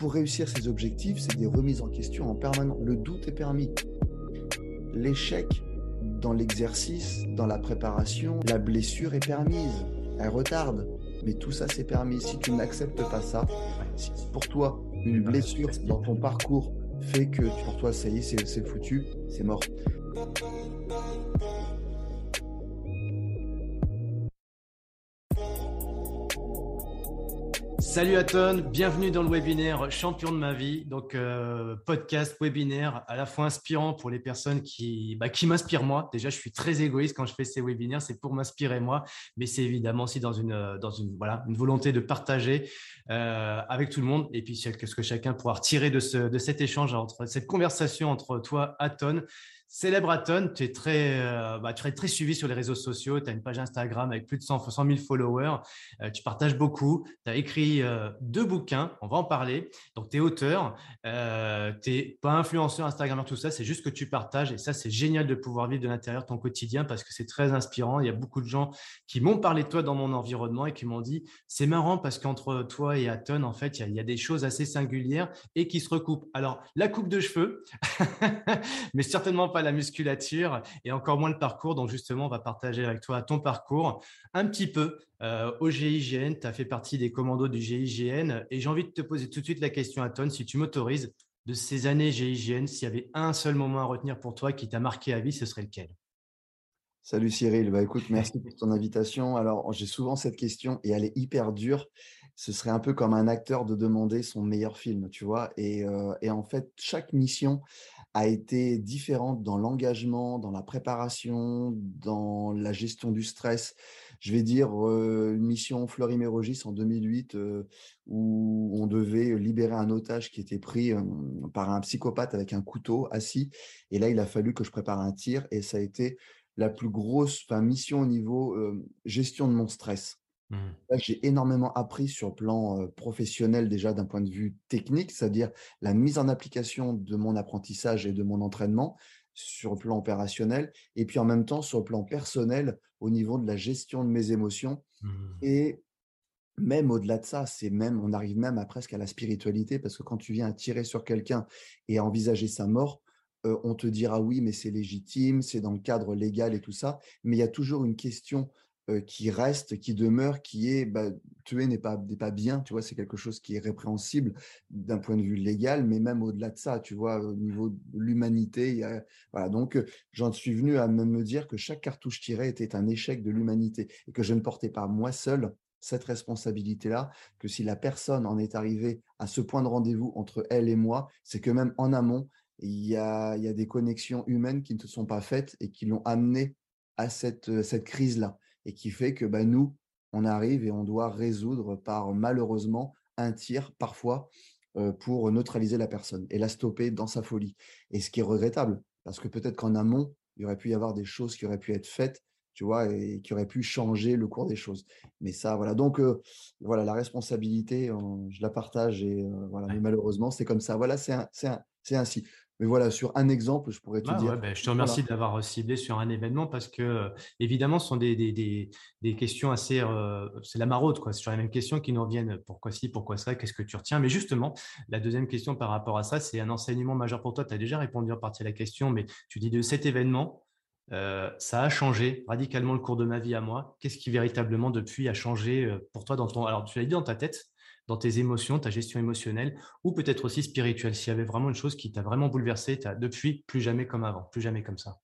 pour réussir ces objectifs, c'est des remises en question en permanence. Le doute est permis. L'échec dans l'exercice, dans la préparation, la blessure est permise. Elle retarde. Mais tout ça, c'est permis. Si tu n'acceptes pas ça, pour toi, une blessure dans ton parcours fait que pour toi, ça y est, c'est foutu, c'est mort. Salut Aton, bienvenue dans le webinaire Champion de ma vie. Donc euh, podcast, webinaire à la fois inspirant pour les personnes qui, bah, qui m'inspirent moi. Déjà, je suis très égoïste quand je fais ces webinaires, c'est pour m'inspirer moi, mais c'est évidemment aussi dans une, une volonté de partager euh, avec tout le monde et puis ce que chacun pourra ce, de cet échange, entre cette conversation entre toi, Aton, Célèbre Aton, tu es très, euh, bah, tu es très suivi sur les réseaux sociaux. Tu as une page Instagram avec plus de 100, 000 followers. Euh, tu partages beaucoup. Tu as écrit euh, deux bouquins. On va en parler. Donc, tu es auteur. tu n'es pas influenceur, Instagrammeur, tout ça. C'est juste que tu partages. Et ça, c'est génial de pouvoir vivre de l'intérieur ton quotidien parce que c'est très inspirant. Il y a beaucoup de gens qui m'ont parlé de toi dans mon environnement et qui m'ont dit c'est marrant parce qu'entre toi et Aton, en fait, il y a des choses assez singulières et qui se recoupent. Alors, la coupe de cheveux, mais certainement pas la musculature et encore moins le parcours. Donc justement, on va partager avec toi ton parcours un petit peu euh, au GIGN. Tu as fait partie des commandos du GIGN et j'ai envie de te poser tout de suite la question à Ton, si tu m'autorises, de ces années GIGN, s'il y avait un seul moment à retenir pour toi qui t'a marqué à vie, ce serait lequel? Salut Cyril, bah écoute, merci pour ton invitation. Alors, j'ai souvent cette question et elle est hyper dure. Ce serait un peu comme un acteur de demander son meilleur film, tu vois. Et, euh, et en fait, chaque mission a été différente dans l'engagement, dans la préparation, dans la gestion du stress. Je vais dire une mission Fleury-Mérogis en 2008 euh, où on devait libérer un otage qui était pris par un psychopathe avec un couteau assis. Et là, il a fallu que je prépare un tir et ça a été la plus grosse mission au niveau gestion de mon stress. Mmh. J'ai énormément appris sur le plan professionnel déjà d'un point de vue technique, c'est-à-dire la mise en application de mon apprentissage et de mon entraînement sur le plan opérationnel, et puis en même temps sur le plan personnel au niveau de la gestion de mes émotions. Mmh. Et même au-delà de ça, c'est même, on arrive même à presque à la spiritualité, parce que quand tu viens à tirer sur quelqu'un et à envisager sa mort, on te dira oui, mais c'est légitime, c'est dans le cadre légal et tout ça, mais il y a toujours une question qui reste, qui demeure, qui est bah, tuer n'est pas, pas bien, tu vois, c'est quelque chose qui est répréhensible d'un point de vue légal, mais même au-delà de ça, tu vois, au niveau de l'humanité, voilà. Donc, j'en suis venu à me dire que chaque cartouche tirée était un échec de l'humanité et que je ne portais pas moi seul cette responsabilité-là, que si la personne en est arrivée à ce point de rendez-vous entre elle et moi, c'est que même en amont, il y a, il y a des connexions humaines qui ne se sont pas faites et qui l'ont amené à cette, euh, cette crise-là. Et qui fait que bah, nous, on arrive et on doit résoudre par malheureusement un tir parfois euh, pour neutraliser la personne et la stopper dans sa folie. Et ce qui est regrettable, parce que peut-être qu'en amont, il y aurait pu y avoir des choses qui auraient pu être faites, tu vois, et qui auraient pu changer le cours des choses. Mais ça, voilà. Donc, euh, voilà, la responsabilité, je la partage et voilà. Mais malheureusement, c'est comme ça. Voilà, c'est ainsi. Mais voilà, sur un exemple, je pourrais te dire. Ben, je te remercie d'avoir euh, ciblé sur un événement parce que, euh, évidemment, ce sont des, des, des, questions assez. Euh, c'est la maraude, quoi. C'est sur les mêmes questions qui nous reviennent. Pourquoi ci, pourquoi ça, qu'est-ce que tu retiens? Mais justement, la deuxième question par rapport à ça, c'est un enseignement majeur pour toi. Tu as déjà répondu en partie à la question, mais tu dis de cet événement, ça a changé radicalement le cours de ma vie à moi. Qu'est-ce qui véritablement, depuis, a changé pour toi dans ton. Alors, tu l'as dit dans ta tête, dans tes émotions, ta gestion émotionnelle, ou peut-être aussi spirituelle, s'il y avait vraiment une chose qui t'a vraiment bouleversé, as depuis plus jamais comme avant, plus jamais comme ça.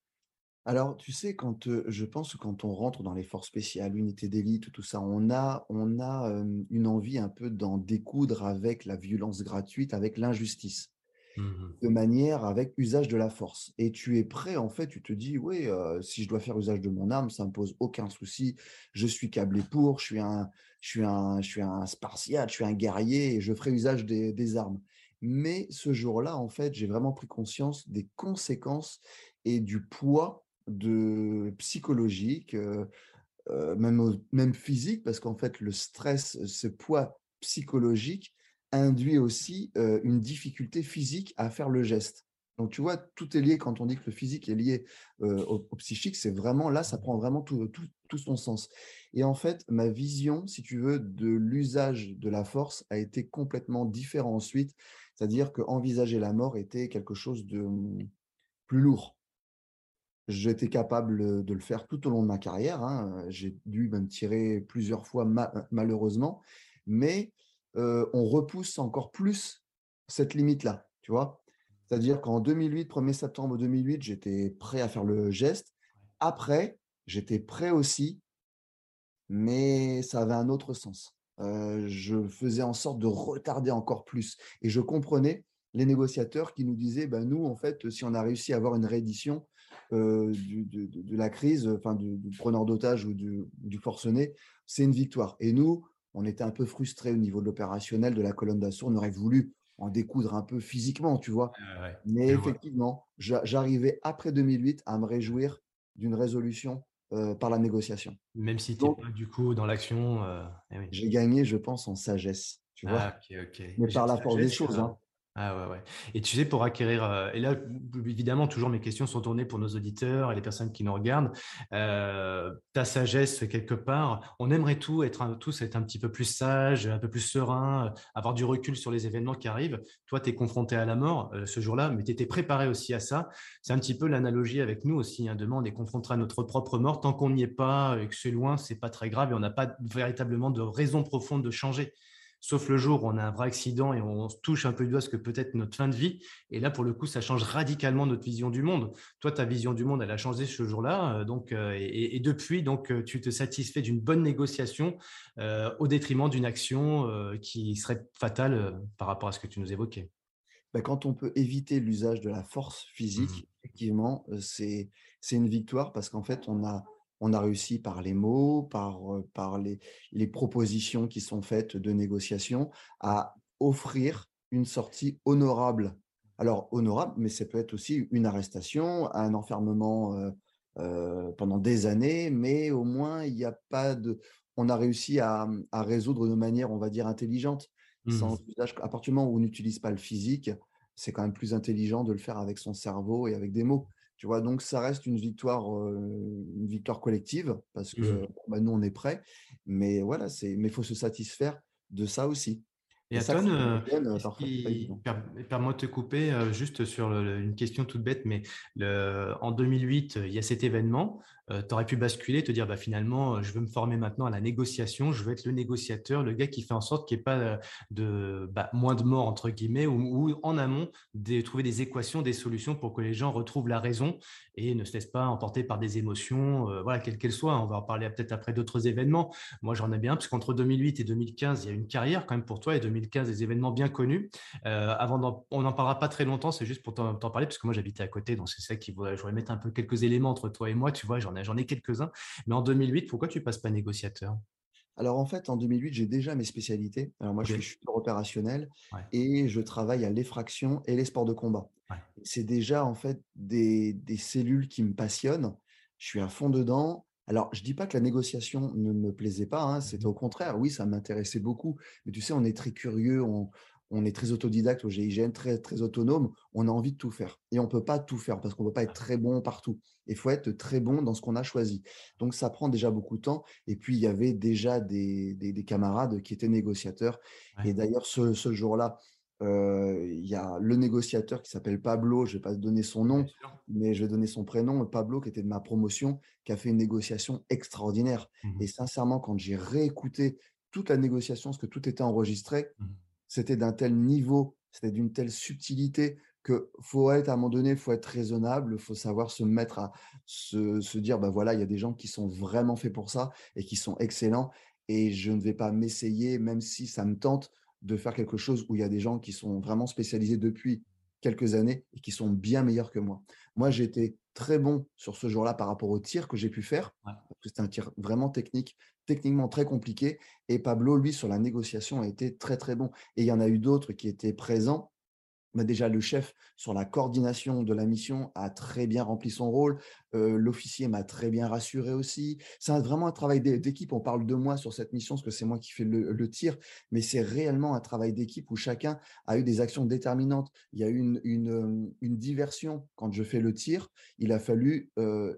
Alors, tu sais, quand je pense que quand on rentre dans les forces spéciales, l'unité d'élite, tout ça, on a, on a une envie un peu d'en découdre avec la violence gratuite, avec l'injustice. Mmh de manière avec usage de la force. Et tu es prêt, en fait, tu te dis, oui, si je dois faire usage de mon arme, ça ne me pose aucun souci. Je suis câblé pour, je suis un, je suis un, je suis un spartiate, je suis un guerrier et je ferai usage des, armes. Mais ce jour-là, en fait, j'ai vraiment pris conscience des conséquences et du poids psychologique, même, même physique, parce qu'en fait, le stress, ce poids psychologique induit aussi une difficulté physique à faire le geste. Donc, tu vois, tout est lié quand on dit que le physique est lié au, psychique, c'est vraiment là, ça prend vraiment tout, tout, son sens. Et en fait, ma vision, si tu veux, de l'usage de la force a été complètement différent ensuite. C'est-à-dire qu'envisager la mort était quelque chose de mmh, plus lourd. J'étais capable de le faire tout au long de ma carrière. Hein. J'ai dû me tirer plusieurs fois malheureusement, mais on repousse encore plus cette limite-là, tu vois? C'est-à-dire qu'en 2008, 1er septembre 2008, j'étais prêt à faire le geste. Après, j'étais prêt aussi, mais ça avait un autre sens. je faisais en sorte de retarder encore plus. Et je comprenais les négociateurs qui nous disaient, ben nous, en fait, si on a réussi à avoir une réédition de, la crise, enfin du, preneur d'otage ou du, du forcené, c'est une victoire. Et nous, on était un peu frustrés au niveau de l'opérationnel, de la colonne d'assaut. On aurait voulu en découdre un peu physiquement, tu vois. Mais effectivement, j'arrivais après 2008 à me réjouir d'une résolution par la négociation. Même si tu n'es pas du coup dans l'action. Eh j'ai gagné, je pense, en sagesse. Tu vois. Ah, Mais par la force des choses. Hein. Ah ouais, ouais. Et tu sais, pour acquérir, euh, et là, évidemment, toujours mes questions sont tournées pour nos auditeurs et les personnes qui nous regardent. Euh, ta sagesse, quelque part, on aimerait tout être, tous être un petit peu plus sage, un peu plus serein, avoir du recul sur les événements qui arrivent. Toi, tu es confronté à la mort euh, ce jour-là, mais tu étais préparé aussi à ça. C'est un petit peu l'analogie avec nous aussi. Hein. Demain, on est confronté à notre propre mort. Tant qu'on n'y est pas et que c'est loin, c'est pas très grave et on n'a pas véritablement de raison profonde de changer sauf le jour où on a un vrai accident et on se touche un peu du doigt ce que peut-être notre fin de vie. Et là, pour le coup, ça change radicalement notre vision du monde. Toi, ta vision du monde, elle a changé ce jour-là. Euh, donc, euh, et, depuis, donc, euh, tu te satisfais d'une bonne négociation au détriment d'une action qui serait fatale par rapport à ce que tu nous évoquais. Bah, quand on peut éviter l'usage de la force physique, mmh effectivement, c'est une victoire parce qu'en fait, on a on a réussi par les mots, par, par les, les, propositions qui sont faites de négociation, à offrir une sortie honorable. Alors, honorable, mais ça peut être aussi une arrestation, un enfermement pendant des années, mais au moins, il n'y a pas de. On a réussi à, à, résoudre de manière, on va dire, intelligente. Sans mmh. usage, à partir du moment où on n'utilise pas le physique, c'est quand même plus intelligent de le faire avec son cerveau et avec des mots. Tu vois, donc ça reste une victoire, une victoire collective parce que mmh bah, nous on est prêts. Mais voilà, c'est, mais il faut se satisfaire de ça aussi. Et, Aton, euh, permets-moi de te couper juste sur une question toute bête, mais le, en 2008, il y a cet événement. Euh, tu aurais pu basculer, te dire bah, finalement, euh, je veux me former maintenant à la négociation, je veux être le négociateur, le gars qui fait en sorte qu'il n'y ait pas euh, de bah, moins de morts, entre guillemets, ou, en amont, de trouver des équations, des solutions pour que les gens retrouvent la raison et ne se laissent pas emporter par des émotions, voilà, quelles qu'elles soient. On va en parler peut-être après d'autres événements. Moi, j'en ai bien, parce qu'entre 2008 et 2015, il y a une carrière quand même pour toi, et 2015, des événements bien connus. avant on n'en parlera pas très longtemps, c'est juste pour t'en parler, parce que moi, j'habitais à côté, donc c'est ça qui je voudrais mettre un peu quelques éléments entre toi et moi, tu vois, j'en j'en ai quelques-uns. Mais en 2008, pourquoi tu passes pas négociateur? Alors en fait, en 2008, j'ai déjà mes spécialités. Alors moi, je suis shooter opérationnel et je travaille à l'effraction et les sports de combat. C'est déjà en fait des, cellules qui me passionnent. Je suis à fond dedans. Alors, je dis pas que la négociation ne me plaisait pas, hein, c'était mmh au contraire, oui, ça m'intéressait beaucoup. Mais tu sais, on est très curieux, on, on est très autodidacte au GIGN, très, très autonome, on a envie de tout faire. Et on ne peut pas tout faire parce qu'on ne peut pas être très bon partout. Il faut être très bon dans ce qu'on a choisi. Donc, ça prend déjà beaucoup de temps. Et puis, il y avait déjà des, camarades qui étaient négociateurs. Et d'ailleurs, ce, jour-là, euh, il y a le négociateur qui s'appelle Pablo, je ne vais pas donner son nom, mais je vais donner son prénom, Pablo, qui était de ma promotion, qui a fait une négociation extraordinaire. Mmh Et sincèrement, quand j'ai réécouté toute la négociation, parce que tout était enregistré, mmh c'était d'un tel niveau, c'était d'une telle subtilité que faut être à un moment donné, faut être raisonnable, faut savoir se mettre à se, dire, ben voilà, il y a des gens qui sont vraiment faits pour ça et qui sont excellents et je ne vais pas m'essayer, même si ça me tente, de faire quelque chose où il y a des gens qui sont vraiment spécialisés depuis quelques années et qui sont bien meilleurs que moi. Moi, j'ai été très bon sur ce jour-là par rapport au tir que j'ai pu faire. C'était un tir vraiment technique, techniquement très compliqué. Et Pablo, lui, sur la négociation, a été très, très bon. Et il y en a eu d'autres qui étaient présents bah, déjà, le chef sur la coordination de la mission a très bien rempli son rôle. L'officier m'a très bien rassuré aussi. C'est vraiment un travail d'équipe. On parle de moi sur cette mission parce que c'est moi qui fais le, tir, mais c'est réellement un travail d'équipe où chacun a eu des actions déterminantes. Il y a eu une, une diversion quand je fais le tir. Il a fallu euh,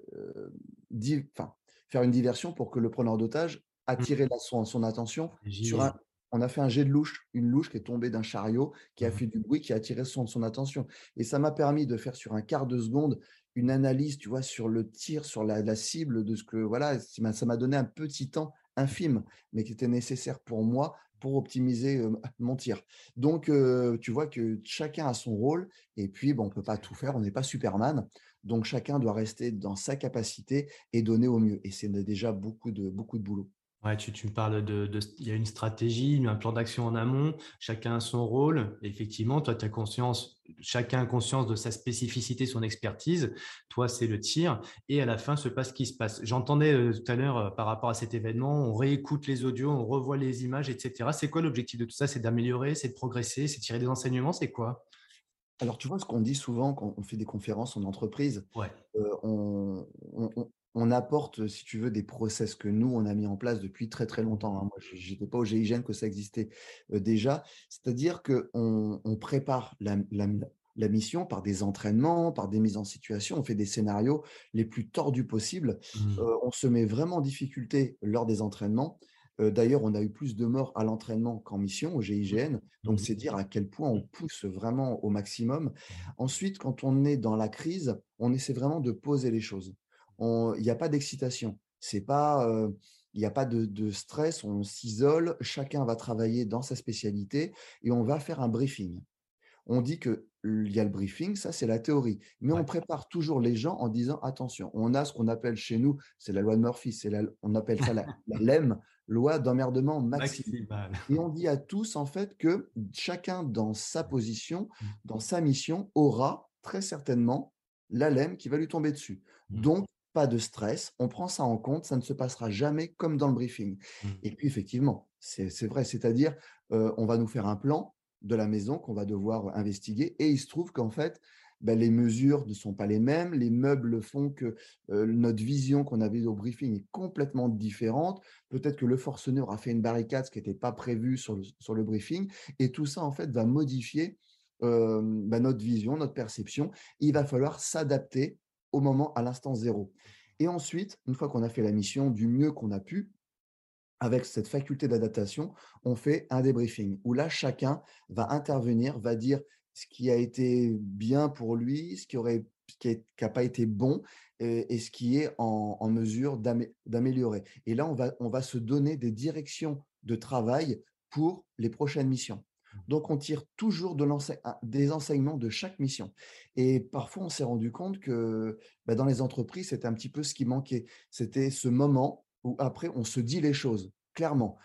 faire une diversion pour que le preneur d'otage mmh. attire son, son attention sur un, on a fait un jet de louche, une louche qui est tombée d'un chariot, qui a mmh fait du bruit, qui a attiré son, son attention. Et ça m'a permis de faire sur un quart de seconde une analyse, tu vois, sur le tir, sur la, cible de ce que, voilà, ça m'a donné un petit temps infime, mais qui était nécessaire pour moi pour optimiser mon tir. Donc, tu vois que chacun a son rôle, et puis, bon, on ne peut pas tout faire, on n'est pas Superman, donc chacun doit rester dans sa capacité et donner au mieux. Et c'est déjà beaucoup de, boulot. Ouais, tu, tu parles de, il y a une stratégie, un plan d'action en amont, chacun a son rôle. effectivement, toi, tu as conscience, chacun a conscience de sa spécificité, son expertise. Toi, c'est le tir. Et à la fin, se passe ce qui se passe. J'entendais euh, tout à l'heure euh, par rapport à cet événement, on réécoute les audios, on revoit les images, etc. C'est quoi l'objectif de tout ça? C'est d'améliorer, c'est de progresser, c'est de tirer des enseignements, c'est quoi? Alors, tu vois, ce qu'on dit souvent quand on fait des conférences en entreprise, ouais. Euh, on, on apporte, si tu veux, des process que nous, on a mis en place depuis très très longtemps. Hein. Moi, je n'étais pas au GIGN que ça existait déjà. C'est-à-dire qu'on on prépare la, mission par des entraînements, par des mises en situation, on fait des scénarios les plus tordus possibles. Mmh. on se met vraiment en difficulté lors des entraînements. D'ailleurs, on a eu plus de morts à l'entraînement qu'en mission au GIGN. Donc, mmh. c'est dire à quel point on pousse vraiment au maximum. Ensuite, quand on est dans la crise, on essaie vraiment de poser les choses il n'y a pas d'excitation. C'est pas, il n'y a pas de, stress, on s'isole, chacun va travailler dans sa spécialité et on va faire un briefing. On dit qu'il y a le briefing, ça c'est la théorie, mais on prépare toujours les gens en disant attention, on a ce qu'on appelle chez nous, c'est la loi de Murphy, c'est on appelle ça la, LEM, loi d'emmerdement maximal. Et on dit à tous en fait que chacun dans sa position, mmh. dans sa mission, aura très certainement la LEM qui va lui tomber dessus. Mmh. Donc, pas de stress, on prend ça en compte, ça ne se passera jamais comme dans le briefing. Mmh. Et puis effectivement, c'est vrai, c'est-à-dire on va nous faire un plan de la maison qu'on va devoir investiguer et il se trouve qu'en fait, bah, les mesures ne sont pas les mêmes, les meubles font que notre vision qu'on avait au briefing est complètement différente. Peut-être que le forcené aura fait une barricade, ce qui n'était pas prévu sur le, sur le briefing, et tout ça en fait va modifier bah, notre vision, notre perception. Il va falloir s'adapter au moment, à l'instant zéro. Et ensuite, une fois qu'on a fait la mission du mieux qu'on a pu, avec cette faculté d'adaptation, on fait un débriefing où là, chacun va intervenir, va dire ce qui a été bien pour lui, ce qui aurait qui n'a pas été bon et, ce qui est en, mesure d'améliorer. Et là, on va, on va se donner des directions de travail pour les prochaines missions. Donc, on tire toujours de des enseignements de chaque mission. Et parfois, on s'est rendu compte que bah, dans les entreprises, c'était un petit peu ce qui manquait. C'était ce moment où après, on se dit les choses clairement.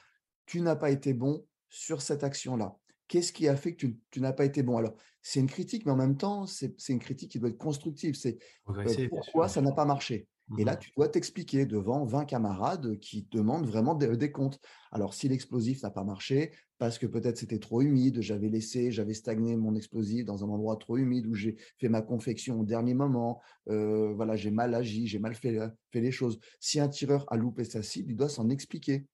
Tu n'as pas été bon sur cette action-là. Qu'est-ce qui a fait que tu, n'as pas été bon? Alors, c'est une critique, mais en même temps, c'est une critique qui doit être constructive. C'est euh, pourquoi ça n'a pas marché? Et là, mmh tu dois t'expliquer devant 20 camarades qui demandent vraiment des, comptes. Alors, si l'explosif n'a pas marché, parce que peut-être c'était trop humide, j'avais laissé, j'avais stagné mon explosif dans un endroit trop humide où j'ai fait ma confection au dernier moment, euh, voilà, j'ai mal agi, j'ai mal fait, fait les choses. Si un tireur a loupé sa cible, il doit s'en expliquer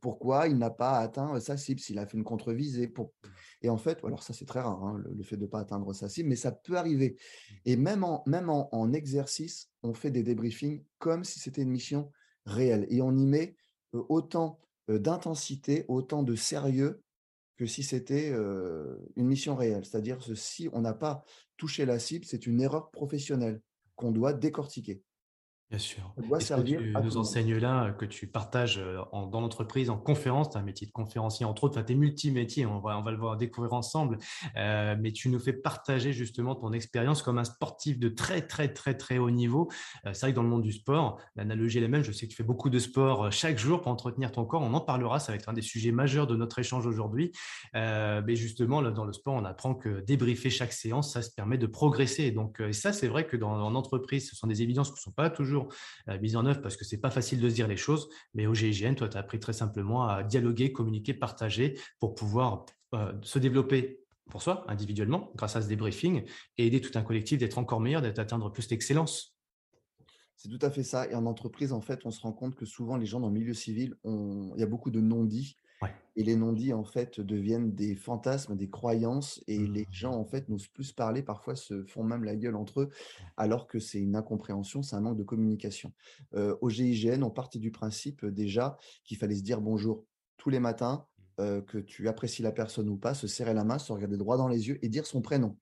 pourquoi il n'a pas atteint sa cible, s'il a fait une contre-visée. Pour... Mmh. Et en fait, alors ça c'est très rare, hein, le, fait de ne pas atteindre sa cible, mais ça peut arriver. Et même en, même en, exercice, on fait des débriefings comme si c'était une mission réelle. Et on y met autant d'intensité, autant de sérieux que si c'était une mission réelle. C'est-à-dire que si on n'a pas touché la cible, c'est une erreur professionnelle qu'on doit décortiquer. Bien sûr. Est-ce que tu nous enseignes là, que tu partages dans l'entreprise, en conférence, tu as un métier de conférencier entre autres, tu es multimétier, on va, on va le voir découvrir ensemble, mais tu nous fais partager justement ton expérience comme un sportif de très très très très haut niveau. c'est vrai que dans le monde du sport, l'analogie est la même, je sais que tu fais beaucoup de sport chaque jour pour entretenir ton corps, on en parlera, ça va être un des sujets majeurs de notre échange aujourd'hui. mais justement, là, dans le sport, on apprend que débriefer chaque séance, ça se permet de progresser. Donc ça, c'est vrai que dans, l'entreprise, ce sont des évidences qui ne sont pas toujours euh, mise en œuvre parce que c'est pas facile de se dire les choses. Mais au GIGN, toi, tu as appris très simplement à dialoguer, communiquer, partager pour pouvoir euh, se développer pour soi, individuellement, grâce à ce débriefing, et aider tout un collectif d'être encore meilleur, d'atteindre plus d'excellence. C'est tout à fait ça. Et en entreprise, en fait, on se rend compte que souvent, les gens dans le milieu civil, il y a beaucoup de non-dits. Et les non-dits, en fait, deviennent des fantasmes, des croyances. Et les mmh. gens, en fait, n'osent plus parler. Parfois, se font même la gueule entre eux, alors que c'est une incompréhension, c'est un manque de communication. au GIGN, on partait du principe déjà qu'il fallait se dire bonjour tous les matins, mmh. que tu apprécies la personne ou pas, se serrer la main, se regarder droit dans les yeux et dire son prénom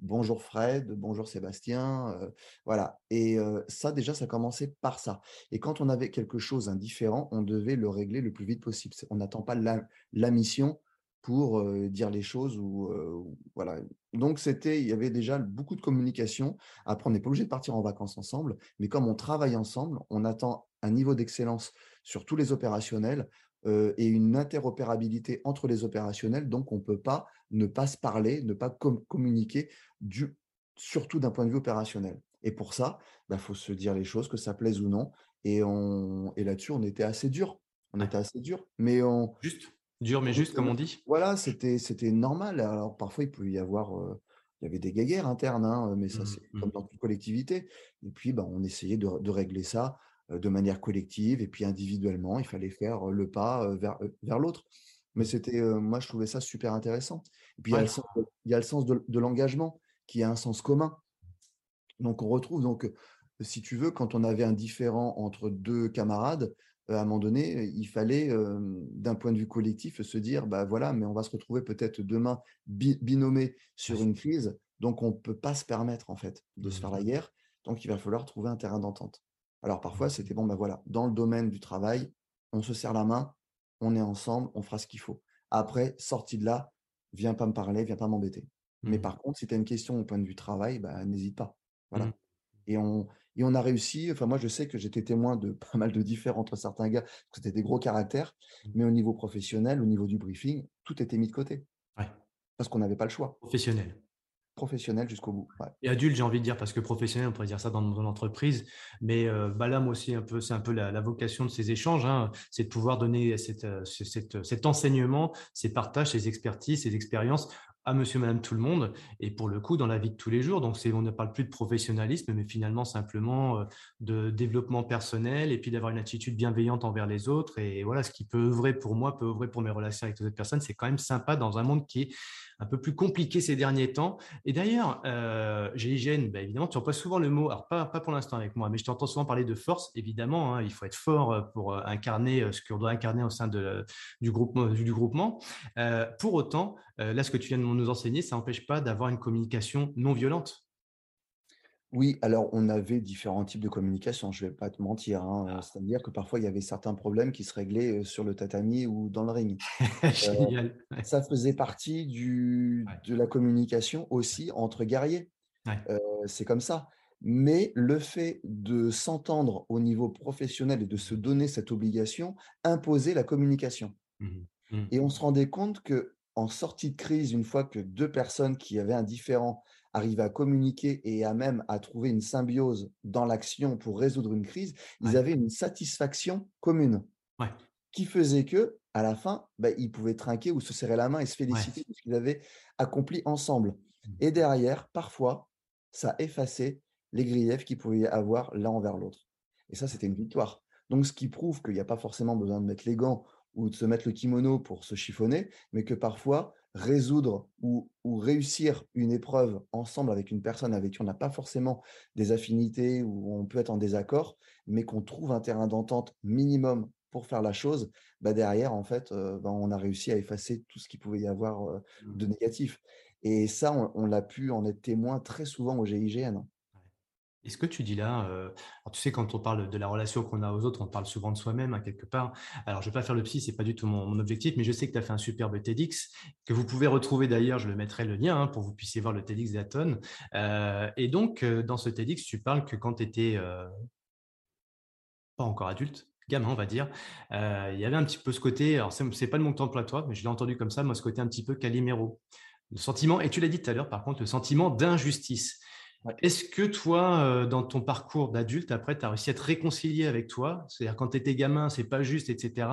bonjour Fred, bonjour Sébastien, voilà. Et ça, déjà, ça commençait par ça. Et quand on avait quelque chose d'indifférent, on devait le régler le plus vite possible. On n'attend pas la, mission pour dire les choses ou voilà. Donc c'était, il y avait déjà beaucoup de communication. Après, on n'est pas obligé de partir en vacances ensemble, mais comme on travaille ensemble, on attend un niveau d'excellence sur tous les opérationnels et une interopérabilité entre les opérationnels. Donc, on peut pas ne pas se parler, ne pas communiquer, du, surtout d'un point de vue opérationnel. Et pour ça, il bah, faut se dire les choses, que ça plaise ou non. Et, on, et là-dessus, on était assez dur. On était assez dur. Mais on. Juste. Dur, mais juste, comme on dit. Voilà, c'était, normal. Alors, parfois, il pouvait y avoir. il y avait des guéguerres internes, hein, mais ça, mmh, c'est comme mmh. dans toute collectivité. Et puis, bah, on essayait de, régler ça de manière collective. Et puis, individuellement, il fallait faire le pas vers, vers l'autre. Mais c'était, moi, je trouvais ça super intéressant. Et puis, il y a le sens, de, l'engagement qui a un sens commun. Donc, on retrouve, donc, si tu veux, quand on avait un différent entre deux camarades, à un moment donné, il fallait, d'un point de vue collectif, se dire, bah voilà, mais on va se retrouver peut-être demain binomé sur une crise, donc on ne peut pas se permettre, en fait, de se faire la mmh. guerre. Donc, il va falloir trouver un terrain d'entente. Alors, parfois, mmh. c'était bon, ben voilà, dans le domaine du travail, on se serre la main, on est ensemble, on fera ce qu'il faut. Après, sorti de là, viens pas me parler, viens pas m'embêter. Mais mmh. par contre, si tu as une question au point de vue travail, bah, n'hésite pas. Voilà. Mmh. Et, on, et on a réussi, enfin moi je sais que j'étais témoin de pas mal de différends entre certains gars, parce que c'était des gros caractères, mmh. mais au niveau professionnel, au niveau du briefing, tout était mis de côté. Parce qu'on n'avait pas le choix. Professionnel professionnel jusqu'au bout. Et adulte, j'ai envie de dire, parce que professionnel, on pourrait dire ça dans, mon entreprise, mais euh, bah là, moi aussi, c'est un peu la, vocation de ces échanges, hein, c'est de pouvoir donner euh, cet enseignement, ces partages, ces expertises, ces expériences à monsieur, madame, tout le monde, et pour le coup, dans la vie de tous les jours. Donc, on ne parle plus de professionnalisme, mais finalement simplement euh, de développement personnel, et puis d'avoir une attitude bienveillante envers les autres. Et voilà, ce qui peut œuvrer pour moi, peut œuvrer pour mes relations avec les autres personnes. C'est quand même sympa dans un monde qui est un peu plus compliqué ces derniers temps. Et d'ailleurs, euh, GIGN, bah, évidemment, tu emploies souvent le mot, alors pas, pas pour l'instant avec moi, mais je t'entends souvent parler de force, évidemment, hein, il faut être fort euh, pour euh, incarner euh, ce qu'on doit incarner au sein de, du, groupement. Du groupement. pour autant, là, ce que tu viens de nous enseigner, ça n'empêche pas d'avoir une communication non violente. Oui, alors on avait différents types de communication, je ne vais pas te mentir. Hein, ah. C'est-à-dire que parfois, il y avait certains problèmes qui se réglaient sur le tatami ou dans le ring. ça faisait partie du, de la communication aussi entre guerriers. c'est comme ça. Mais le fait de s'entendre au niveau professionnel et de se donner cette obligation imposait la communication. Mmh mmh. Et on se rendait compte que en sortie de crise, une fois que deux personnes qui avaient un différent arrivaient à communiquer et à même à trouver une symbiose dans l'action pour résoudre une crise, ils avaient une satisfaction commune qui faisait que à la fin, bah, ils pouvaient trinquer ou se serrer la main et se féliciter de ce qu'ils avaient accompli ensemble. Mmh. Et derrière, parfois, ça effaçait les griefs qu'ils pouvaient avoir l'un envers l'autre. Et ça, c'était une victoire. Donc, ce qui prouve qu'il n'y a pas forcément besoin de mettre les gants ou de se mettre le kimono pour se chiffonner, mais que parfois, résoudre ou, réussir une épreuve ensemble avec une personne avec qui on n'a pas forcément des affinités ou on peut être en désaccord, mais qu'on trouve un terrain d'entente minimum pour faire la chose, bah derrière, en fait, euh, bah, on a réussi à effacer tout ce qu'il pouvait y avoir euh, de mmh. négatif. Et ça, on, on l'a pu en être témoin très souvent au GIGN. Et ce que tu dis là, euh, tu sais, quand on parle de la relation qu'on a aux autres, on parle souvent de soi-même, hein, quelque part. Alors, je ne vais pas faire le psy, ce n'est pas du tout mon, objectif, mais je sais que tu as fait un superbe TEDx, que vous pouvez retrouver d'ailleurs, je le mettrai le lien hein, pour que vous puissiez voir le TEDx d'Aton. Euh, et donc, euh, dans ce TEDx, tu parles que quand tu étais pas encore adulte, gamin, on va dire, il y avait un petit peu ce côté, alors ce n'est pas le temps à toi, mais je l'ai entendu comme ça, moi, ce côté un petit peu caliméro. Le sentiment, et tu l'as dit tout à l'heure, par contre, le sentiment d'injustice. Est-ce que toi, euh, dans ton parcours d'adulte, après, tu as réussi à te réconcilier avec toi? C'est-à-dire, quand tu étais gamin, c'est pas juste, etc.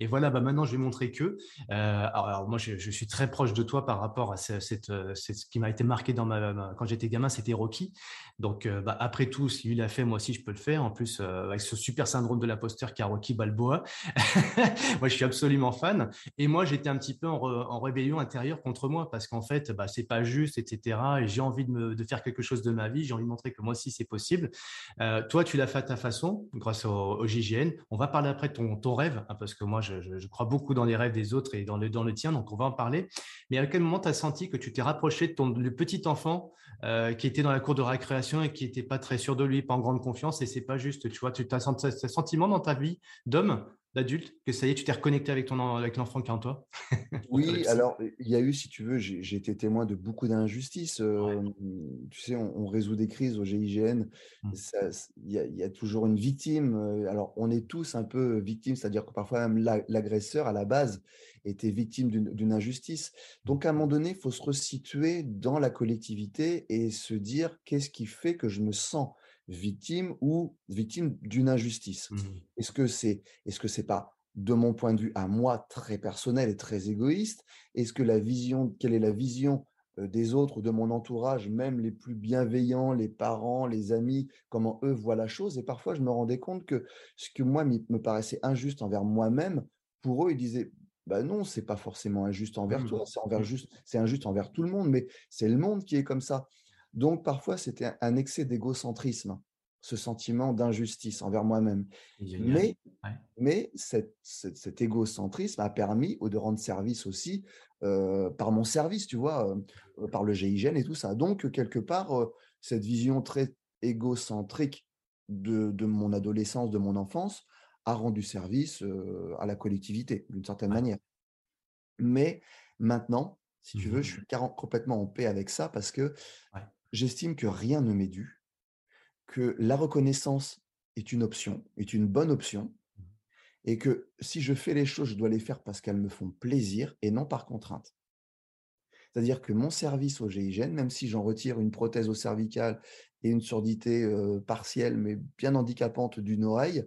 Et, voilà, bah maintenant, je vais montrer que. Euh, alors, moi, je, suis très proche de toi par rapport à cette, euh, ce qui m'a été marqué dans ma, quand j'étais gamin, c'était Rocky. Donc, bah, après tout, si lui l'a fait, moi aussi, je peux le faire. En plus, avec ce super syndrome de l'imposteur qu'a Rocky Balboa. moi, je suis absolument fan. Et moi, j'étais un petit peu en, rébellion intérieure contre moi parce qu'en fait, bah, c'est pas juste, etc. Et j'ai envie de faire quelque chose de ma vie. J'ai envie de montrer que moi aussi, c'est possible. Euh, toi, tu l'as fait à ta façon, grâce au, JGN. On va parler après de ton, ton rêve, hein, parce que moi, je, crois beaucoup dans les rêves des autres et dans le, dans le tien, donc on va en parler. Mais à quel moment tu as senti que tu t'es rapproché de ton petit enfant euh, qui était dans la cour de récréation et qui n'était pas très sûr de lui, pas en grande confiance, et c'est pas juste. Tu vois, tu as ce sentiment dans ta vie d'homme d'adulte que ça y est, tu t'es reconnecté avec ton avec l'enfant qui est en toi Oui, alors il y a eu, si tu veux, j'ai été témoin de beaucoup d'injustices. Tu sais, on, résout des crises au GIGN. Mmh. Il y, a toujours une victime. Alors, on est tous un peu victimes, c'est-à-dire que parfois même l'agresseur, à la base, était victime d'une injustice. Donc, à un moment donné, il faut se resituer dans la collectivité et se dire qu'est-ce qui fait que je me sens victime ou victime d'une injustice. Mmh est-ce que c'est est-ce que c'est pas de mon point de vue à moi très personnel et très égoïste? Est-ce que la vision quelle est la vision des autres, de mon entourage, même les plus bienveillants, les parents, les amis, comment eux voient la chose? Et parfois, je me rendais compte que ce que moi me paraissait injuste envers moi-même, pour eux, ils disaient bah non, c'est pas forcément injuste envers mmh. toi, c'est envers mmh. juste, c'est injuste envers tout le monde, mais c'est le monde qui est comme ça. Donc parfois, c'était un excès d'égocentrisme, ce sentiment d'injustice envers moi-même. Mais, mais cet égocentrisme a permis de rendre service aussi par mon service, tu vois, par le GIGN et tout ça. Donc, quelque part, cette vision très égocentrique de, mon adolescence, de mon enfance, a rendu service à la collectivité, d'une certaine manière. Mais maintenant, si tu veux, je mmh suis complètement en paix avec ça parce que j'estime que rien ne m'est dû, que la reconnaissance est une option, est une bonne option, mmh. et que si je fais les choses, je dois les faire parce qu'elles me font plaisir et non par contrainte. C'est-à-dire que mon service au GIGN, même si j'en retire une prothèse au cervical et une surdité partielle, mais bien handicapante d'une oreille,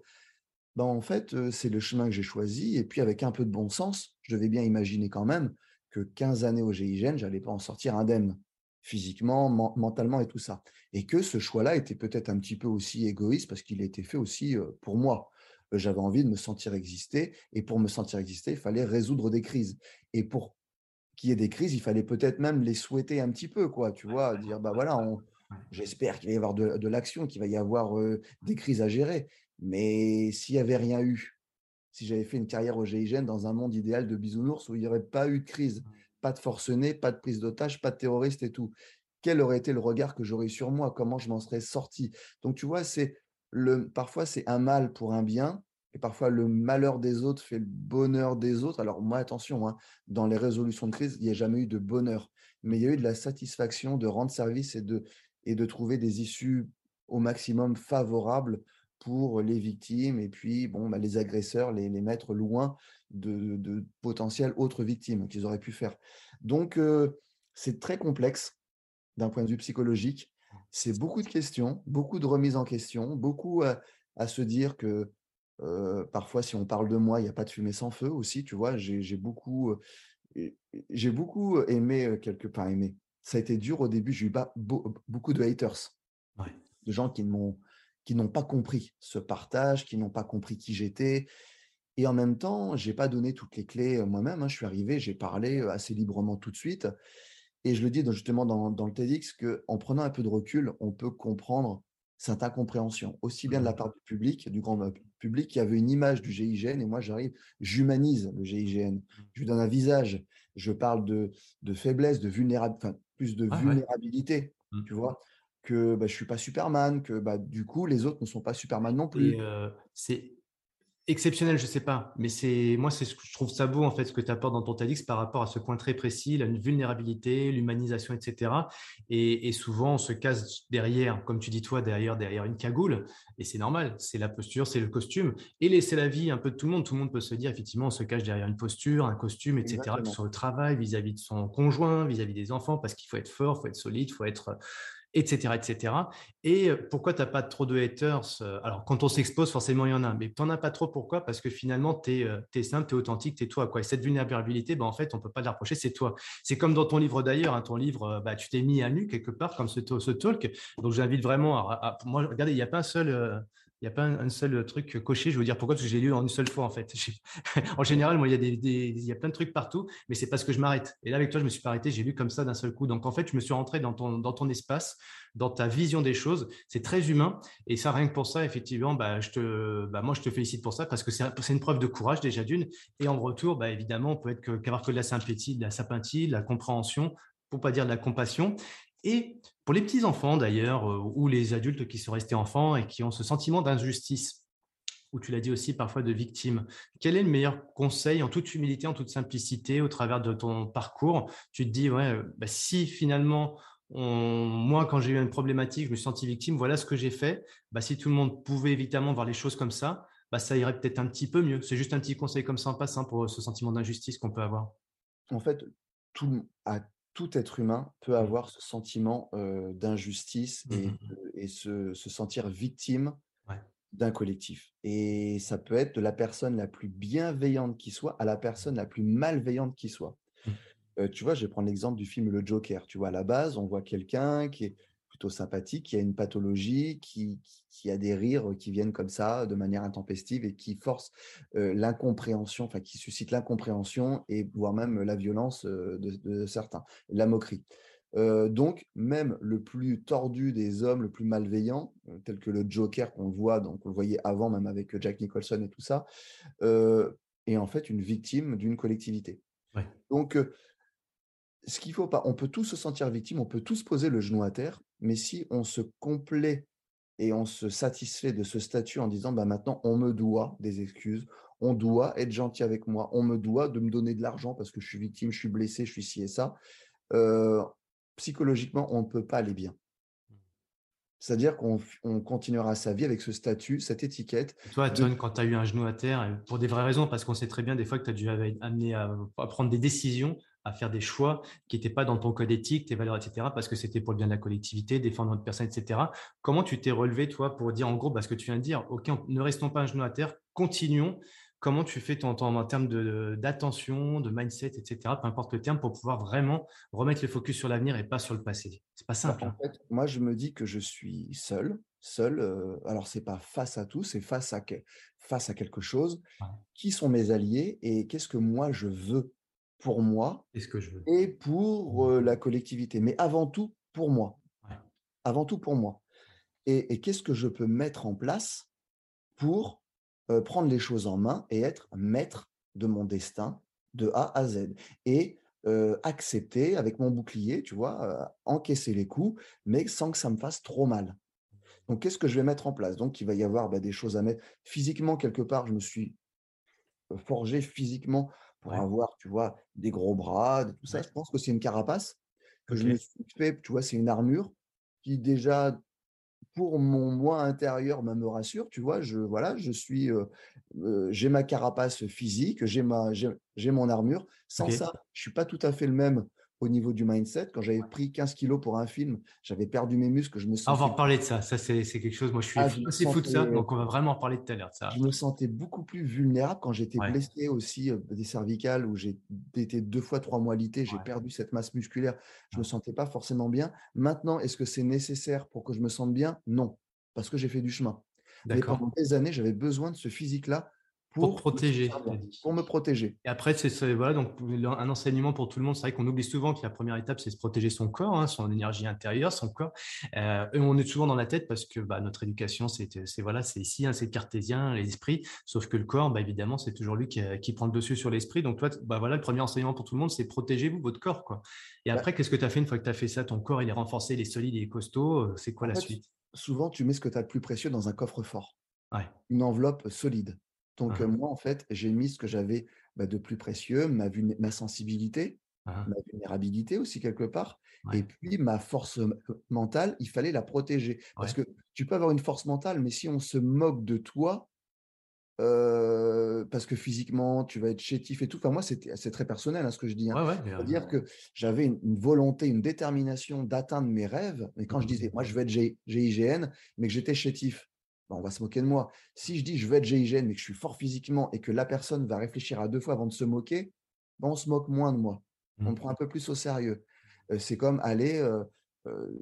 ben en fait, c'est le chemin que j'ai choisi. Et puis, avec un peu de bon sens, je devais bien imaginer quand même que 15 années au GIGN, je n'allais pas en sortir indemne physiquement, mentalement et tout ça. Et que ce choix-là était peut-être un petit peu aussi égoïste parce qu'il a été fait aussi pour moi. J'avais envie de me sentir exister et pour me sentir exister, il fallait résoudre des crises. Et pour qu'il y ait des crises, il fallait peut-être même les souhaiter un petit peu, quoi, tu vois, dire, bah voilà, j'espère qu'il va y avoir de, l'action, qu'il va y avoir des crises à gérer. Mais s'il n'y avait rien eu, si j'avais fait une carrière au GIGN dans un monde idéal de bisounours où il n'y aurait pas eu de crise, pas de forcenés, pas de prise d'otage, pas de terroristes et tout. Quel aurait été le regard que j'aurais sur moi? Comment je m'en serais sorti? Donc, tu vois, c'est le, parfois c'est un mal pour un bien, et parfois le malheur des autres fait le bonheur des autres. Alors, moi, attention, hein, dans les résolutions de crise, il n'y a jamais eu de bonheur, mais il y a eu de la satisfaction de rendre service et de, et de trouver des issues au maximum favorables pour les victimes et puis bon, bah, les agresseurs, les, les mettre loin de, potentielles autres victimes qu'ils auraient pu faire. Donc, c'est très complexe d'un point de vue psychologique. C'est beaucoup de questions, beaucoup de remises en question, beaucoup à, se dire que parfois, si on parle de moi, il n'y a pas de fumée sans feu aussi. Tu vois, j'ai beaucoup, j'ai beaucoup aimé quelque part aimé. Ça a été dur au début. J'ai eu beaucoup de haters, de gens qui m'ont qui n'ont pas compris ce partage, qui n'ont pas compris qui j'étais, et en même temps, je n'ai pas donné toutes les clés moi-même. Hein. Je suis arrivé, j'ai parlé assez librement tout de suite. Et je le dis justement dans, dans le TEDx qu'en prenant un peu de recul, on peut comprendre cette incompréhension, aussi bien de la mmh. part du public, du grand public, qui avait une image du GIGN, et moi j'arrive, j'humanise le GIGN, mmh. je lui donne un visage, je parle de, de faiblesse, de vulnérabilité, enfin plus de vulnérabilité, mmh. tu vois, que bah, je ne suis pas Superman, que bah, du coup les autres ne sont pas Superman non plus. c'est exceptionnel, je sais pas, mais c'est moi, c'est ce que je trouve ça beau en fait, ce que tu apportes dans ton TEDx par rapport à ce point très précis, la vulnérabilité, l'humanisation, etc. Et, souvent, on se casse derrière, comme tu dis toi, derrière derrière une cagoule, et c'est normal, c'est la posture, c'est le costume, et laisser la vie un peu de tout le monde. Tout le monde peut se dire effectivement, on se cache derrière une posture, un costume, etc. Sur le travail, vis-à-vis de son conjoint, vis-à-vis des enfants, parce qu'il faut être fort, il faut être solide, il faut être etc. Et pourquoi tu n'as pas trop de haters Alors, quand on s'expose, forcément, il y en a, mais tu n'en as pas trop. Pourquoi? Parce que finalement, tu es, simple, tu es authentique, tu es toi. Quoi. Et cette vulnérabilité, ben, en fait, on ne peut pas la reprocher, c'est toi. C'est comme dans ton livre d'ailleurs, hein, ton livre, bah, tu t'es mis à nu quelque part, comme ce, ce talk. Donc, j'invite vraiment à, Moi, regardez, il n'y a pas un seul il n'y a pas un, seul truc coché. Je veux dire pourquoi? Parce que j'ai lu en une seule fois en fait. en général, moi, il y, a des, y a plein de trucs partout, mais c'est parce que je m'arrête. Et là, avec toi, je me suis pas arrêté. J'ai lu comme ça d'un seul coup. Donc en fait, je me suis rentré dans ton, dans ton espace, dans ta vision des choses. C'est très humain. Et ça, rien que pour ça, effectivement, bah, je te, bah, moi, je te félicite pour ça parce que c'est une preuve de courage déjà d'une. Et en retour, bah, évidemment, on peut être qu'avoir que, de la sympathie, de la sympathie, de la compréhension, pour pas dire de la compassion. Et pour les petits-enfants d'ailleurs, euh, ou les adultes qui sont restés enfants et qui ont ce sentiment d'injustice, ou tu l'as dit aussi parfois de victime, quel est le meilleur conseil en toute humilité, en toute simplicité, au travers de ton parcours? Tu te dis, ouais, bah, si finalement, moi, quand j'ai eu une problématique, je me suis senti victime, voilà ce que j'ai fait. Bah, si tout le monde pouvait évidemment voir les choses comme ça, bah, ça irait peut-être un petit peu mieux. C'est juste un petit conseil comme ça en passant pour ce sentiment d'injustice qu'on peut avoir. En fait, tout, à tout être humain peut mmh. avoir ce sentiment d'injustice mmh, mmh, et, se, sentir victime d'un collectif. Et ça peut être de la personne la plus bienveillante qui soit à la personne la plus malveillante qui soit. tu vois, je vais prendre l'exemple du film Le Joker. Tu vois, à la base, on voit quelqu'un qui est sympathique, qui a une pathologie, qui, qui, a des rires qui viennent comme ça de manière intempestive et qui force l'incompréhension, enfin qui suscite l'incompréhension et voire même la violence de, certains, la moquerie. donc, même le plus tordu des hommes, le plus malveillant, tel que le Joker qu'on voit, donc on le voyait avant, même avec Jack Nicholson et tout ça, est en fait une victime d'une collectivité. Donc, ce qu'il faut pas, on peut tous se sentir victime, on peut tous poser le genou à terre, mais si on se complaît et on se satisfait de ce statut en disant bah maintenant on me doit des excuses, on doit être gentil avec moi, on me doit de me donner de l'argent parce que je suis victime, je suis blessé, je suis ci et ça, euh, psychologiquement on ne peut pas aller bien. C'est-à-dire qu'on continuera sa vie avec ce statut, cette étiquette. toi, John, quand tu as eu un genou à terre, pour des vraies raisons, parce qu'on sait très bien des fois que tu as dû amener à, prendre des décisions à faire des choix qui n'étaient pas dans ton code éthique, tes valeurs, etc., parce que c'était pour le bien de la collectivité, défendre notre personne, etc. Comment tu t'es relevé, toi, pour dire en gros, parce que tu viens de dire, OK, ne restons pas un genou à terre, continuons. Comment tu fais ton, temps en termes d'attention, de, mindset, etc., peu importe le terme, pour pouvoir vraiment remettre le focus sur l'avenir et pas sur le passé? C'est pas bah, simple. en hein. fait, moi, je me dis que je suis seul, seul. Euh, alors, c'est pas face à tout, c'est face à, face à quelque chose. Qui sont mes alliés et qu'est-ce que moi je veux? Pour moi et pour mmh. la collectivité, mais avant tout pour moi. Avant tout pour moi. Et, qu'est-ce que je peux mettre en place pour prendre les choses en main et être maître de mon destin de A à Z et accepter avec mon bouclier, tu vois, encaisser les coups, mais sans que ça me fasse trop mal. Donc, qu'est-ce que je vais mettre en place? Donc, il va y avoir bah, des choses à mettre. Physiquement, quelque part, je me suis forgé physiquement pour avoir, tu vois, des gros bras, tout ça. Je pense que c'est une carapace que je me suis fait, tu vois, c'est une armure qui déjà, pour mon moi intérieur, me rassure, tu vois, je, voilà, je suis, j'ai ma carapace physique, j'ai ma, j'ai mon armure. Sans ça, je suis pas tout à fait le même au niveau du mindset. Quand j'avais pris 15 kilos pour un film, j'avais perdu mes muscles. Je me sentais... on va en reparler de ça. Ça, c'est quelque chose. Moi, je suis ah, fou de ça. Donc, on va vraiment en parler tout à l'heure. Ça. Je me sentais beaucoup plus vulnérable quand j'étais blessé aussi euh, des cervicales où j'ai été deux fois trois mois lité. J'ai perdu cette masse musculaire. Je ne me sentais pas forcément bien. Maintenant, est-ce que c'est nécessaire pour que je me sente bien? Non, parce que j'ai fait du chemin. Mais pendant des années, j'avais besoin de ce physique-là pour, protéger. Pour me protéger. Et après, c'est voilà, donc un enseignement pour tout le monde. C'est vrai qu'on oublie souvent que la première étape, c'est se protéger son corps, hein, son énergie intérieure, son corps. Euh, et on est souvent dans la tête parce que bah, notre éducation, c'est voilà, c'est ici, hein, c'est cartésien, l'esprit. Sauf que le corps, bah, évidemment, c'est toujours lui qui, qui, prend le dessus sur l'esprit. Donc toi, bah, voilà, le premier enseignement pour tout le monde, c'est protégez-vous votre corps, quoi. Et après, qu'est-ce que tu as fait une fois que tu as fait ça? Ton corps, il est renforcé, il est solide, il est costaud. Euh, c'est quoi la suite? Souvent, tu mets ce que tu as de plus précieux dans un coffre fort. Une enveloppe solide. Donc, moi, en fait, j'ai mis ce que j'avais bah, de plus précieux, ma, ma sensibilité, ma vulnérabilité aussi, quelque part. Et puis, ma force mentale, il fallait la protéger. Parce que tu peux avoir une force mentale, mais si on se moque de toi, parce que physiquement, tu vas être chétif et tout. Enfin, moi, c'est très personnel hein, ce que je dis. Hein. C'est-à-dire que j'avais une, volonté, une détermination d'atteindre mes rêves. Mais quand je disais, moi, je veux être GIGN, mais que j'étais chétif, ben, on va se moquer de moi. Si je dis, je veux être GIGN, mais que je suis fort physiquement et que la personne va réfléchir à deux fois avant de se moquer, ben, on se moque moins de moi. On me mmh. prend un peu plus au sérieux. c'est comme aller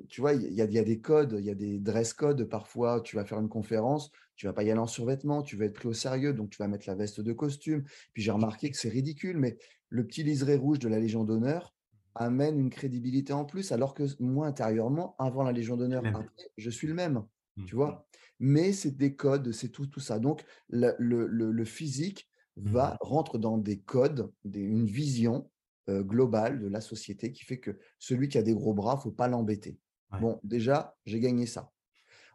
tu vois, il y, a des codes, il y a des dress codes parfois. Tu vas faire une conférence, tu vas pas y aller en survêtement, tu vas être pris au sérieux, donc tu vas mettre la veste de costume. Puis j'ai remarqué que c'est ridicule, mais le petit liseré rouge de la Légion d'honneur amène une crédibilité en plus, alors que moi, intérieurement, avant la Légion d'honneur, je suis le même, tu mmh. vois. Mais c'est des codes, c'est tout, tout ça. Donc, le, physique va mmh. rentre dans des codes, une vision euh, global de la société qui fait que celui qui a des gros bras, faut pas l'embêter. Bon, déjà, j'ai gagné ça.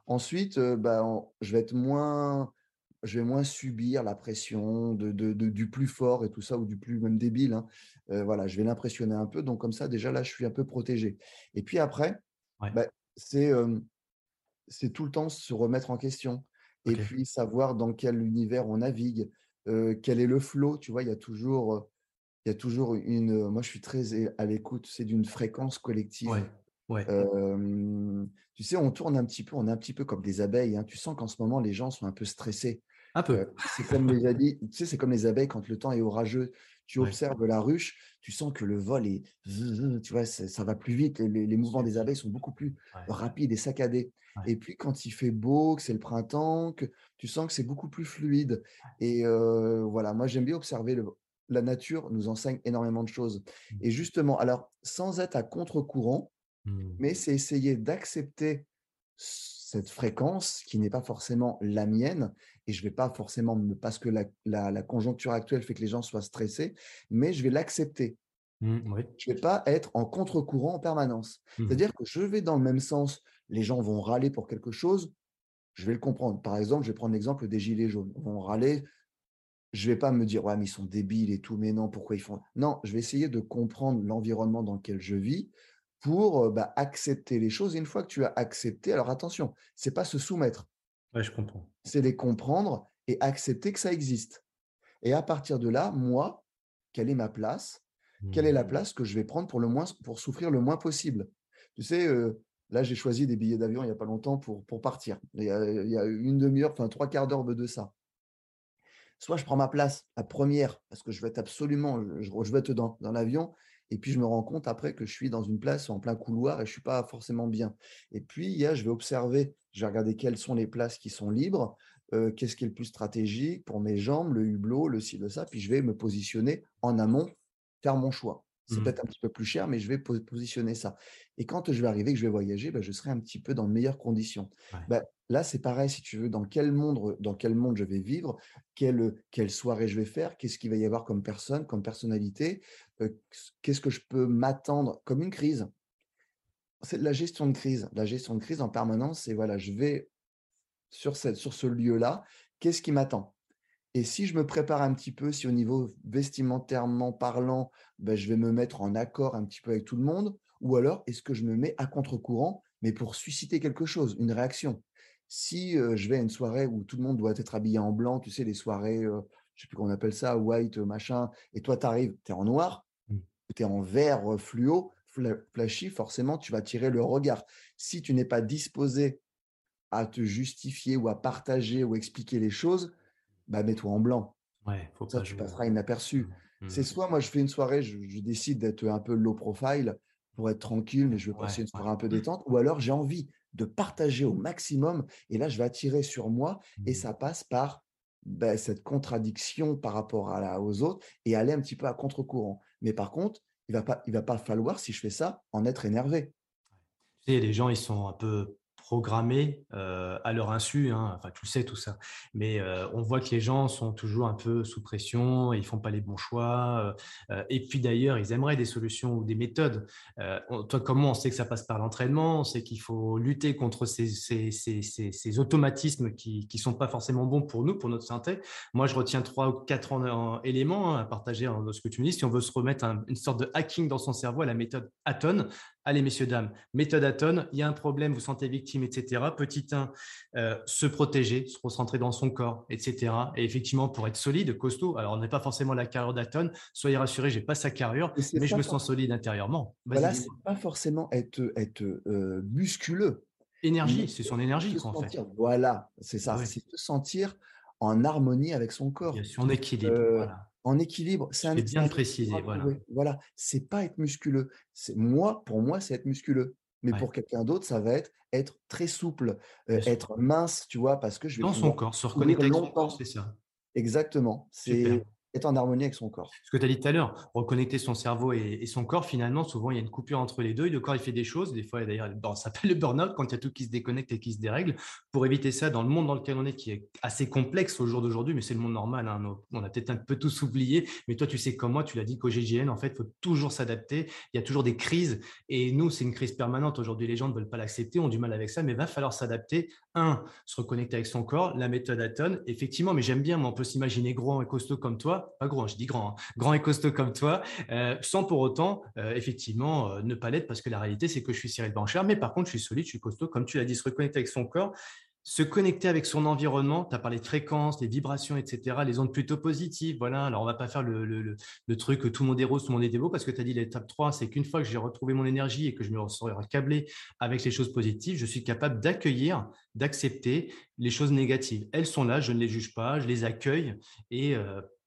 Ensuite, euh, bah, je vais être moins, je vais moins subir la pression de, du plus fort et tout ça, ou du plus même débile. Hein. Euh, voilà, je vais l'impressionner un peu. Donc, comme ça, déjà là, je suis un peu protégé. Et puis après, bah, c'est c'est tout le temps se remettre en question. Et puis savoir dans quel univers on navigue, quel est le flow. Tu vois, il y a toujours il y a toujours une. Moi, je suis très à l'écoute, c'est d'une fréquence collective. Ouais, tu sais, on tourne un petit peu, on est un petit peu comme des abeilles. Hein. Tu sens qu'en ce moment, les gens sont un peu stressés. Un peu. c'est comme les abeilles, tu sais, c'est comme les abeilles quand le temps est orageux. Tu observes la ruche, tu sens que le vol est, tu vois, ça va plus vite. Les, mouvements des abeilles sont beaucoup plus rapides et saccadés. Et puis quand il fait beau, que c'est le printemps, que tu sens que c'est beaucoup plus fluide. Et voilà, moi j'aime bien observer le, la nature nous enseigne énormément de choses. Mmh. Et justement, alors, sans être à contre-courant, mmh. mais c'est essayer d'accepter cette fréquence qui n'est pas forcément la mienne, et je vais pas forcément, parce que la, conjoncture actuelle fait que les gens soient stressés, mais je vais l'accepter. Mmh, je ne vais pas être en contre-courant en permanence. C'est-à-dire que je vais dans le même sens, les gens vont râler pour quelque chose, je vais le comprendre. Par exemple, je vais prendre l'exemple des gilets jaunes. Ils vont râler je vais pas me dire, ouais, mais ils sont débiles et tout, mais non, pourquoi ils font? Non, je vais essayer de comprendre l'environnement dans lequel je vis pour bah, accepter les choses. Et une fois que tu as accepté, alors attention, c'est pas se soumettre. Ouais, je comprends. C'est les comprendre et accepter que ça existe. Et à partir de là, moi, quelle est ma place? Quelle est la mmh. place que je vais prendre pour, le moins, pour souffrir le moins possible? Tu sais, là, j'ai choisi des billets d'avion il n'y a pas longtemps pour, pour partir. Il y, a, il y a une demi-heure, enfin trois quarts d'heure de ça soit je prends ma place à première parce que je vais être absolument, je, vais être dans, l'avion, et puis je me rends compte après que je suis dans une place en plein couloir et je suis pas forcément bien. Et puis, il y a, je vais observer, je vais regarder quelles sont les places qui sont libres, euh, qu'est-ce qui est le plus stratégique pour mes jambes, le hublot, le ci, le ça, puis je vais me positionner en amont, faire mon choix. C'est mmh. peut-être un petit peu plus cher, mais je vais positionner ça. Et quand je vais arriver, que je vais voyager, bah, je serai un petit peu dans de meilleures conditions. Bah, là, c'est pareil, si tu veux, dans quel monde, je vais vivre, quelle, quelle soirée je vais faire, qu'est-ce qu'il va y avoir comme personne, comme personnalité, qu'est-ce que je peux m'attendre comme une crise. C'est la gestion de crise. La gestion de crise en permanence, c'est voilà, je vais sur ce lieu-là, qu'est-ce qui m'attend? Et si je me prépare un petit peu, si au niveau vestimentairement parlant, ben, je vais me mettre en accord un petit peu avec tout le monde, ou alors est-ce que je me mets à contre-courant, mais pour susciter quelque chose, une réaction? Si je vais à une soirée où tout le monde doit être habillé en blanc, tu sais, les soirées, je ne sais plus comment on appelle ça, white, machin, et toi, tu arrives, tu es en noir, mmh. tu es en vert fluo, flashy, forcément, tu vas tirer le regard. Si tu n'es pas disposé à te justifier ou à partager ou expliquer les choses, bah, mets-toi en blanc. Ouais, faut ça, tu passeras inaperçu. Mmh. C'est soit moi, je fais une soirée, je, décide d'être un peu low profile pour être tranquille, mais je veux passer une soirée un peu mmh. détente, ou alors j'ai envie de partager au maximum, et là, je vais attirer sur moi, et mmh. ça passe par bah, cette contradiction par rapport à la, aux autres, et aller un petit peu à contre-courant. Mais par contre, il ne va, pas, il va pas falloir, si je fais ça, en être énervé. Tu sais, les gens, ils sont un peu programmés euh, à leur insu, hein, enfin tu sais tout ça, mais euh, on voit que les gens sont toujours un peu sous pression, ils font pas les bons choix, euh, et puis d'ailleurs ils aimeraient des solutions ou des méthodes. toi comment on sait que ça passe par l'entraînement, on sait qu'il faut lutter contre ces automatismes qui ne sont pas forcément bons pour nous, pour notre santé. Moi je retiens trois ou quatre éléments hein, à partager dans ce que tu me dis. Si on veut se remettre une sorte de hacking dans son cerveau à la méthode Aton, Allez, messieurs, dames, méthode Aton, il y a un problème, vous sentez victime, etc. Petit 1, euh, se protéger, se concentrer dans son corps, etc. Et effectivement, pour être solide, costaud, alors on n'est pas forcément la carrure d'Aton, soyez rassurés, je n'ai pas sa carrure, mais je me sens solide intérieurement. Voilà, ce pas forcément être, être euh, musculeux. Énergie, c'est son énergie, en fait. Voilà, c'est ça, c'est se sentir en harmonie avec son corps. en équilibre. Euh, en équilibre. C'est un, bien précisé. Voilà. voilà. C'est pas être musculeux. C'est moi, pour moi, c'est être musculeux. Mais pour quelqu'un d'autre, ça va être être très souple, euh, être mince, tu vois, parce que je vais dans son corps, se reconnecter avec son corps, c'est ça. Exactement. C'est être en harmonie avec son corps. Ce que tu as dit tout à l'heure, reconnecter son cerveau et, son corps, finalement, souvent, il y a une coupure entre les deux. Et le corps, il fait des choses. Des fois, d'ailleurs, ça s'appelle le burn-out quand il y a tout qui se déconnecte et qui se dérègle. Pour éviter ça, dans le monde dans lequel on est, qui est assez complexe au jour d'aujourd'hui, mais c'est le monde normal. Hein, on a peut-être un peu tous oublié. Mais toi, tu sais comme moi, tu l'as dit qu'au GGN, en fait, il faut toujours s'adapter. Il y a toujours des crises. Et nous, c'est une crise permanente. Aujourd'hui, les gens ne veulent pas l'accepter, ont du mal avec ça, mais il va falloir s'adapter. Un, se reconnecter avec son corps, la méthode Aton. Effectivement, mais j'aime bien, on peut s'imaginer gros et costaud comme toi. Pas hein, je dis grand Hein. grand, et costaud comme toi, euh, sans pour autant, euh, effectivement, euh, ne pas l'être, parce que la réalité, c'est que je suis Cyril Banchère, mais par contre, je suis solide, je suis costaud, comme tu l'as dit, se reconnecter avec son corps, se connecter avec son environnement, tu as parlé de fréquences, les vibrations, etc., les ondes plutôt positives. Voilà, alors on va pas faire le, le, truc que tout le monde est rose, tout le monde est beau, parce que tu as dit l'étape 3, c'est qu'une fois que j'ai retrouvé mon énergie et que je me serai câblé avec les choses positives, je suis capable d'accueillir, d'accepter les choses négatives. Elles sont là, je ne les juge pas, je les accueille et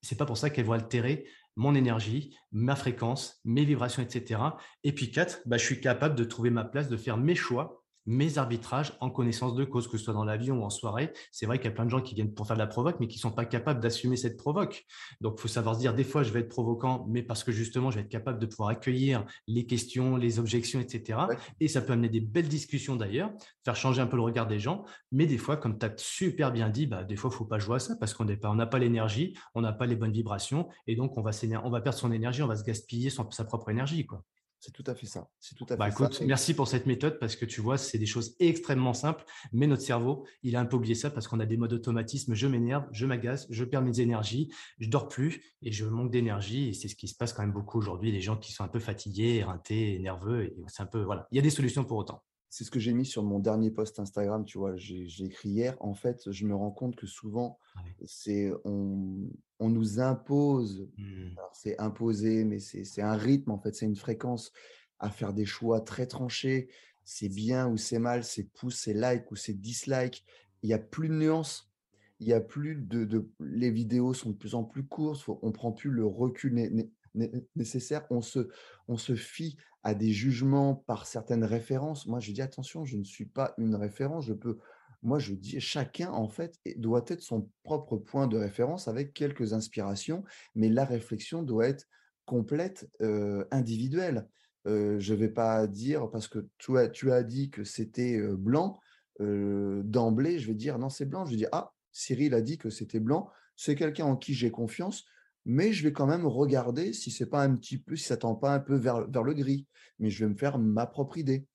c'est pas pour ça qu'elles vont altérer mon énergie, ma fréquence, mes vibrations, etc. Et puis quatre, bah, je suis capable de trouver ma place, de faire mes choix mes arbitrages en connaissance de cause, que ce soit dans l'avion ou en soirée. C'est vrai qu'il y a plein de gens qui viennent pour faire de la provoque, mais qui ne sont pas capables d'assumer cette provoque. Donc, il faut savoir se dire, des fois, je vais être provocant, mais parce que justement, je vais être capable de pouvoir accueillir les questions, les objections, etc. Et ça peut amener des belles discussions d'ailleurs, faire changer un peu le regard des gens. Mais des fois, comme tu as super bien dit, bah, des fois, il ne faut pas jouer à ça parce qu'on n'a pas l'énergie, on n'a pas les bonnes vibrations. Et donc, on va, on va perdre son énergie, on va se gaspiller sa propre énergie. Quoi. C'est tout à fait ça. C'est tout à bah, fait Merci pour cette méthode parce que tu vois, c'est des choses extrêmement simples, mais notre cerveau, il a un peu oublié ça parce qu'on a des modes d'automatisme. Je m'énerve, je m'agace, je perds mes énergies, je dors plus et je manque d'énergie. Et c'est ce qui se passe quand même beaucoup aujourd'hui. Les gens qui sont un peu fatigués, éreintés, nerveux. Et c'est un peu voilà. Il y a des solutions pour autant c'est ce que j'ai mis sur mon dernier post Instagram, tu vois, j'ai écrit hier. En fait, je me rends compte que souvent, c'est on, nous impose, mmh. c'est imposé, mais c'est un rythme, en fait, c'est une fréquence à faire des choix très tranchés. C'est bien ou c'est mal, c'est pouce, c'est like ou c'est dislike. Il n'y a plus de nuances. Il y a plus de, Les vidéos sont de plus en plus courtes. on prend plus le recul nécessaire. On se, on se fie à des jugements par certaines références. Moi, je dis attention, je ne suis pas une référence. Je peux, moi, je dis chacun en fait doit être son propre point de référence avec quelques inspirations, mais la réflexion doit être complète, individuelle. Je ne vais pas dire parce que tu as, tu as dit que c'était blanc d'emblée. Je vais dire non, c'est blanc. Je vais dire ah, Cyril a dit que c'était blanc. C'est quelqu'un en qui j'ai confiance mais je vais quand même regarder si c'est pas un petit peu, si ça tend pas un peu vers, le gris. Mais je vais me faire ma propre idée.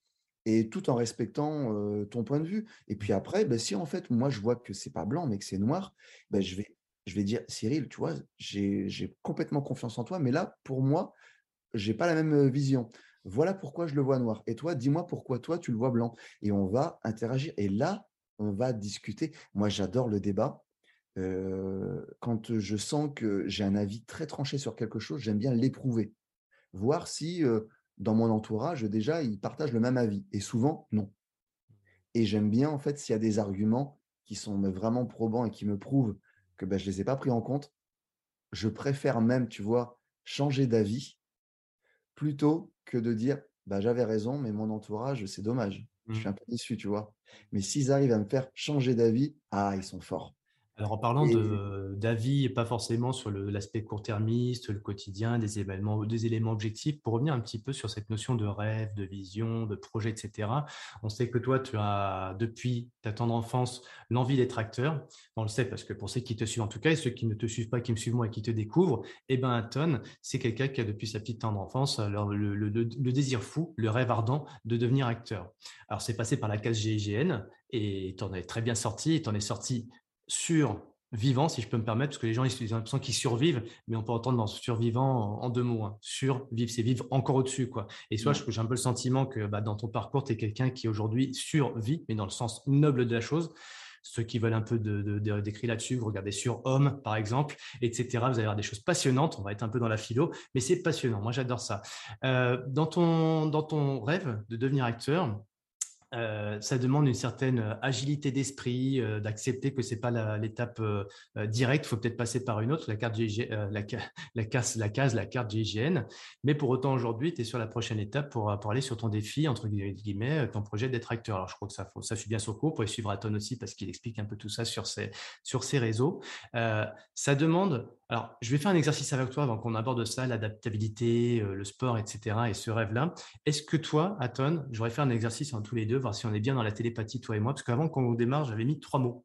Et tout en respectant ton point de vue. Et puis après, ben, si en fait, moi, je vois que c'est pas blanc, mais que c'est noir, ben, je, vais, je vais dire, Cyril, tu vois, j'ai complètement confiance en toi, mais là, pour moi, j'ai pas la même vision. Voilà pourquoi je le vois noir. Et toi, dis-moi pourquoi toi, tu le vois blanc. Et on va interagir. Et là, on va discuter. Moi, j'adore le débat quand je sens que j'ai un avis très tranché sur quelque chose, j'aime bien l'éprouver. Voir si dans mon entourage, déjà, ils partagent le même avis. Et souvent, non. Et j'aime bien, en fait, s'il y a des arguments qui sont vraiment probants et qui me prouvent que ben, je ne les ai pas pris en compte, je préfère même, tu vois, changer d'avis plutôt que de dire bah, j'avais raison, mais mon entourage, c'est dommage. Je suis mmh. un peu déçu, tu vois. Mais s'ils arrivent à me faire changer d'avis, ah, ils sont forts. Alors en parlant d'avis et pas forcément sur l'aspect court-termiste, le quotidien, des éléments, des éléments objectifs, pour revenir un petit peu sur cette notion de rêve, de vision, de projet, etc. On sait que toi, tu as depuis ta tendre enfance l'envie d'être acteur. On le sait parce que pour ceux qui te suivent en tout cas et ceux qui ne te suivent pas, qui me suivent moi et qui te découvrent, eh ben Anton, c'est quelqu'un qui a depuis sa petite tendre enfance le, le, désir fou, le rêve ardent de devenir acteur. Alors c'est passé par la case GIGN et tu en es très bien sorti, tu en es sorti sur vivant, si je peux me permettre, parce que les gens ils ont l'impression qu'ils survivent, mais on peut entendre dans survivant en, deux mots. Hein. Survivre, c'est vivre encore au-dessus. quoi. Et soit j'ai un peu le sentiment que bah, dans ton parcours, tu es quelqu'un qui aujourd'hui survit, mais dans le sens noble de la chose. Ceux qui veulent un peu d'écrit là-dessus, vous regardez sur Homme, par exemple, etc. Vous allez avoir des choses passionnantes. On va être un peu dans la philo, mais c'est passionnant. Moi, j'adore ça. Euh, dans, ton, dans ton rêve de devenir acteur, euh, ça demande une certaine euh, agilité d'esprit, euh, d'accepter que c'est pas l'étape directe. Il faut peut-être passer par une autre, la carte case, la case, la carte GIGN. Mais pour autant, aujourd'hui, tu es sur la prochaine étape pour, pour, aller sur ton défi, entre guillemets, ton projet d'être acteur. Alors, je crois que ça, suit bien son cours. Pour suivre Aton aussi parce qu'il explique un peu tout ça sur ses, sur ses réseaux. ça demande alors, je vais faire un exercice avec toi avant qu'on aborde ça, l'adaptabilité, le sport, etc. et ce rêve-là. Est-ce que toi, Aton, j'aurais fait un exercice en tous les deux, voir si on est bien dans la télépathie, toi et moi, parce qu'avant, quand on démarre, j'avais mis trois mots.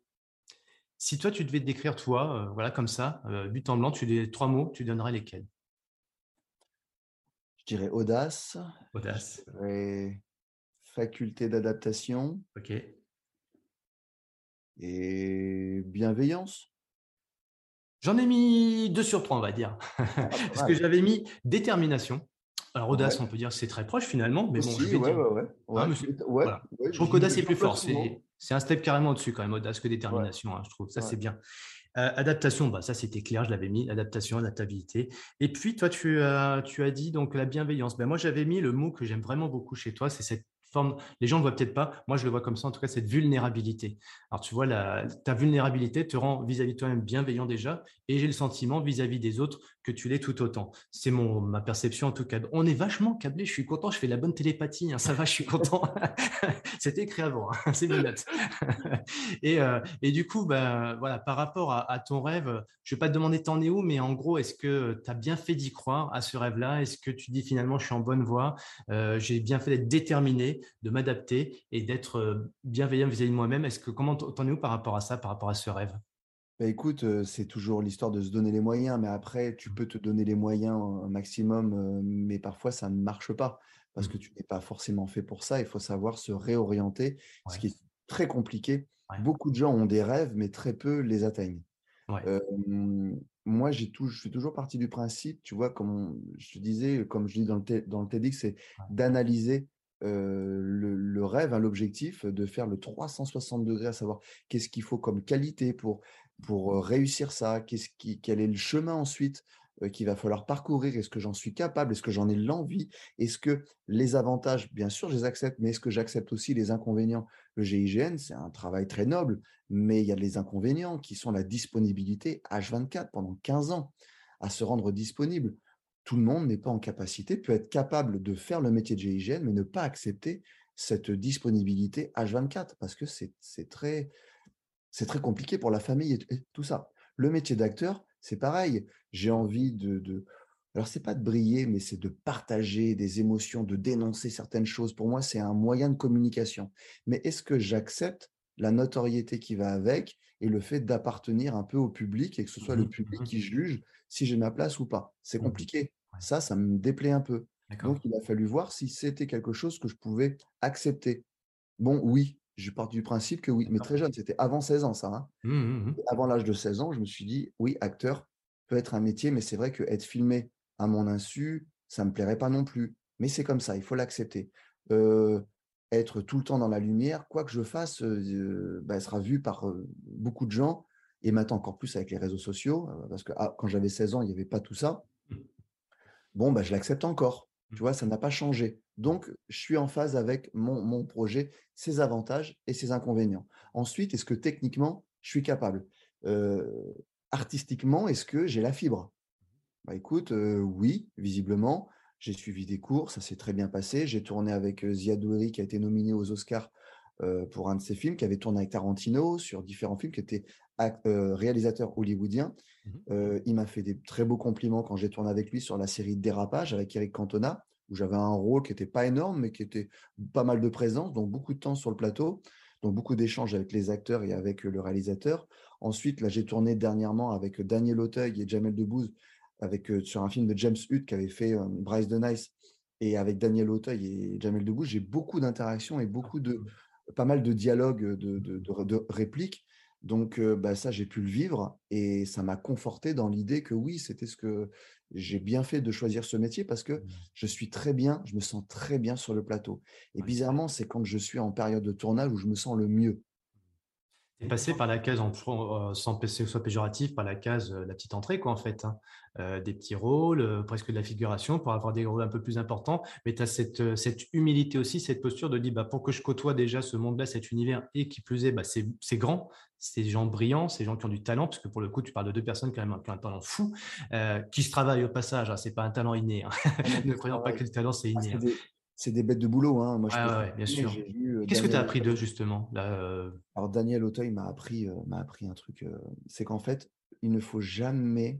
Si toi, tu devais te décrire toi, voilà, comme ça, but en blanc, tu dis trois mots, tu donnerais lesquels? Je dirais audace. Audace. faculté d'adaptation. OK. Et bienveillance. J'en ai mis deux sur trois, on va dire. Ah, Parce que j'avais mis détermination. Alors, audace, on peut dire que c'est très proche finalement, mais bon, je vais dire. je trouve qu'audace est plus fort. C'est un step carrément au-dessus quand même, audace que détermination, hein, je trouve. Ça, c'est bien. Euh, adaptation, bah, ça c'était clair, je l'avais mis, adaptation, adaptabilité. Et puis toi, tu as, tu as dit donc la bienveillance. Ben, moi, j'avais mis le mot que j'aime vraiment beaucoup chez toi, c'est cette les gens ne le voient peut-être pas, moi je le vois comme ça, en tout cas cette vulnérabilité. Alors tu vois, ta vulnérabilité te rend vis-à-vis de toi-même bienveillant déjà, et j'ai le sentiment vis-à-vis des autres que tu l'es tout autant. C'est mon ma perception en tout cas. On est vachement câblé, je suis content, je fais la bonne télépathie, hein, ça va, je suis content. C'était écrit avant, hein, c'est une note. et, euh, et du coup, ben, voilà, par rapport à, ton rêve, je ne vais pas te demander t'en es où, mais en gros, est-ce que tu as bien fait d'y croire à ce rêve-là? Est-ce que tu dis finalement je suis en bonne voie, euh, j'ai bien fait d'être déterminé de m'adapter et d'être euh, bienveillant vis-à-vis de moi-même. Est-ce que comment t'en es où par rapport à ça, par rapport à ce rêve? Bah, écoute, euh, c'est toujours l'histoire de se donner les moyens, mais après, tu mmh. peux te donner les moyens un maximum, euh, mais parfois ça ne marche pas parce mmh. que tu n'es pas forcément fait pour ça. Il faut savoir se réorienter, ce qui est très compliqué. Beaucoup de gens ont des rêves, mais très peu les atteignent. moi, j'ai tout, je suis toujours parti du principe, tu vois, comme je te disais, comme je dis dans le, dans le TEDx, c'est d'analyser le, rêve, hein, l'objectif de faire le 360 degrés, à savoir qu'est-ce qu'il faut comme qualité pour, pour réussir ça, qu'est-ce qui, quel est le chemin ensuite qu'il va falloir parcourir, est-ce que j'en suis capable, est-ce que j'en ai l'envie, est-ce que les avantages, bien sûr, je les accepte, mais est-ce que j'accepte aussi les inconvénients? Le GIGN, c'est un travail très noble, mais il y a les inconvénients qui sont la disponibilité H24 pendant 15 ans, à se rendre disponible tout le monde n'est pas en capacité, peut être capable de faire le métier de GIGN, mais ne pas accepter cette disponibilité H24, parce que c'est très, compliqué pour la famille et, tout ça. Le métier d'acteur, c'est pareil. J'ai envie de, de alors, c'est pas de briller, mais c'est de partager des émotions, de dénoncer certaines choses. Pour moi, c'est un moyen de communication. Mais est-ce que j'accepte la notoriété qui va avec? Et le fait d'appartenir un peu au public et que ce soit le mmh public mmh qui juge si j'ai ma place ou pas. C'est mmh compliqué. Ça, ça me déplaît un peu. Donc, il a fallu voir si c'était quelque chose que je pouvais accepter. Bon, oui, je pars du principe que oui, mais très jeune, c'était avant 16 ans, ça. Hein. Avant l'âge de 16 ans, je me suis dit, oui, acteur peut être un métier, mais c'est vrai que être filmé à mon insu, ça ne me plairait pas non plus. Mais c'est comme ça, il faut l'accepter. Euh, être tout le temps dans la lumière, quoi que je fasse, euh, bah, elle sera vue par euh, beaucoup de gens, et maintenant encore plus avec les réseaux sociaux, euh, parce que ah, quand j'avais 16 ans, il n'y avait pas tout ça. Mmh. Bon, bah, je l'accepte encore. Tu mmh. vois, ça n'a pas changé. Donc, je suis en phase avec mon, mon projet, ses avantages et ses inconvénients. Ensuite, est-ce que techniquement, je suis capable? Artistiquement, est-ce que j'ai la fibre? Bah, Écoute, oui, visiblement. J'ai suivi des cours, ça s'est très bien passé. J'ai tourné avec Ziad Doueri, qui a été nominé aux Oscars pour un de ses films, qui avait tourné avec Tarantino sur différents films, qui était réalisateur hollywoodien. Mmh il m'a fait des très beaux compliments quand j'ai tourné avec lui sur la série Dérapage avec Eric Cantona, où j'avais un rôle qui n'était pas énorme, mais qui était pas mal de présence, donc beaucoup de temps sur le plateau, donc beaucoup d'échanges avec les acteurs et avec le réalisateur. Ensuite, là, j'ai tourné dernièrement avec Daniel Auteuil et Jamel Debbouze avec, sur un film de James Hutt qui avait fait Bryce de Nice et avec Daniel Auteuil et Jamel Debbouze, j'ai beaucoup d'interactions et beaucoup de, pas mal de dialogues, de, de, répliques. Donc, bah, ça, j'ai pu le vivre et ça m'a conforté dans l'idée que oui, c'était ce que j'ai bien fait de choisir ce métier parce que Mmh. je suis très bien, je me sens très bien sur le plateau. Et bizarrement, c'est quand je suis en période de tournage où je me sens le mieux. Tu es passé par la case, euh, sans que ce soit péjoratif, par la case, la petite entrée, quoi, en fait. hein. Euh, des petits rôles, euh, presque de la figuration pour avoir des rôles un peu plus importants. Mais tu as cette, euh, cette humilité aussi, cette posture de dire, bah, pour que je côtoie déjà ce monde-là, cet univers, et qui plus est, bah, c'est c'est grand, c'est des gens brillants, c'est des gens qui ont du talent, parce que pour le coup, tu parles de deux personnes quand même qui ont un talent fou, euh, qui se travaillent au passage. hein, c'est pas un talent inné. hein. Ah ne croyons pas que le talent, c'est Ah, inné. c'est hein. des, c'est des bêtes de boulot. hein. Moi, je ouais, bien sûr. vu Qu'est-ce que tu as appris d'eux, justement là, Alors Daniel Auteuil m'a appris, m'a appris un truc, c'est qu'en fait, il ne faut jamais,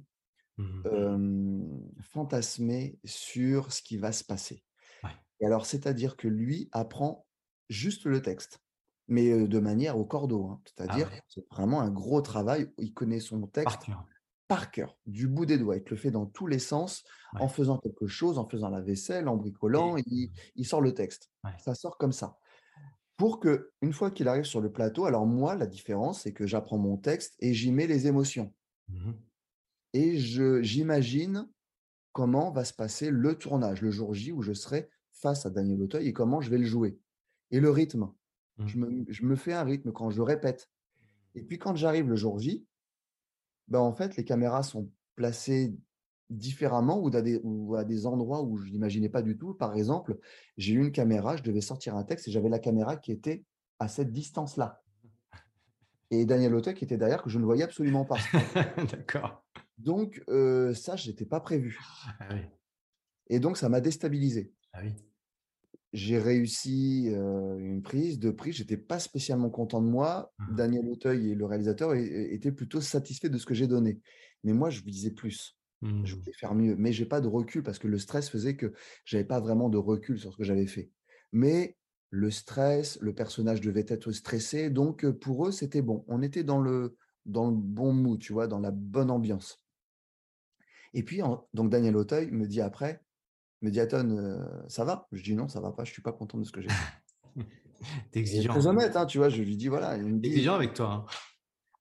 hem, fantasmer sur ce qui va se passer. Ouais. Et alors, c'est-à-dire que lui apprend juste le texte, mais, de manière au cordeau, hein. Ah C'est-à-dire, ouais, c'est vraiment un gros travail, il connaît son par texte cœur. par cœur, du bout des doigts. Il te le fait dans tous les sens, en faisant quelque chose, en faisant la vaisselle, en bricolant, Et, il il sort le texte. Ça sort comme ça. Pour que, une fois qu'il arrive sur le plateau, alors moi, la différence, c'est que j'apprends mon texte et j'y mets les émotions. Mhm. Et je j'imagine comment va se passer le tournage, le jour J où je serai face à Daniel Auteuil et comment je vais le jouer. Et le rythme. Je Mhm. me, je me fais un rythme quand je répète. Et puis quand j'arrive le jour J, ben en fait, les caméras sont placées différemment ou à des, ou à des endroits où je n'imaginais pas du tout. Par exemple, j'ai eu une caméra, je devais sortir un texte et j'avais la caméra qui était à cette distance-là. Et Daniel Auteuil qui était derrière, que je ne voyais absolument pas. D'accord. Donc, euh, ça, je n'étais pas prévu. Ah oui. Et donc, ça m'a déstabilisé. Ah oui. J'ai réussi euh, une prise, deux prises. J'étais pas spécialement content de moi. Mhm. Daniel Auteuil et le réalisateur étaient plutôt satisfaits de ce que j'ai donné. Mais moi, je visais plus. Je Mhm. voulais faire mieux. Mais j'ai pas de recul parce que le stress faisait que j'avais pas vraiment de recul sur ce que j'avais fait. Mais le stress, le personnage devait être stressé. Donc, euh, pour eux, c'était bon. On était dans le, dans le bon mood, tu vois, dans la bonne ambiance. Et puis, en- donc Daniel Auteuil me dit après, me dit Aton, euh, ça va? Je dis non, ça va pas, je suis pas content de ce que j'ai fait. T'es exigeant. très honnête, hein, tu vois, je lui dis voilà, il me T'es dit, exigeant avec toi. hein.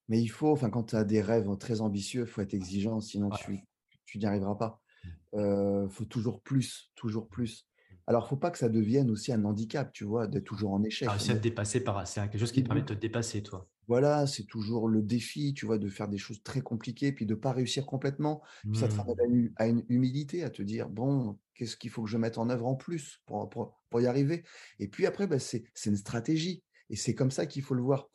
mais il faut, enfin, quand tu as des rêves très ambitieux, il faut être exigeant, sinon Ouais. tu, tu n'y arriveras pas. Mmh. Euh, faut toujours plus, toujours plus. Alors, faut pas que ça devienne aussi un handicap, tu vois, d'être toujours en T'as échec. réussi à te dépasser par c'est quelque chose qui te permet de te dépasser, toi. Voilà, c'est toujours le défi, tu vois, de faire des choses très compliquées, puis de pas réussir complètement. Puis ça te Mhm. ramène à une, à une humilité, à te dire, bon, qu'est-ce qu'il faut que je mette en œuvre en plus pour, pour, pour y arriver? Et puis après, bah, c'est une stratégie. Et c'est comme ça qu'il faut le voir.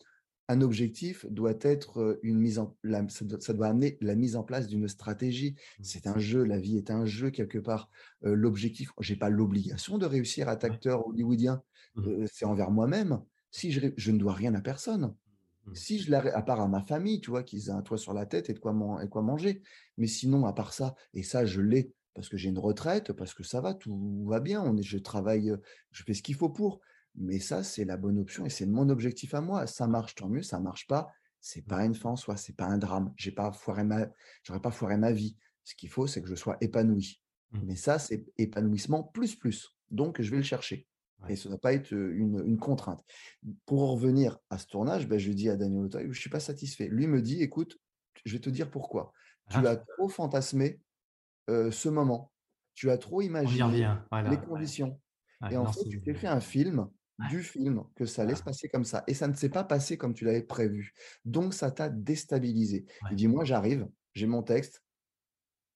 Un objectif doit être une mise en, la- ça, doit, ça doit amener la mise en place d'une stratégie. Mhm. C'est un jeu, la vie est un jeu quelque part. Euh, L'objectif, j'ai pas l'obligation de réussir à acteur hollywoodien. Mhm. Euh, c'est envers moi-même. Si je, je ne dois rien à personne. Mhm. Si je l'arrête, à part à ma famille, tu vois, qu'ils aient un toit sur la tête et de quoi, man- et quoi manger. Mais sinon, à part ça, et ça, je l'ai parce que j'ai une retraite, parce que ça va, tout va bien. On est, je travaille, je fais ce qu'il faut pour. Mais ça, c'est la bonne option et c'est mon objectif à moi. Ça marche, tant mieux. Ça marche pas, c'est pas une fin en soi, c'est pas un drame. J'ai pas foiré ma, j'aurais pas foiré ma vie. Ce qu'il faut, c'est que je sois épanoui. Mhm. Mais ça, c'est épanouissement plus plus. Donc, je vais le chercher. Ouais. Et ça ne doit pas être une, une contrainte. Pour en revenir à ce tournage, ben, je dis à Daniel Auteuil, je ne suis pas satisfait. Lui me dit, écoute, je vais te dire pourquoi. Tu Ah, as trop fantasmé euh, ce moment. Tu as trop imaginé revient. Voilà. les conditions. Ouais, Et en non, fait, tu t'es fait un film du film que ça allait Voilà. se passer comme ça. Et ça ne s'est pas passé comme tu l'avais prévu. Donc, ça t'a déstabilisé. Il dit, moi, j'arrive, j'ai mon texte,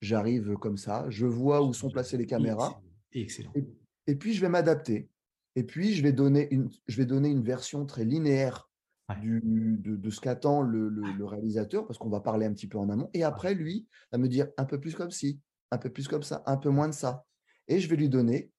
j'arrive comme ça, je vois où sont placées les caméras. Excellent. Et, et puis, je vais m'adapter. Et puis, je vais donner une, je vais donner une version très linéaire Ouais. du, de, de ce qu'attend le, le- le réalisateur, parce qu'on va parler un petit peu en amont. Et après, lui, va me dire un peu plus comme ci, un peu plus comme ça, un peu moins de ça. Et je vais lui donner.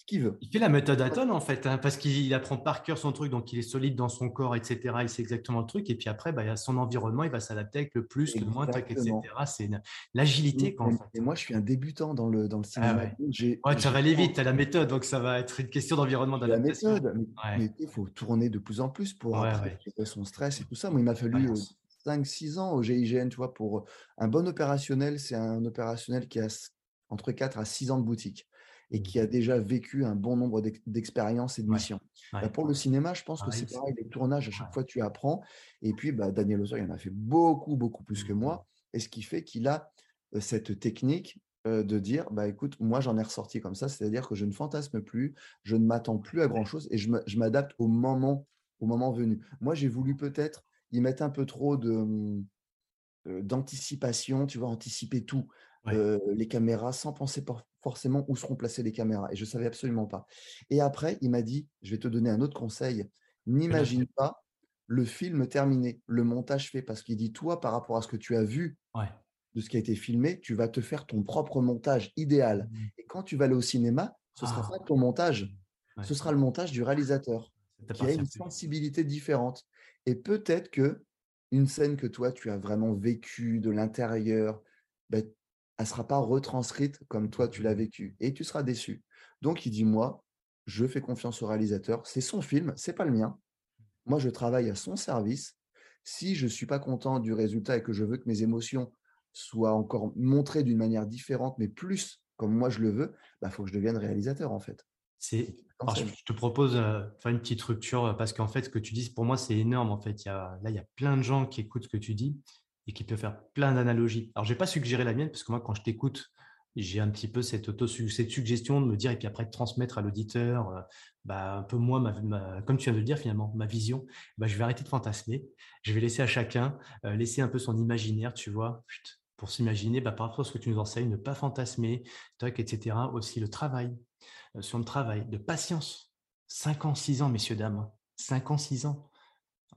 Ce qu'il veut. Il fait la méthode Aton en fait, hein, parce qu'il apprend par cœur son truc, donc il est solide dans son corps, etc. Il sait exactement le truc, et puis après, bah, il y a son environnement, il va s'adapter avec le plus, le moins, tac, etc. C'est une- l'agilité, en Et, fait. et moi, je suis un débutant dans le, dans le Ah cinéma. ouais. Ouais, ça va aller vite, tu as la méthode, donc ça va être une question d'environnement la d'adaptation. méthode, Ouais. mais il faut tourner de plus en plus pour gérer son stress et tout ça. Moi, il m'a fallu euh, Expérience. 5-6 ans au GIGN, tu vois, pour un bon opérationnel, c'est un opérationnel qui a entre 4 à 6 ans de boutique. Et qui a déjà vécu un bon nombre d'expériences et de missions. Bah, pour le cinéma, je pense que c'est pareil, les tournages, à chaque fois tu apprends. Et puis, bah, Daniel il en a fait beaucoup, beaucoup plus que moi. Et ce qui fait qu'il a cette technique de dire, bah, écoute, moi j'en ai ressorti comme ça, c'est-à-dire que je ne fantasme plus, je ne m'attends plus à grand-chose et je m'adapte au moment, au moment venu. Moi, j'ai voulu peut-être y mettre un peu trop de mmh, d'anticipation, tu vois, anticiper tout, les caméras, sans penser forcément où seront placées les caméras. Et je ne savais absolument pas. Et après, il m'a dit, je vais te donner un autre conseil, n'imagine pas le film terminé, le montage fait, parce qu'il dit, toi, par rapport à ce que tu as vu de ce qui a été filmé, tu vas te faire ton propre montage idéal. Mmh Et quand tu vas aller au cinéma, ce ne sera pas ah. ton montage, ce sera le montage du réalisateur, qui a une sensibilité différente. Et peut-être que une scène que toi, tu as vraiment vécue de l'intérieur, ben, elle ne sera pas retranscrite comme toi, tu l'as vécu. Et tu seras déçu. Donc, il dit, moi, je fais confiance au réalisateur. C'est son film, c'est pas le mien. Moi, je travaille à son service. Si je ne suis pas content du résultat et que je veux que mes émotions soient encore montrées d'une manière différente, mais plus comme moi je le veux, il bah, faut que je devienne réalisateur en fait. C'est je te propose faire une petite rupture parce qu'en fait, ce que tu dis, pour moi, c'est énorme. En fait, il y a, là, il y a plein de gens qui écoutent ce que tu dis et qui peuvent faire plein d'analogies. Alors, je n'ai pas suggéré la mienne parce que moi, quand je t'écoute, j'ai un petit peu cette, auto, cette suggestion de me dire et puis après de transmettre à l'auditeur bah, un peu moi, comme tu viens de le dire finalement, ma vision. Bah, je vais arrêter de fantasmer. Je vais laisser à chacun laisser un peu son imaginaire, tu vois, pour s'imaginer bah, par rapport à ce que tu nous enseignes, ne pas fantasmer, etc. Aussi le travail, euh, sur le travail, de patience. 5 ans, 6 ans, messieurs, dames. 5 ans, 6 ans.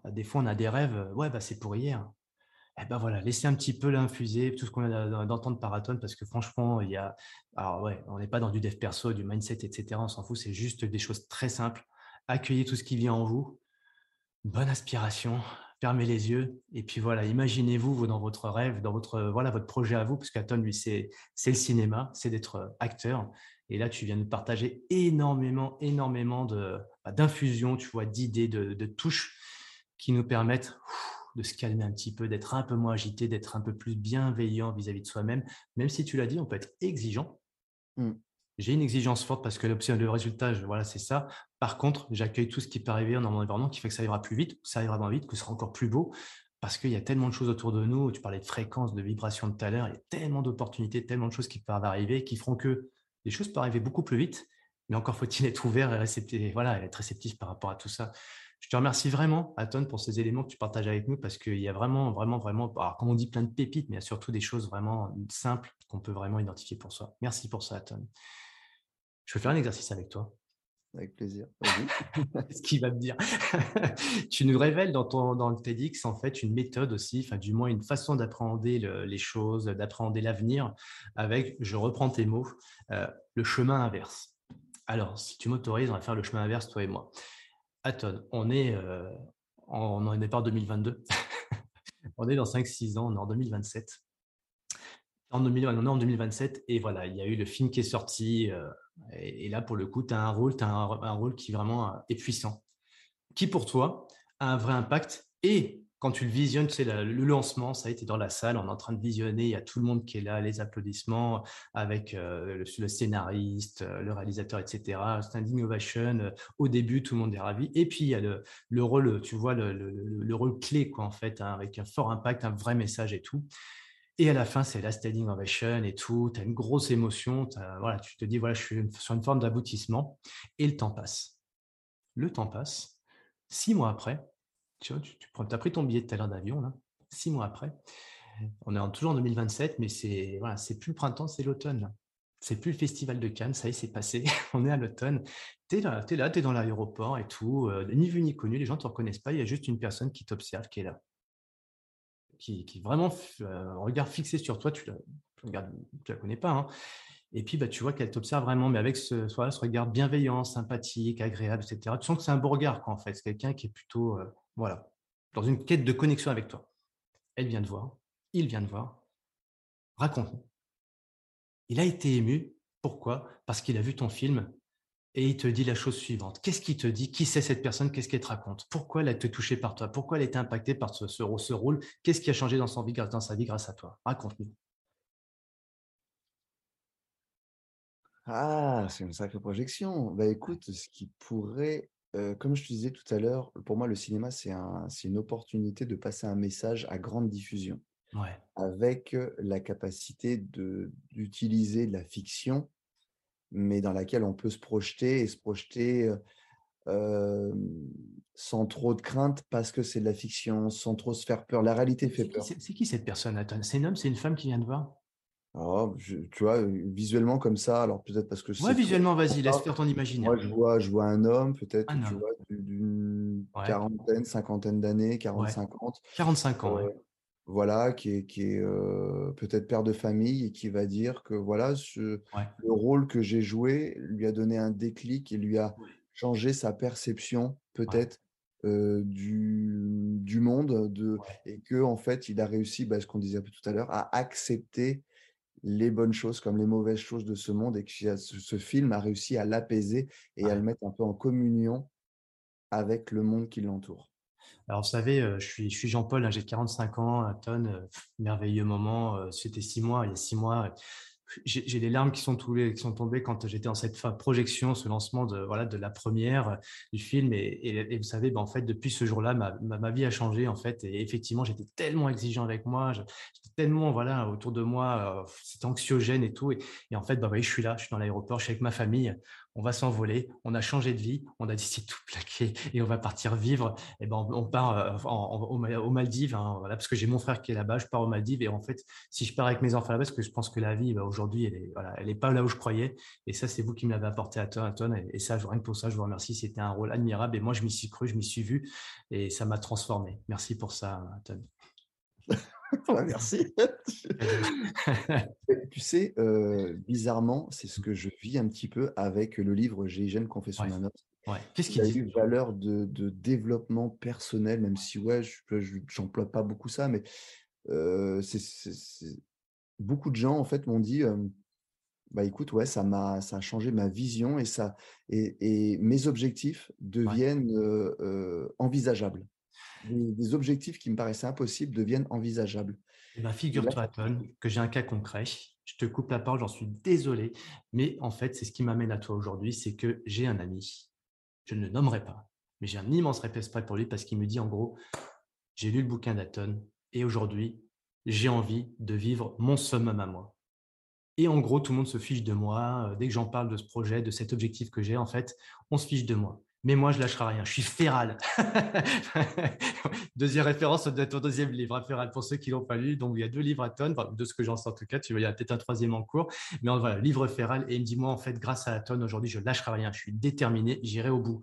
Euh, des fois, on a des rêves, euh, ouais, bah, c'est pour hier. Eh ben voilà, laissez un petit peu l'infuser, tout ce qu'on a d'entendre par Aton, parce que franchement, il y a. Alors ouais, on n'est pas dans du dev perso, du mindset, etc. On s'en fout, c'est juste des choses très simples. Accueillez tout ce qui vient en vous. Bonne aspiration, fermez les yeux et puis voilà, imaginez-vous vous, dans votre rêve, dans votre voilà votre projet à vous, parce qu'Aton lui c'est c'est le cinéma, c'est d'être acteur. Et là, tu viens de partager énormément, énormément bah, d'infusions, tu vois, d'idées, de, touches qui nous permettent de se calmer un petit peu, d'être un peu moins agité, d'être un peu plus bienveillant vis-à-vis de soi-même. Même si tu l'as dit, on peut être exigeant. Mmh. J'ai une exigence forte parce que l'option, le résultat, voilà, c'est ça. Par contre, j'accueille tout ce qui peut arriver dans mon environnement qui fait que ça ira plus vite, ça ira moins vite, que ce sera encore plus beau parce qu'il y a tellement de choses autour de nous. Tu parlais de fréquences, de vibrations de tout à l'heure. Il y a tellement d'opportunités, tellement de choses qui peuvent arriver qui feront que les choses peuvent arriver beaucoup plus vite, mais encore faut-il être ouvert et réceptif, voilà, être réceptif par rapport à tout ça. Je te remercie vraiment, Aton, pour ces éléments que tu partages avec nous parce qu'il y a vraiment, vraiment, vraiment, alors, comme on dit, plein de pépites, mais il y a surtout des choses vraiment simples qu'on peut vraiment identifier pour soi. Merci pour ça, Aton. Je vais faire un exercice avec toi. Avec plaisir. Ce qu'il va me dire. tu nous révèles dans, ton, dans le TEDx en fait une méthode aussi, enfin du moins une façon d'appréhender les choses, d'appréhender l'avenir avec, je reprends tes mots, euh, le chemin inverse. Alors, si tu m'autorises, on va faire le chemin inverse, toi et moi. Aton, on est, euh, on est pas en 2022, on est dans 5-6 ans, on est en 2027. En on est en 2027 et voilà, il y a eu le film qui est sorti. Euh, et, là, pour le coup, tu as un rôle, as un, rôle qui vraiment euh, est puissant, qui pour toi a un vrai impact. Et quand tu le visionnes, tu sais, le, lancement, ça a été dans la salle, on est en train de visionner, il y a tout le monde qui est là, les applaudissements avec euh, le, scénariste, le réalisateur, etc. Standing ovation. au début, tout le monde est ravi. Et puis, il y a le, rôle, tu vois, le, rôle clé, quoi, en fait, hein, avec un fort impact, un vrai message et tout. Et à la fin, c'est la standing ovation et tout. Tu as une grosse émotion. Voilà, tu te dis, voilà, je suis sur une forme d'aboutissement. Et le temps passe. Le temps passe. Six mois après, tu tu, as pris ton billet tout à l'heure d'avion. Six mois après, on est toujours en 2027, mais c'est voilà, plus le printemps, c'est l'automne. C'est plus le festival de Cannes, ça y est, c'est passé. on est à l'automne. Tu es là, tu es tu dans l'aéroport et tout. Euh, ni vu ni connu, les gens ne te reconnaissent pas. Il y a juste une personne qui t'observe, qui est là qui, vraiment euh, regard fixé sur toi, tu la, la connais pas. Hein. Et puis, bah, tu vois qu'elle t'observe vraiment, mais avec ce, regard bienveillant, sympathique, agréable, etc. Tu sens que c'est un beau regard, en fait. C'est quelqu'un qui est plutôt, euh, voilà, dans une quête de connexion avec toi. Elle vient de voir, il vient de voir. Raconte-nous. Il a été ému. Pourquoi? Parce qu'il a vu ton film et il te dit la chose suivante. Qu'est-ce qu'il te dit? Qui c'est cette personne? Qu'est-ce qu'elle te raconte? Pourquoi elle a été touchée par toi? Pourquoi elle a été impactée par ce, rôle? Qu'est-ce qui a changé dans, dans sa vie grâce à toi? Raconte-nous. Ah, c'est une sacrée projection. Bah écoute, ce qui pourrait, euh, comme je te disais tout à l'heure, pour moi, le cinéma, c'est un, c'est une opportunité de passer un message à grande diffusion, Ouais, avec euh, la capacité de, d'utiliser de la fiction, mais dans laquelle on peut se projeter et se projeter euh, sans trop de crainte parce que c'est de la fiction, sans trop se faire peur. La réalité fait C'est qui, peur. c'est- c'est qui cette personne, C'est un homme, c'est une femme qui vient de voir? Alors, je- tu vois, euh, visuellement comme ça, alors peut-être parce que Ouais, visuellement, vas-y, laisse faire ton imaginaire. Moi, je vois, je vois un homme, peut-être, tu homme. vois, du- d'une Ouais, quarantaine, cinquantaine d'années, ouais. 40-50, 45 ans, ouais. voilà, qui est, qui est euh, peut-être père de famille et qui va dire que voilà, ce, le rôle que j'ai joué lui a donné un déclic et lui a changé sa perception, peut-être, euh, du, du monde, de, et que en fait, il a réussi, bah, ce qu'on disait un peu tout à l'heure, à accepter les bonnes choses comme les mauvaises choses de ce monde et que ce, film a réussi à l'apaiser et à le mettre un peu en communion avec le monde qui l'entoure. Alors, vous savez, euh, je suis, je suis Jean-Paul, hein, j'ai 45 ans, Aton, euh, pff, merveilleux moment. euh, C'était six mois, il y a six mois. J'ai les larmes qui sont, tombées, quand j'étais en cette projection, ce lancement de, voilà, de la première euh, du film. Et, vous savez, ben, en fait, depuis ce jour-là, ma, ma, vie a changé. En fait, et effectivement, j'étais tellement exigeant avec moi, j'étais tellement voilà, autour de moi, euh, c'était anxiogène et tout. Et, en fait, bah, oui, je suis là, je suis dans l'aéroport, je suis avec ma famille. On va s'envoler, on a changé de vie, on a décidé de tout plaquer et on va partir vivre et ben, on, part euh, aux Ma- aux Maldives, hein, voilà, parce que j'ai mon frère qui est là-bas, je pars aux Maldives et en fait, si je pars avec mes enfants là-bas, parce que je pense que la vie, bah, aujourd'hui, elle est, voilà, elle est pas là où je croyais. Et ça, c'est vous qui me l'avez apporté à tonne, à. Et, et ça, rien que pour ça, je vous remercie. C'était un rôle admirable et moi, je m'y suis cru, je m'y suis vu et ça m'a transformé. Merci pour ça, Tonne. Ouais, merci. Tu sais, euh, bizarrement, c'est ce que je vis un petit peu avec le livre GIGN Confession Ouais, d'un homme. ouais. Qu'est-ce Il qu'il a dit? eu valeur de, de développement personnel, même si ouais, je je- j'emploie pas beaucoup ça, mais euh, beaucoup de gens en fait m'ont dit, euh, bah écoute, ouais, ça m'a ça a changé ma vision et ça et, et mes objectifs deviennent euh, envisageables. Des, des objectifs qui me paraissaient impossibles deviennent envisageables. Eh ben, figure-toi, Tonne, que j'ai un cas concret. Je te coupe la parole, j'en suis désolé. Mais en fait, c'est ce qui m'amène à toi aujourd'hui, c'est que j'ai un ami, je ne le nommerai pas, mais j'ai un immense respect pour lui parce qu'il me dit en gros, j'ai lu le bouquin d'Aton et aujourd'hui, j'ai envie de vivre mon summum à moi. Et en gros, tout le monde se fiche de moi. Euh, Dès que j'en parle de ce projet, de cet objectif que j'ai, en fait, on se fiche de moi. Mais moi, je lâcherai rien. Je suis féral. Deuxième référence au au deuxième livre, hein, féral, pour ceux qui l'ont pas lu. Donc, il y a deux livres à enfin, de ce que j'en sais en tout cas. Il y a peut-être un troisième en cours. Mais en- voilà, livre féral. Et il me dit, moi, en fait, grâce à la tonne, aujourd'hui, je lâcherai rien. Je suis déterminé. J'irai au bout.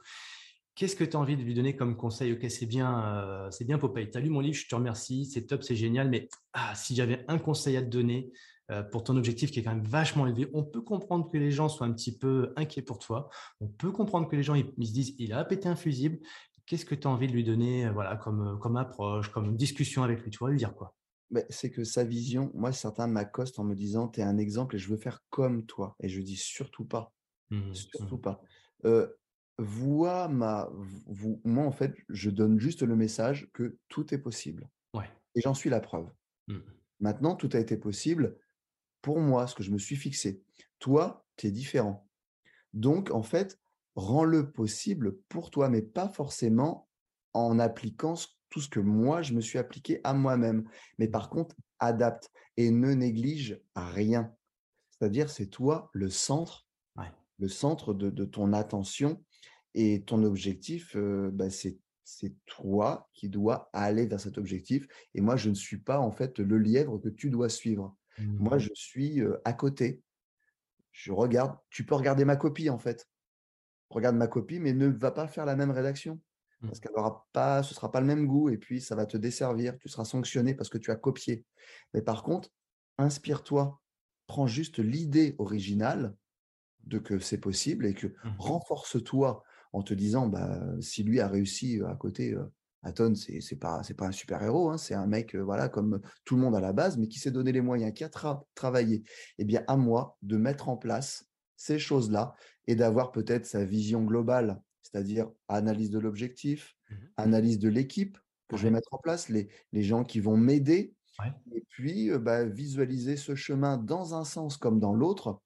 Qu'est-ce que tu as envie de lui donner comme conseil? Ok, c'est bien, euh, c'est bien Popeye. Tu as lu mon livre, je te remercie, c'est top, c'est génial. Mais ah, si j'avais un conseil à te donner pour ton objectif qui est quand même vachement élevé, on peut comprendre que les gens soient un petit peu inquiets pour toi. On peut comprendre que les gens ils, ils se disent il a pété un fusible. Qu'est-ce que tu as envie de lui donner euh, voilà, comme, euh, comme approche, comme discussion avec lui? Tu vas lui dire quoi? Mais c'est que sa vision, moi, certains m'accostent en me disant, tu es un exemple et je veux faire comme toi. Et je dis surtout pas, Mhm, surtout mhm. pas. Euh, vois ma, vous, moi, en fait, je donne juste le message que tout est possible. Ouais. Et j'en suis la preuve. Mhm. Maintenant, tout a été possible pour moi, ce que je me suis fixé. Toi, tu es différent. Donc, en fait, rends-le possible pour toi, mais pas forcément en appliquant tout ce que moi, je me suis appliqué à moi-même. Mais par contre, adapte et ne néglige rien. C'est-à-dire, c'est toi le centre, Ouais. le centre de, de ton attention et ton objectif, euh, bah, c'est c'est toi qui dois aller vers cet objectif. Et moi, je ne suis pas en fait le lièvre que tu dois suivre. Moi, Mhm. je suis à côté. Je regarde. Tu peux regarder ma copie en fait. Regarde ma copie, mais ne va pas faire la même rédaction. Mhm. Parce qu'elle aura pas, ce sera pas le même goût et puis ça va te desservir. Tu seras sanctionné parce que tu as copié. Mais par contre, inspire-toi. Prends juste l'idée originale de que c'est possible et que Mhm. renforce-toi en te disant bah, si lui a réussi à côté, euh, Aton, c'est c'est pas, un super-héros, hein, c'est un mec euh, voilà, comme tout le monde à la base, mais qui s'est donné les moyens, qui a tra- travaillé. Eh bien, à moi de mettre en place ces choses-là et d'avoir peut-être sa vision globale, c'est-à-dire analyse de l'objectif, Mhm. analyse de l'équipe que je vais mettre en place, les, les gens qui vont m'aider, Ouais. et puis euh, bah, visualiser ce chemin dans un sens comme dans l'autre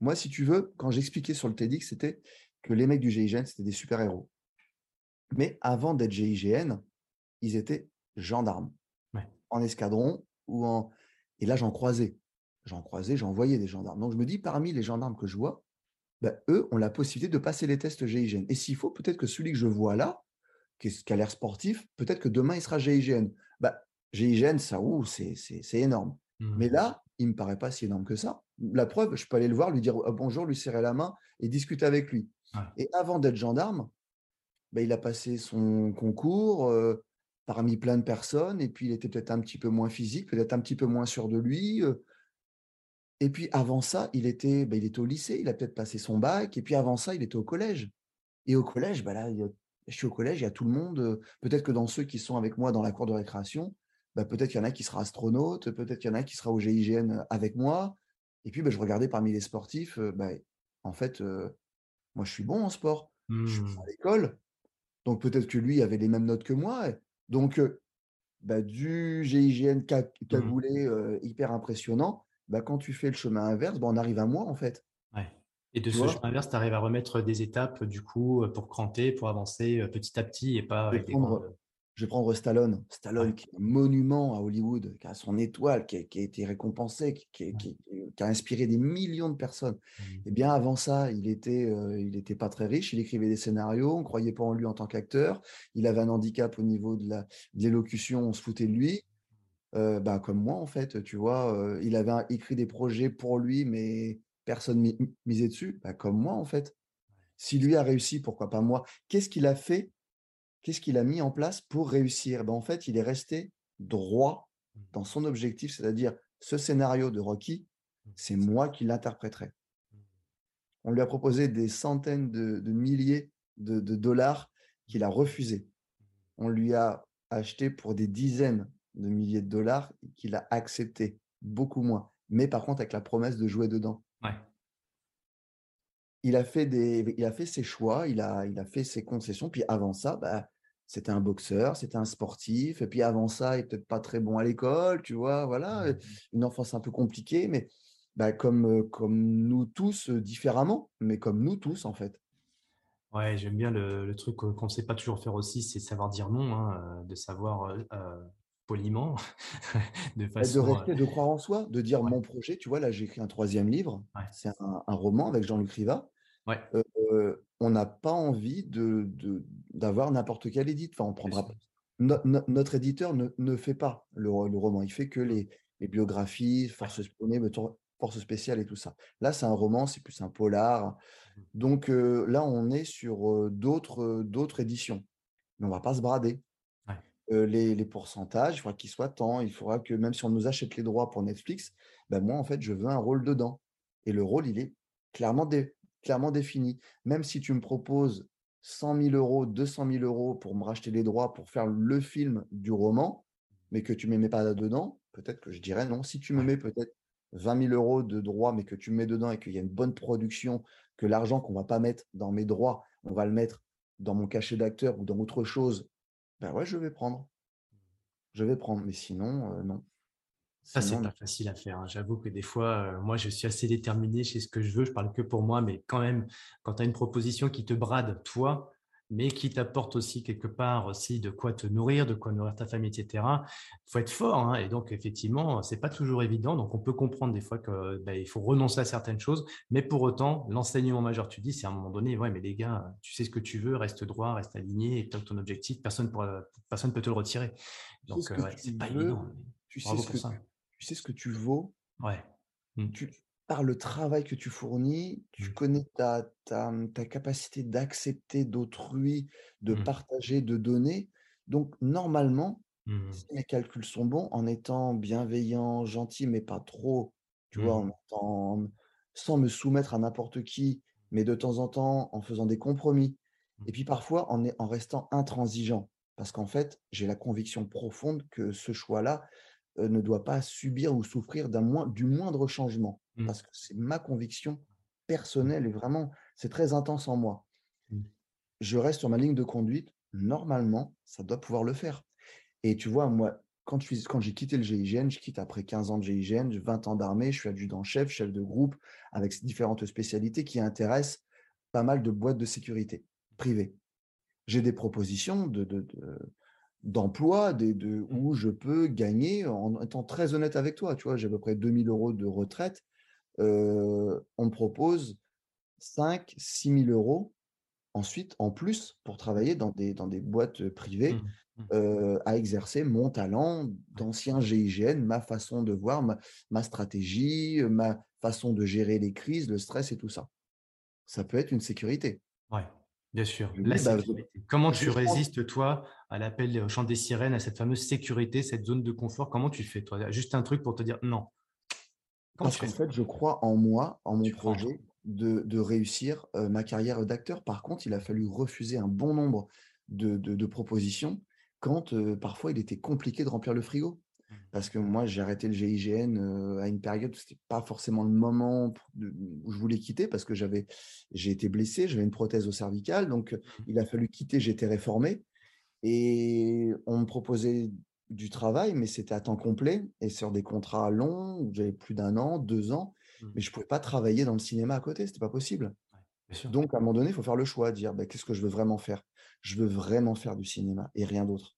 Moi, si tu veux, quand j'expliquais sur le TEDx, c'était que les mecs du GIGN, c'était des super-héros. Mais avant d'être GIGN, ils étaient gendarmes. En escadron ou en. Et là, j'en croisais. J'en croisais, j'en voyais des gendarmes. Donc, je me dis, parmi les gendarmes que je vois, bah, eux ont la possibilité de passer les tests GIGN. Et s'il faut, peut-être que celui que je vois là, qui, a l'air sportif, peut-être que demain, il sera GIGN. Bah, GIGN, ça, c'est énorme. Mais mmh. là, il ne me paraît pas si énorme que ça. La preuve, je peux aller le voir, lui dire «Oh, bonjour, lui serrer la main et discuter avec lui. Et avant d'être gendarme, bah, il a passé son concours parmi plein de personnes, et puis il était peut-être un petit peu moins physique, peut-être un petit peu moins sûr de lui. Et puis avant ça, il était, bah, il était au lycée, il a peut-être passé son bac, et puis avant ça, il était au collège. Et au collège, bah là, je suis au collège, il y a tout le monde. Peut-être que dans ceux qui sont avec moi dans la cour de récréation, bah, peut-être qu'il y en a qui sera astronaute, peut-être qu'il y en a qui sera au GIGN avec moi. Et puis, je regardais parmi les sportifs, en fait, moi, je suis bon en sport. Je suis à mmh. l'école. Donc, peut-être que lui avait les mêmes notes que moi. Donc, du GIGN cagoulé mmh. hyper impressionnant, quand tu fais le chemin inverse, on arrive à moi, en fait. Et de ce chemin inverse, tu arrives à remettre des étapes, du coup, pour cranter, pour avancer petit à petit et pas avec je vais prendre Stallone. Stallone, qui est un monument à Hollywood, qui a son étoile, qui a, été récompensé, qui, a inspiré des millions de personnes. Et mmh. eh bien, avant ça, il était, euh, il était pas très riche. Il écrivait des scénarios. On ne croyait pas en lui en tant qu'acteur. Il avait un handicap au niveau de l'élocution. On se foutait de lui. Euh, bah, comme moi, en fait, tu vois, euh, il avait écrit des projets pour lui, mais personne misait dessus. Bah, comme moi, en fait. Si lui a réussi, pourquoi pas moi? Qu'est-ce qu'il a fait qu'est-ce qu'il a mis en place pour réussir? Ben, En fait, il est resté droit mmh. dans son objectif, c'est-à-dire ce scénario de Rocky, mmh. c'est moi qui l'interpréterai. Mmh. On lui a proposé des centaines de, milliers de, dollars qu'il a refusé. On lui a acheté pour des dizaines de milliers de dollars qu'il a accepté, beaucoup moins. Mais par contre, avec la promesse de jouer dedans il a fait des, il a fait ses choix, il a, il a fait ses concessions. Puis avant ça, bah, c'était un boxeur, c'était un sportif. Et puis avant ça, il est peut-être pas très bon à l'école, tu vois, voilà, mmh une enfance un peu compliquée, mais bah, comme, comme nous tous différemment, mais comme nous tous en fait. Ouais, j'aime bien le, truc qu'on ne sait pas toujours faire aussi, c'est savoir dire non, hein, de savoir poliment, de bah, façon. De rester, de croire en soi, de dire mon projet. Tu vois, là, j'ai écrit un troisième livre. C'est un, roman avec Jean-Luc Riva. on n'a pas envie de, d'avoir n'importe quel édite. Enfin, on prendra. notre éditeur ne, fait pas le, roman. Il fait que les, biographies, force force spéciale et tout ça. Là, c'est un roman, c'est plus un polar. Mmh. Donc là, on est sur d'autres, d'autres éditions. Mais on va pas se brader les, pourcentages, il faudra qu'ils soient tant. Il faudra que même si on nous achète les droits pour Netflix, ben moi, en fait, je veux un rôle dedans. Et le rôle, il est clairement, clairement défini. Même si tu me proposes 100 000 euros, 200 000 euros pour me racheter les droits pour faire le film du roman, mais que tu ne mets pas là-dedans, peut-être que je dirais non. Si tu me mets peut-être 20 000 euros de droits, mais que tu me mets dedans et qu'il y a une bonne production, que l'argent qu'on ne va pas mettre dans mes droits, on va le mettre dans mon cachet d'acteur ou dans autre chose ben ouais, je vais prendre. Je vais prendre, mais sinon, non. Ça, c'est pas facile à faire. Hein. J'avoue que des fois, moi, je suis assez déterminé chez ce que je veux. Je parle que pour moi, mais quand même, quand tu as une proposition qui te brade, toi, mais qui t'apporte aussi quelque part aussi de quoi te nourrir, de quoi nourrir ta famille, etc. Il faut être fort. Hein, et donc, effectivement, c'est pas toujours évident. Donc, on peut comprendre des fois qu'il bah, faut renoncer à certaines choses. Mais pour autant, l'enseignement majeur, tu dis, c'est à un moment donné, ouais, mais les gars, tu sais ce que tu veux, reste droit, reste aligné, et ton objectif, personne ne personne peut te le retirer. Donc, c'est pas évident. Tu sais, ce que, tu sais ce que tu vaux. Ouais. Mmh par le travail que tu fournis, tu mmh. connais ta, ta, capacité d'accepter d'autrui, de mmh. partager, de donner. Donc, normalement, mmh si mes calculs sont bons, en étant bienveillant, gentil, mais pas trop, tu vois, en sans me soumettre à n'importe qui, mais de temps en temps en faisant des compromis. Et puis parfois en, en restant intransigeant. Parce qu'en fait, j'ai la conviction profonde que ce choix-là ne doit pas subir ou souffrir du moindre changement. Mmh. parce que c'est ma conviction personnelle et vraiment, c'est très intense en moi. Mmh. Je reste sur ma ligne de conduite. Normalement, ça doit pouvoir le faire. Et tu vois, moi, quand j'ai quitté le GIGN, je quitte après 15 ans de GIGN, 20 ans d'armée, je suis adjudant-chef, chef de groupe, avec différentes spécialités qui intéressent pas mal de boîtes de sécurité privées. J'ai des propositions de, d'emploi de, de, où je peux gagner, en étant très honnête avec toi, tu vois, j'ai à peu près 2000 euros de retraite, euh, on me propose 5 6 000 euros ensuite en plus pour travailler dans des, dans des boîtes privées mmh. Mmh. à exercer mon talent d'ancien GIGN, ma façon de voir, ma, stratégie, ma façon de gérer les crises, le stress et tout ça. Ça peut être une sécurité. Oui, bien sûr. La bah, Comment tu résistes, toi, à l'appel au chant des sirènes, à cette fameuse sécurité, cette zone de confort Comment tu fais, toi? Juste un truc pour te dire non. Parce qu'en fait, je crois en moi, en mon projet de, réussir ma carrière d'acteur. Par contre, il a fallu refuser un bon nombre de, propositions quand parfois il était compliqué de remplir le frigo. Mmh. Parce que moi, j'ai arrêté le GIGN à une période où ce n'était pas forcément le moment où je voulais quitter parce que j'avais, j'ai été blessé, j'avais une prothèse au cervical, donc mmh. il a fallu quitter, j'étais réformé. Et on me proposait du travail, mais c'était à temps complet et sur des contrats longs j'avais plus d'un an, deux ans. Mmh. mais je ne pouvais pas travailler dans le cinéma à côté, ce n'était pas possible. Donc, à un moment donné, il faut faire le choix, dire bah, qu'est-ce que je veux vraiment faire? Je veux vraiment faire du cinéma et rien d'autre.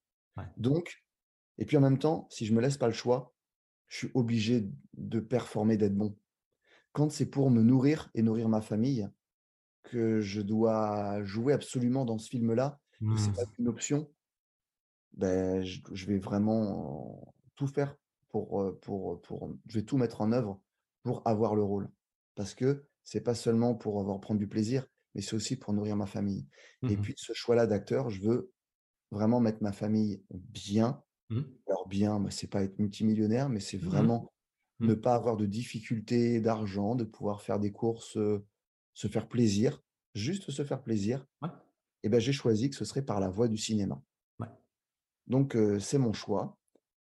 Donc, et puis en même temps, si je ne me laisse pas le choix, je suis obligé de performer, d'être bon. Quand c'est pour me nourrir et nourrir ma famille, que je dois jouer absolument dans ce film-là, et ce n'est pas mmh. une option, ben, je, je, vais vraiment tout faire pour, pour, pour, je vais tout mettre en œuvre pour avoir le rôle. Parce que c'est pas seulement pour avoir prendre du plaisir, mais c'est aussi pour nourrir ma famille. Et mmh puis ce choix-là d'acteur, je veux vraiment mettre ma famille bien. Mmh. Alors bien, bah, c'est pas être multimillionnaire, mais c'est mmh vraiment ne pas avoir de difficultés d'argent, de pouvoir faire des courses, se faire plaisir, juste se faire plaisir. Et ben j'ai choisi que ce serait par la voie du cinéma. Donc c'est mon choix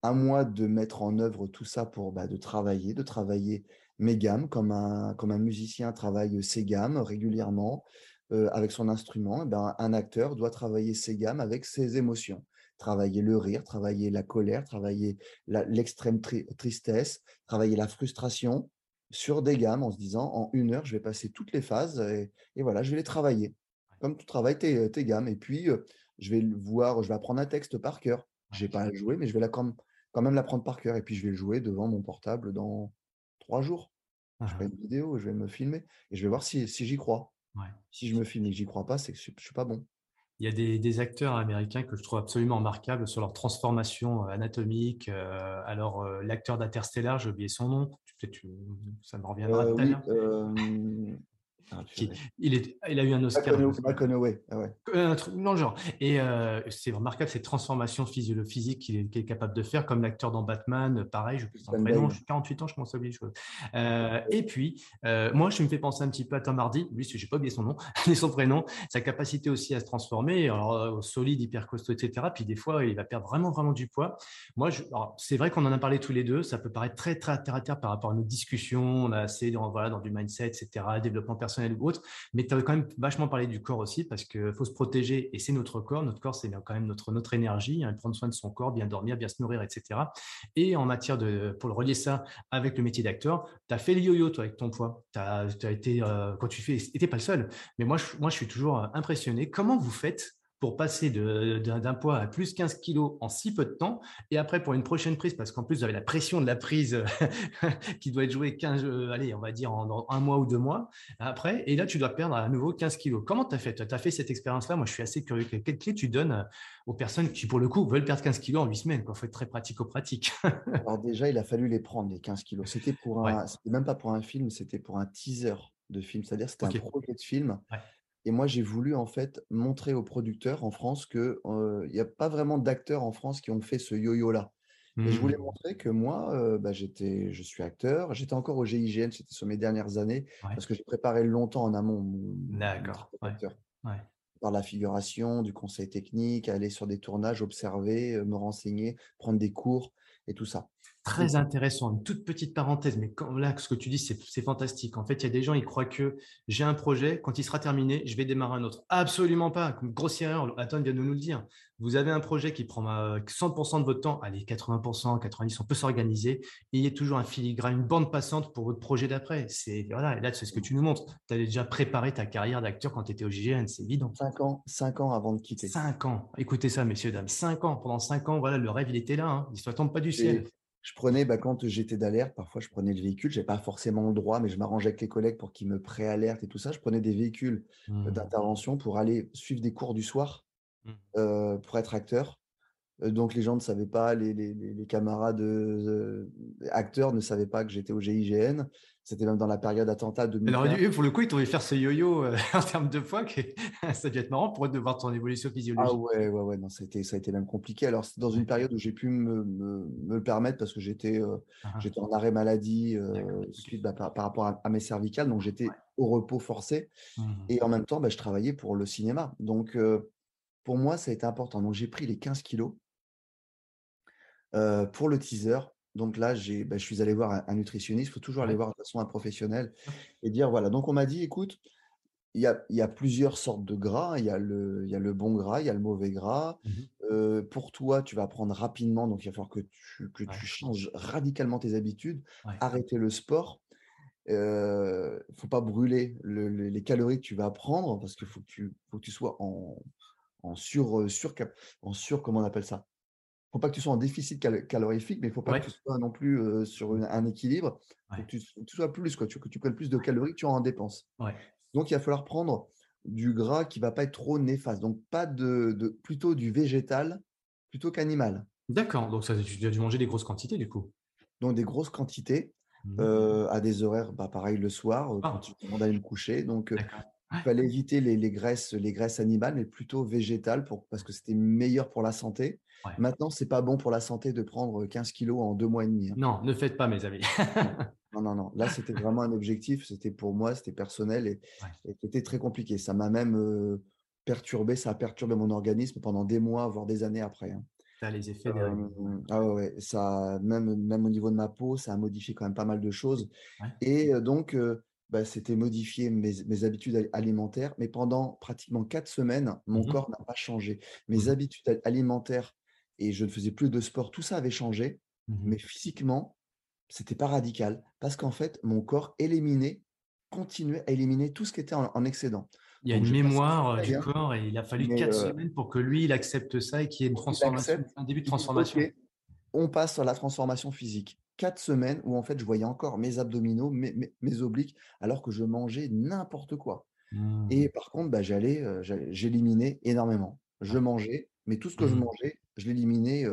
à moi de mettre en œuvre tout ça pour bah, de travailler, de travailler mes gammes comme un, comme un musicien travaille ses gammes régulièrement euh, avec son instrument. Eh ben, un acteur doit travailler ses gammes avec ses émotions, travailler le rire, travailler la colère, travailler l'extrême tristesse, travailler la frustration sur des gammes en se disant en une heure, je vais passer toutes les phases et, voilà, je vais les travailler. Comme tu travailles tes, tes gammes. Et puis, euh, je vais voir, je vais apprendre un texte par cœur. Je n'ai pas à le jouer, mais je vais la, quand même l'apprendre par cœur. Et puis, je vais le jouer devant mon portable dans trois jours. Je ferai une vidéo, je vais me filmer et je vais voir si, si j'y crois. Si je me filme et que j'y crois pas, c'est que je ne suis pas bon. Il y a des, acteurs américains que je trouve absolument remarquables sur leur transformation anatomique. Euh, alors, euh, l'acteur d'Interstellar, j'ai oublié son nom. Tu, ça me reviendra euh, tout il, est, il, a eu un Oscar. Ah un truc dans le genre. Et euh, c'est remarquable cette transformation physique qu'il est, est, capable de faire, comme l'acteur dans Batman, pareil, je suis 48 ans, je commence à oublier les choses. Euh, et puis, euh, moi, je me fais penser un petit peu à Tom Hardy, lui, je n'ai pas oublié son nom, ni son prénom, sa capacité aussi à se transformer, alors, solide, hyper costaud, etc. Puis des fois, il va perdre vraiment, vraiment du poids. Moi, c'est vrai qu'on en a parlé tous les deux, ça peut paraître très, très terre à terre par rapport à nos discussions, on a assez dans, voilà, dans du mindset, etc., développement personnel ou autre. Mais tu as quand même vachement parlé du corps aussi parce qu'il faut se protéger et c'est notre corps. Notre corps, c'est quand même notre, notre énergie, hein, prendre soin de son corps, bien dormir, bien se nourrir, etc. Et en matière de, pour le relier ça avec le métier d'acteur, tu as fait le yo-yo, toi, avec ton poids. Tu as, été, euh, quand tu fais, tu pas le seul. Mais moi je, moi, je suis toujours impressionné. Comment vous faites pour passer d'un poids à plus 15 kilos en si peu de temps. Et après, pour une prochaine prise, parce qu'en plus, vous avez la pression de la prise qui doit être jouée 15, euh, allez, on va dire en, un mois ou deux mois après. Et là, tu dois perdre à nouveau 15 kilos. Comment tu as fait? Tu as fait cette expérience-là? Moi, je suis assez curieux. Quelle clé tu donnes aux personnes qui, pour le coup, veulent perdre 15 kilos en 8 semaines Il faut être très pratico-pratique. Alors déjà, il a fallu les prendre, les 15 kilos. C'était pour un, même pas pour un film, c'était pour un teaser de film. C'est-à-dire, c'était un projet de film. Et moi, j'ai voulu en fait montrer aux producteurs en France qu'il n'y a pas vraiment d'acteurs en France qui ont fait ce yo-yo-là. Et je voulais mmh. montrer que moi, bah, j'étais, je suis acteur. J'étais encore au GIGN, c'était sur mes dernières années, parce que j'ai préparé longtemps en amont D'accord. acteur. Par la figuration, du conseil technique, aller sur des tournages, observer, me renseigner, prendre des cours et tout ça. Très intéressant. Une toute petite parenthèse, mais quand, là, ce que tu dis, c'est fantastique. En fait, il y a des gens, ils croient que j'ai un projet, quand il sera terminé, je vais démarrer un autre. Absolument pas. Grosse erreur. Attends, vient de nous le dire. Vous avez un projet qui prend 100% de votre temps, allez, 80%, 90%, on peut s'organiser. Il y a toujours un filigrane, une bande passante pour votre projet d'après. C'est voilà, là, c'est ce que tu nous montres. Tu avais déjà préparé ta carrière d'acteur quand tu étais au GGN, c'est évident. Cinq ans, cinq ans avant de quitter. Cinq ans. Écoutez ça, messieurs, dames. Cinq ans. Pendant cinq ans, voilà, le rêve, il était là. Hein. Il ne se tombe pas du ciel je prenais, bah, quand j'étais d'alerte, parfois je prenais le véhicule, je n'avais pas forcément le droit, mais je m'arrangeais avec les collègues pour qu'ils me préalertent et tout ça. Je prenais des véhicules mmh. d'intervention pour aller suivre des cours du soir mmh. pour être acteur. donc les gens ne savaient pas, les, camarades acteurs ne savaient pas que j'étais au GIGN. C'était même dans la période attentat de. Alors, pour le coup, ils t'ont faire ce yo-yo euh, en termes de poids, ça devait être marrant pour de voir ton évolution physiologique. Ah ouais, ouais, ouais, non, ça a été, ça a été même compliqué. Alors, c'est dans une période où j'ai pu me, me, le permettre parce que j'étais euh, ah ah. j'étais en arrêt maladie euh, suite, bah, par, rapport à, mes cervicales, donc j'étais au repos forcé. Mmh Et en même temps, bah, je travaillais pour le cinéma. Donc, pour moi, ça a été important. Donc, j'ai pris les 15 kilos pour le teaser donc là, bah, je suis allé voir un, nutritionniste. Il faut toujours aller voir de façon un professionnel et dire voilà. Donc on m'a dit écoute, il y a, plusieurs sortes de gras. Il y, a le, le bon gras, il y a le mauvais gras. Mmh pour toi, tu vas apprendre rapidement. Donc il va falloir que tu, que tu changes radicalement tes habitudes, arrêter le sport. Il ne faut pas brûler les calories que tu vas prendre parce qu'il faut, que tu, faut que tu sois en, en sur, sur, en sur, comment on appelle ça? Faut pas que tu sois en déficit calorifique, mais il faut pas que tu sois non plus sur un équilibre. Faut que tu, sois plus, quoi, tu, que tu prennes plus de calories que tu en dépenses. Donc, il va falloir prendre du gras qui va pas être trop néfaste. Donc, pas de, plutôt du végétal plutôt qu'animal. D'accord. Donc, ça, tu as dû manger des grosses quantités du coup. Donc, des grosses quantités mmh. à des horaires, bah, pareil le soir, quand ah. tu demandes d'aller me coucher. Donc, il fallait éviter les, graisses, les graisses animales, mais plutôt végétales pour, parce que c'était meilleur pour la santé. Maintenant, c'est pas bon pour la santé de prendre 15 kilos en deux mois et demi. Hein. Non, ne faites pas, mes amis. non, non, non. Là, c'était vraiment un objectif. C'était pour moi, c'était personnel et, c'était très compliqué. Ça m'a même perturbé, ça a perturbé mon organisme pendant des mois, voire des années après. Hein. Ça les effets ah ouais, ça, même, même au niveau de ma peau, ça a modifié quand même pas mal de choses. Et donc, bah, c'était modifier mes, habitudes alimentaires. Mais pendant pratiquement quatre semaines, mon mmh corps n'a pas changé. Mes mmh habitudes alimentaires et je ne faisais plus de sport, tout ça avait changé. Mmh mais physiquement, c'était pas radical parce qu'en fait, mon corps éliminait, continuait à éliminer tout ce qui était en, excédent. Il y a une mémoire du corps et il a fallu quatre semaines pour que lui, il accepte ça et qu'il y ait une transformation, un début de transformation. on passe sur la transformation physique quatre semaines où en fait je voyais encore mes abdominaux, mes, obliques, alors que je mangeais n'importe quoi. Mmh. Et par contre, bah, j'allais, j'éliminais énormément. Je mangeais, mais tout ce que je mmh. mangeais, je l'éliminais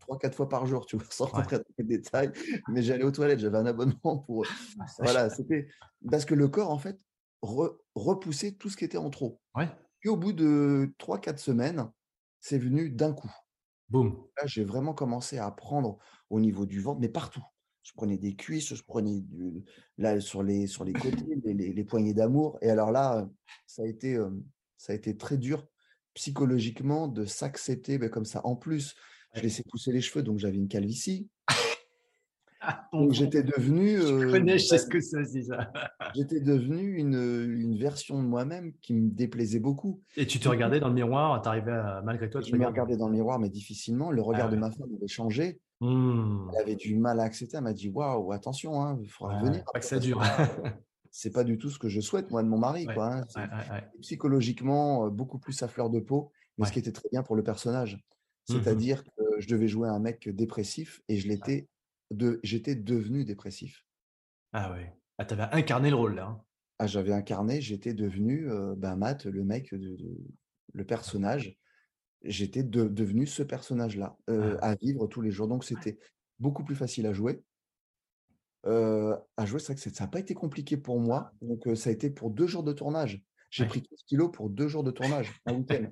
trois, quatre fois par jour, tu vois, sans rentrer dans les détails. Mais j'allais aux toilettes, j'avais un abonnement pour. voilà, c'était parce que le corps en fait repoussait tout ce qui était en trop. Ouais. Puis au bout de trois, quatre semaines, c'est venu d'un coup. Boum. Là, j'ai vraiment commencé à prendre au niveau du ventre, mais partout. Je prenais des cuisses, je prenais du, là sur les, sur les côtés, les, poignées d'amour. Et alors là, ça a été, ça a été très dur psychologiquement de s'accepter ben, comme ça. En plus, je laissais pousser les cheveux, donc j'avais une calvitie. J'étais devenu. je connais, je sais ce que c'est, ça. j'étais devenu une, une, version de moi-même qui me déplaisait beaucoup. Et tu te regardais dans le miroir, tu arrivais malgré toi. Je me regardais dans le miroir, mais difficilement. Le regard ah de ma femme avait changé. Mmh. Elle avait du mal à accepter. Elle m'a dit Waouh, attention, hein, il faudra venir. Pas que ça dure. c'est pas du tout ce que je souhaite, moi, de mon mari. quoi, hein. psychologiquement, beaucoup plus à fleur de peau, mais ce qui était très bien pour le personnage. Mmh C'est-à-dire que je devais jouer un mec dépressif et je l'étais de, j'étais devenu dépressif. Ah ouais. Ah, tu avais incarné le rôle là. Hein. Ah, j'avais incarné, j'étais devenu ben, Matt, le mec, de, le personnage. J'étais devenu ce personnage-là, ah. à vivre tous les jours. Donc c'était beaucoup plus facile à jouer. à jouer, c'est vrai que ça n'a pas été compliqué pour moi. Donc ça a été pour deux jours de tournage. J'ai pris 15 kilos pour deux jours de tournage, un week-end.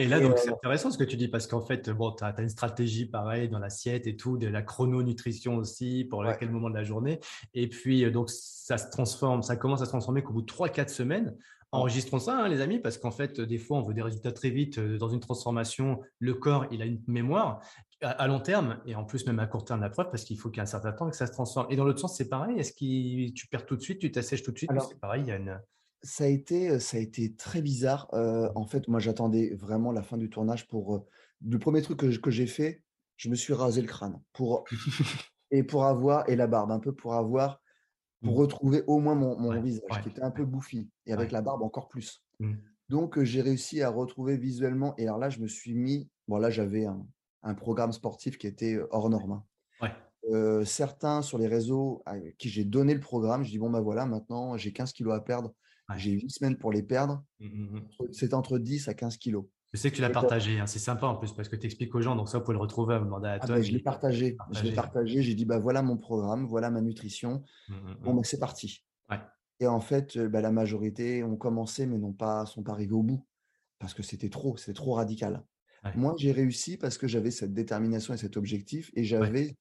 Et là, donc, c'est intéressant ce que tu dis parce qu'en fait, bon, tu as, une stratégie pareille dans l'assiette et tout, de la chrononutrition aussi, pour quel moment de la journée. Et puis, donc, ça se transforme, ça commence à se transformer qu'au bout de 3-4 semaines, enregistrons ça, hein, les amis, parce qu'en fait, des fois, on veut des résultats très vite dans une transformation. Le corps, il a une mémoire à, long terme et en plus même à court terme la preuve parce qu'il faut qu'il y ait un certain temps que ça se transforme. Et dans l'autre sens, c'est pareil. Est-ce que tu perds tout de suite, tu t'assèches tout de suite? C'est pareil, il y a une ça a été, ça a été très bizarre. en fait, moi, j'attendais vraiment la fin du tournage pour. le premier truc que, j'ai fait, je me suis rasé le crâne pour et pour avoir et la barbe un peu pour avoir pour mmh. retrouver au moins mon, visage qui était un peu bouffi et avec la barbe encore plus. Mmh. Donc j'ai réussi à retrouver visuellement et alors là je me suis mis bon là j'avais un, programme sportif qui était hors norme. Hein. certains sur les réseaux à qui j'ai donné le programme, je dis bon ben voilà maintenant j'ai 15 kilos à perdre j'ai 8 semaines pour les perdre. Mmh, mmh, mmh. C'est entre 10 à 15 kilos. Je sais que tu l'as partagé, hein. c'est sympa en plus parce que tu expliques aux gens, donc ça, vous pouvez le retrouver à ah bah, je l'ai partagé, je l'ai partagé, j'ai dit, bah, voilà mon programme, voilà ma nutrition. bon, bah, c'est parti. Et en fait, bah, la majorité ont commencé, mais n'ont pas, sont pas arrivés au bout parce que c'était trop, c'était trop radical. Moi, j'ai réussi parce que j'avais cette détermination et cet objectif et j'avais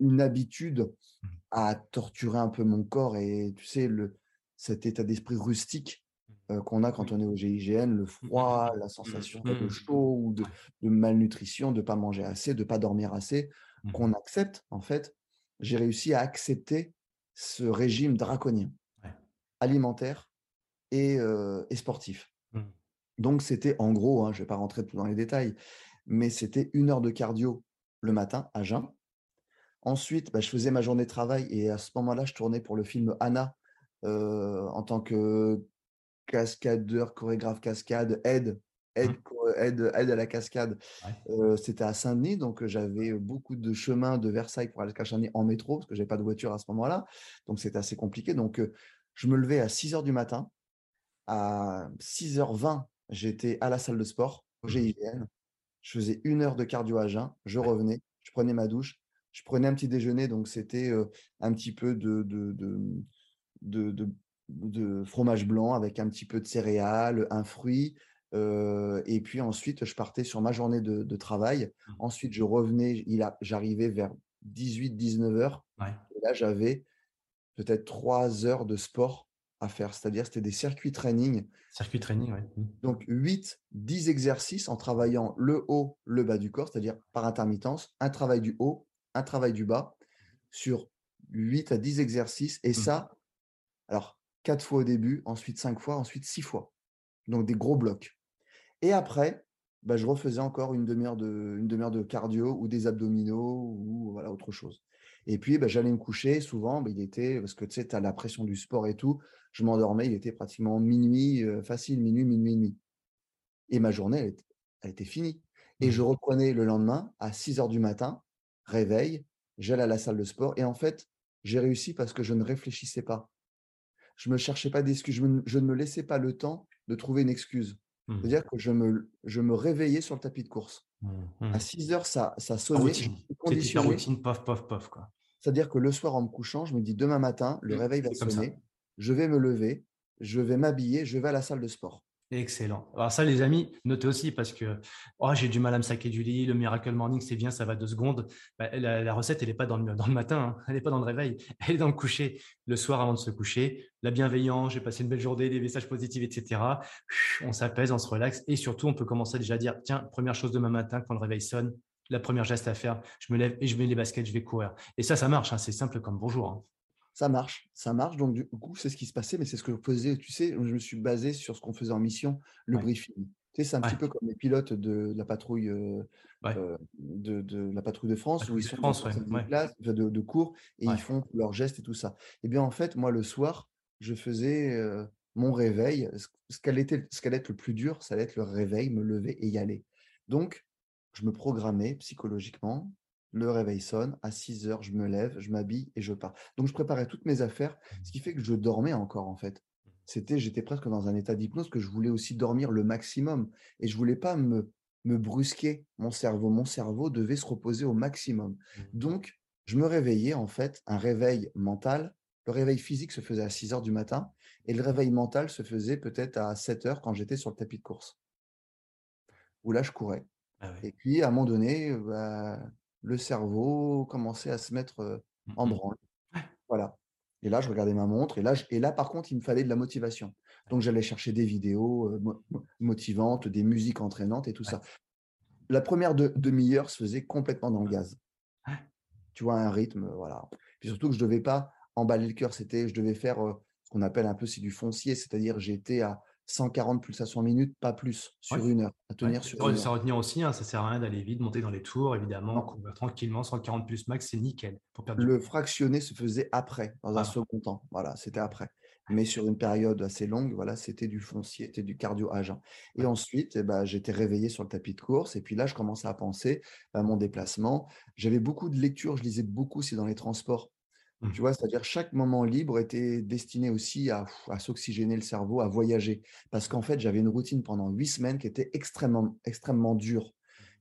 une habitude à torturer un peu mon corps et tu sais, le, cet état d'esprit rustique mmh. qu'on a quand on est au GIGN, le mmh, mmh, froid, la sensation de chaud ou de, malnutrition, de ne pas manger assez, de ne pas dormir assez, qu'on accepte en fait. J'ai réussi à accepter ce régime draconien, alimentaire et, sportif. Donc c'était en gros, hein, je ne vais pas rentrer tout dans les détails, mais c'était une heure de cardio le matin à jeun. Ensuite, bah, je faisais ma journée de travail et à ce moment-là, je tournais pour le film Anna en tant que cascadeur, chorégraphe cascade, aide, aide, mmh. aide, aide à la cascade. C'était à Saint-Denis, donc j'avais beaucoup de chemin de Versailles pour aller à Saint-Denis en métro, parce que je n'avais pas de voiture à ce moment-là. Donc c'était assez compliqué. Donc je me levais à 6 h du matin. À 6h20, j'étais à la salle de sport, au mmh. GIGN. Je faisais une heure de cardio à jeun. Je revenais, je prenais ma douche, je prenais un petit déjeuner. Donc c'était un petit peu de, de de, de, fromage blanc avec un petit peu de céréales, un fruit. et puis ensuite, je partais sur ma journée de, travail. Mmh. Ensuite, je revenais, j'arrivais vers 18-19 heures. Et là, j'avais peut-être trois heures de sport à faire. C'est-à-dire, c'était des circuits training. Circuit training, oui. Mmh. Donc, 8, 10 exercices en travaillant le haut, le bas du corps, c'est-à-dire par intermittence, un travail du haut, un travail du bas, sur 8 à 10 exercices. Et mmh. ça, alors, quatre fois au début, ensuite cinq fois, ensuite six fois. Donc, des gros blocs. Et après, bah, je refaisais encore une demi-heure de, demi de cardio ou des abdominaux ou voilà, autre chose. Et puis, bah, j'allais me coucher. Souvent, bah, il était, parce que tu sais, tu as la pression du sport et tout, je m'endormais. Il était pratiquement minuit, euh, facile, minuit, minuit, minuit. Et ma journée, elle, était finie. Et je mmh. reprenais le lendemain à 6 heures du matin, réveil, j'allais à la salle de sport. Et en fait, j'ai réussi parce que je ne réfléchissais pas je ne me cherchais pas d'excuses, je, ne me laissais pas le temps de trouver une excuse. Mmh. C'est-à-dire que je me, je me réveillais sur le tapis de course. Mmh, mmh. À 6 heures, ça, ça sonnait. Routine. routine, pof, pof, pof. C'est-à-dire que le soir, en me couchant, je me dis demain matin, le réveil va sonner, je vais me lever, je vais m'habiller, je vais à la salle de sport. Excellent. Alors ça, les amis, notez aussi parce que oh, j'ai du mal à me saquer du lit. Le Miracle Morning, c'est bien, ça va deux secondes. Bah, la, recette, elle n'est pas dans le, matin, hein. elle n'est pas dans le réveil, elle est dans le coucher, le soir avant de se coucher. La bienveillance, j'ai passé une belle journée, des messages positifs, etc. On s'apaise, on se relaxe et surtout, on peut commencer déjà à dire, tiens, première chose demain matin, quand le réveil sonne, la première geste à faire, je me lève et je mets les baskets, je vais courir. Et ça, ça marche, hein. c'est simple comme bonjour. Hein ça marche, ça marche. Donc, du coup, c'est ce qui se passait, mais c'est ce que je faisais. Tu sais, je me suis basé sur ce qu'on faisait en mission, le briefing. Tu sais, c'est un petit peu comme les pilotes de la patrouille, euh, de, la patrouille de France, où ils sont France, de, de, cours et ils font leurs gestes et tout ça. Eh bien, en fait, moi, le soir, je faisais euh, mon réveil. Ce qu'allait être le plus dur, ça allait être le réveil, me lever et y aller. Donc, je me programmais psychologiquement le réveil sonne, à 6 heures, je me lève, je m'habille et je pars. Donc, je préparais toutes mes affaires, ce qui fait que je dormais encore, en fait. C'était, j'étais presque dans un état d'hypnose que je voulais aussi dormir le maximum et je voulais pas me, me brusquer mon cerveau. Mon cerveau devait se reposer au maximum. Mmh. Donc, je me réveillais, en fait, un réveil mental. Le réveil physique se faisait à 6 heures du matin et le réveil mental se faisait peut-être à 7 heures quand j'étais sur le tapis de course. Où là, je courais. Ah et puis, à un moment donné, bah, le cerveau commençait à se mettre mmh en branle. Voilà. Et là, je regardais ma montre. Et là, et là, par contre, il me fallait de la motivation. Donc, j'allais chercher des vidéos euh, motivantes, des musiques entraînantes et tout ça. La première demi-heure se faisait complètement dans le gaz. Tu vois, un rythme, voilà. Puis surtout que je ne devais pas emballer le cœur. C'était, je devais faire euh, ce qu'on appelle un peu, c'est du foncier. C'est-à-dire, j'étais à 140 pulsations minutes, pas plus, sur une heure, à tenir sur une heure. retenir aussi, hein, ça sert à rien d'aller vite, monter dans les tours, évidemment, tranquillement, 140 plus max, c'est nickel. Pour perdre le fractionné se faisait après, dans un second temps. Voilà, c'était après. Mais sur une période assez longue, voilà, c'était du foncier, c'était du cardio agent. Et ensuite, eh ben, j'étais réveillé sur le tapis de course. Et puis là, je commençais à penser à mon déplacement. J'avais beaucoup de lectures, je lisais beaucoup, c'est dans les transports. Mmh. Tu vois, c'est-à-dire chaque moment libre était destiné aussi à, s'oxygéner le cerveau, à voyager. Parce qu'en fait, j'avais une routine pendant huit semaines qui était extrêmement, extrêmement dure.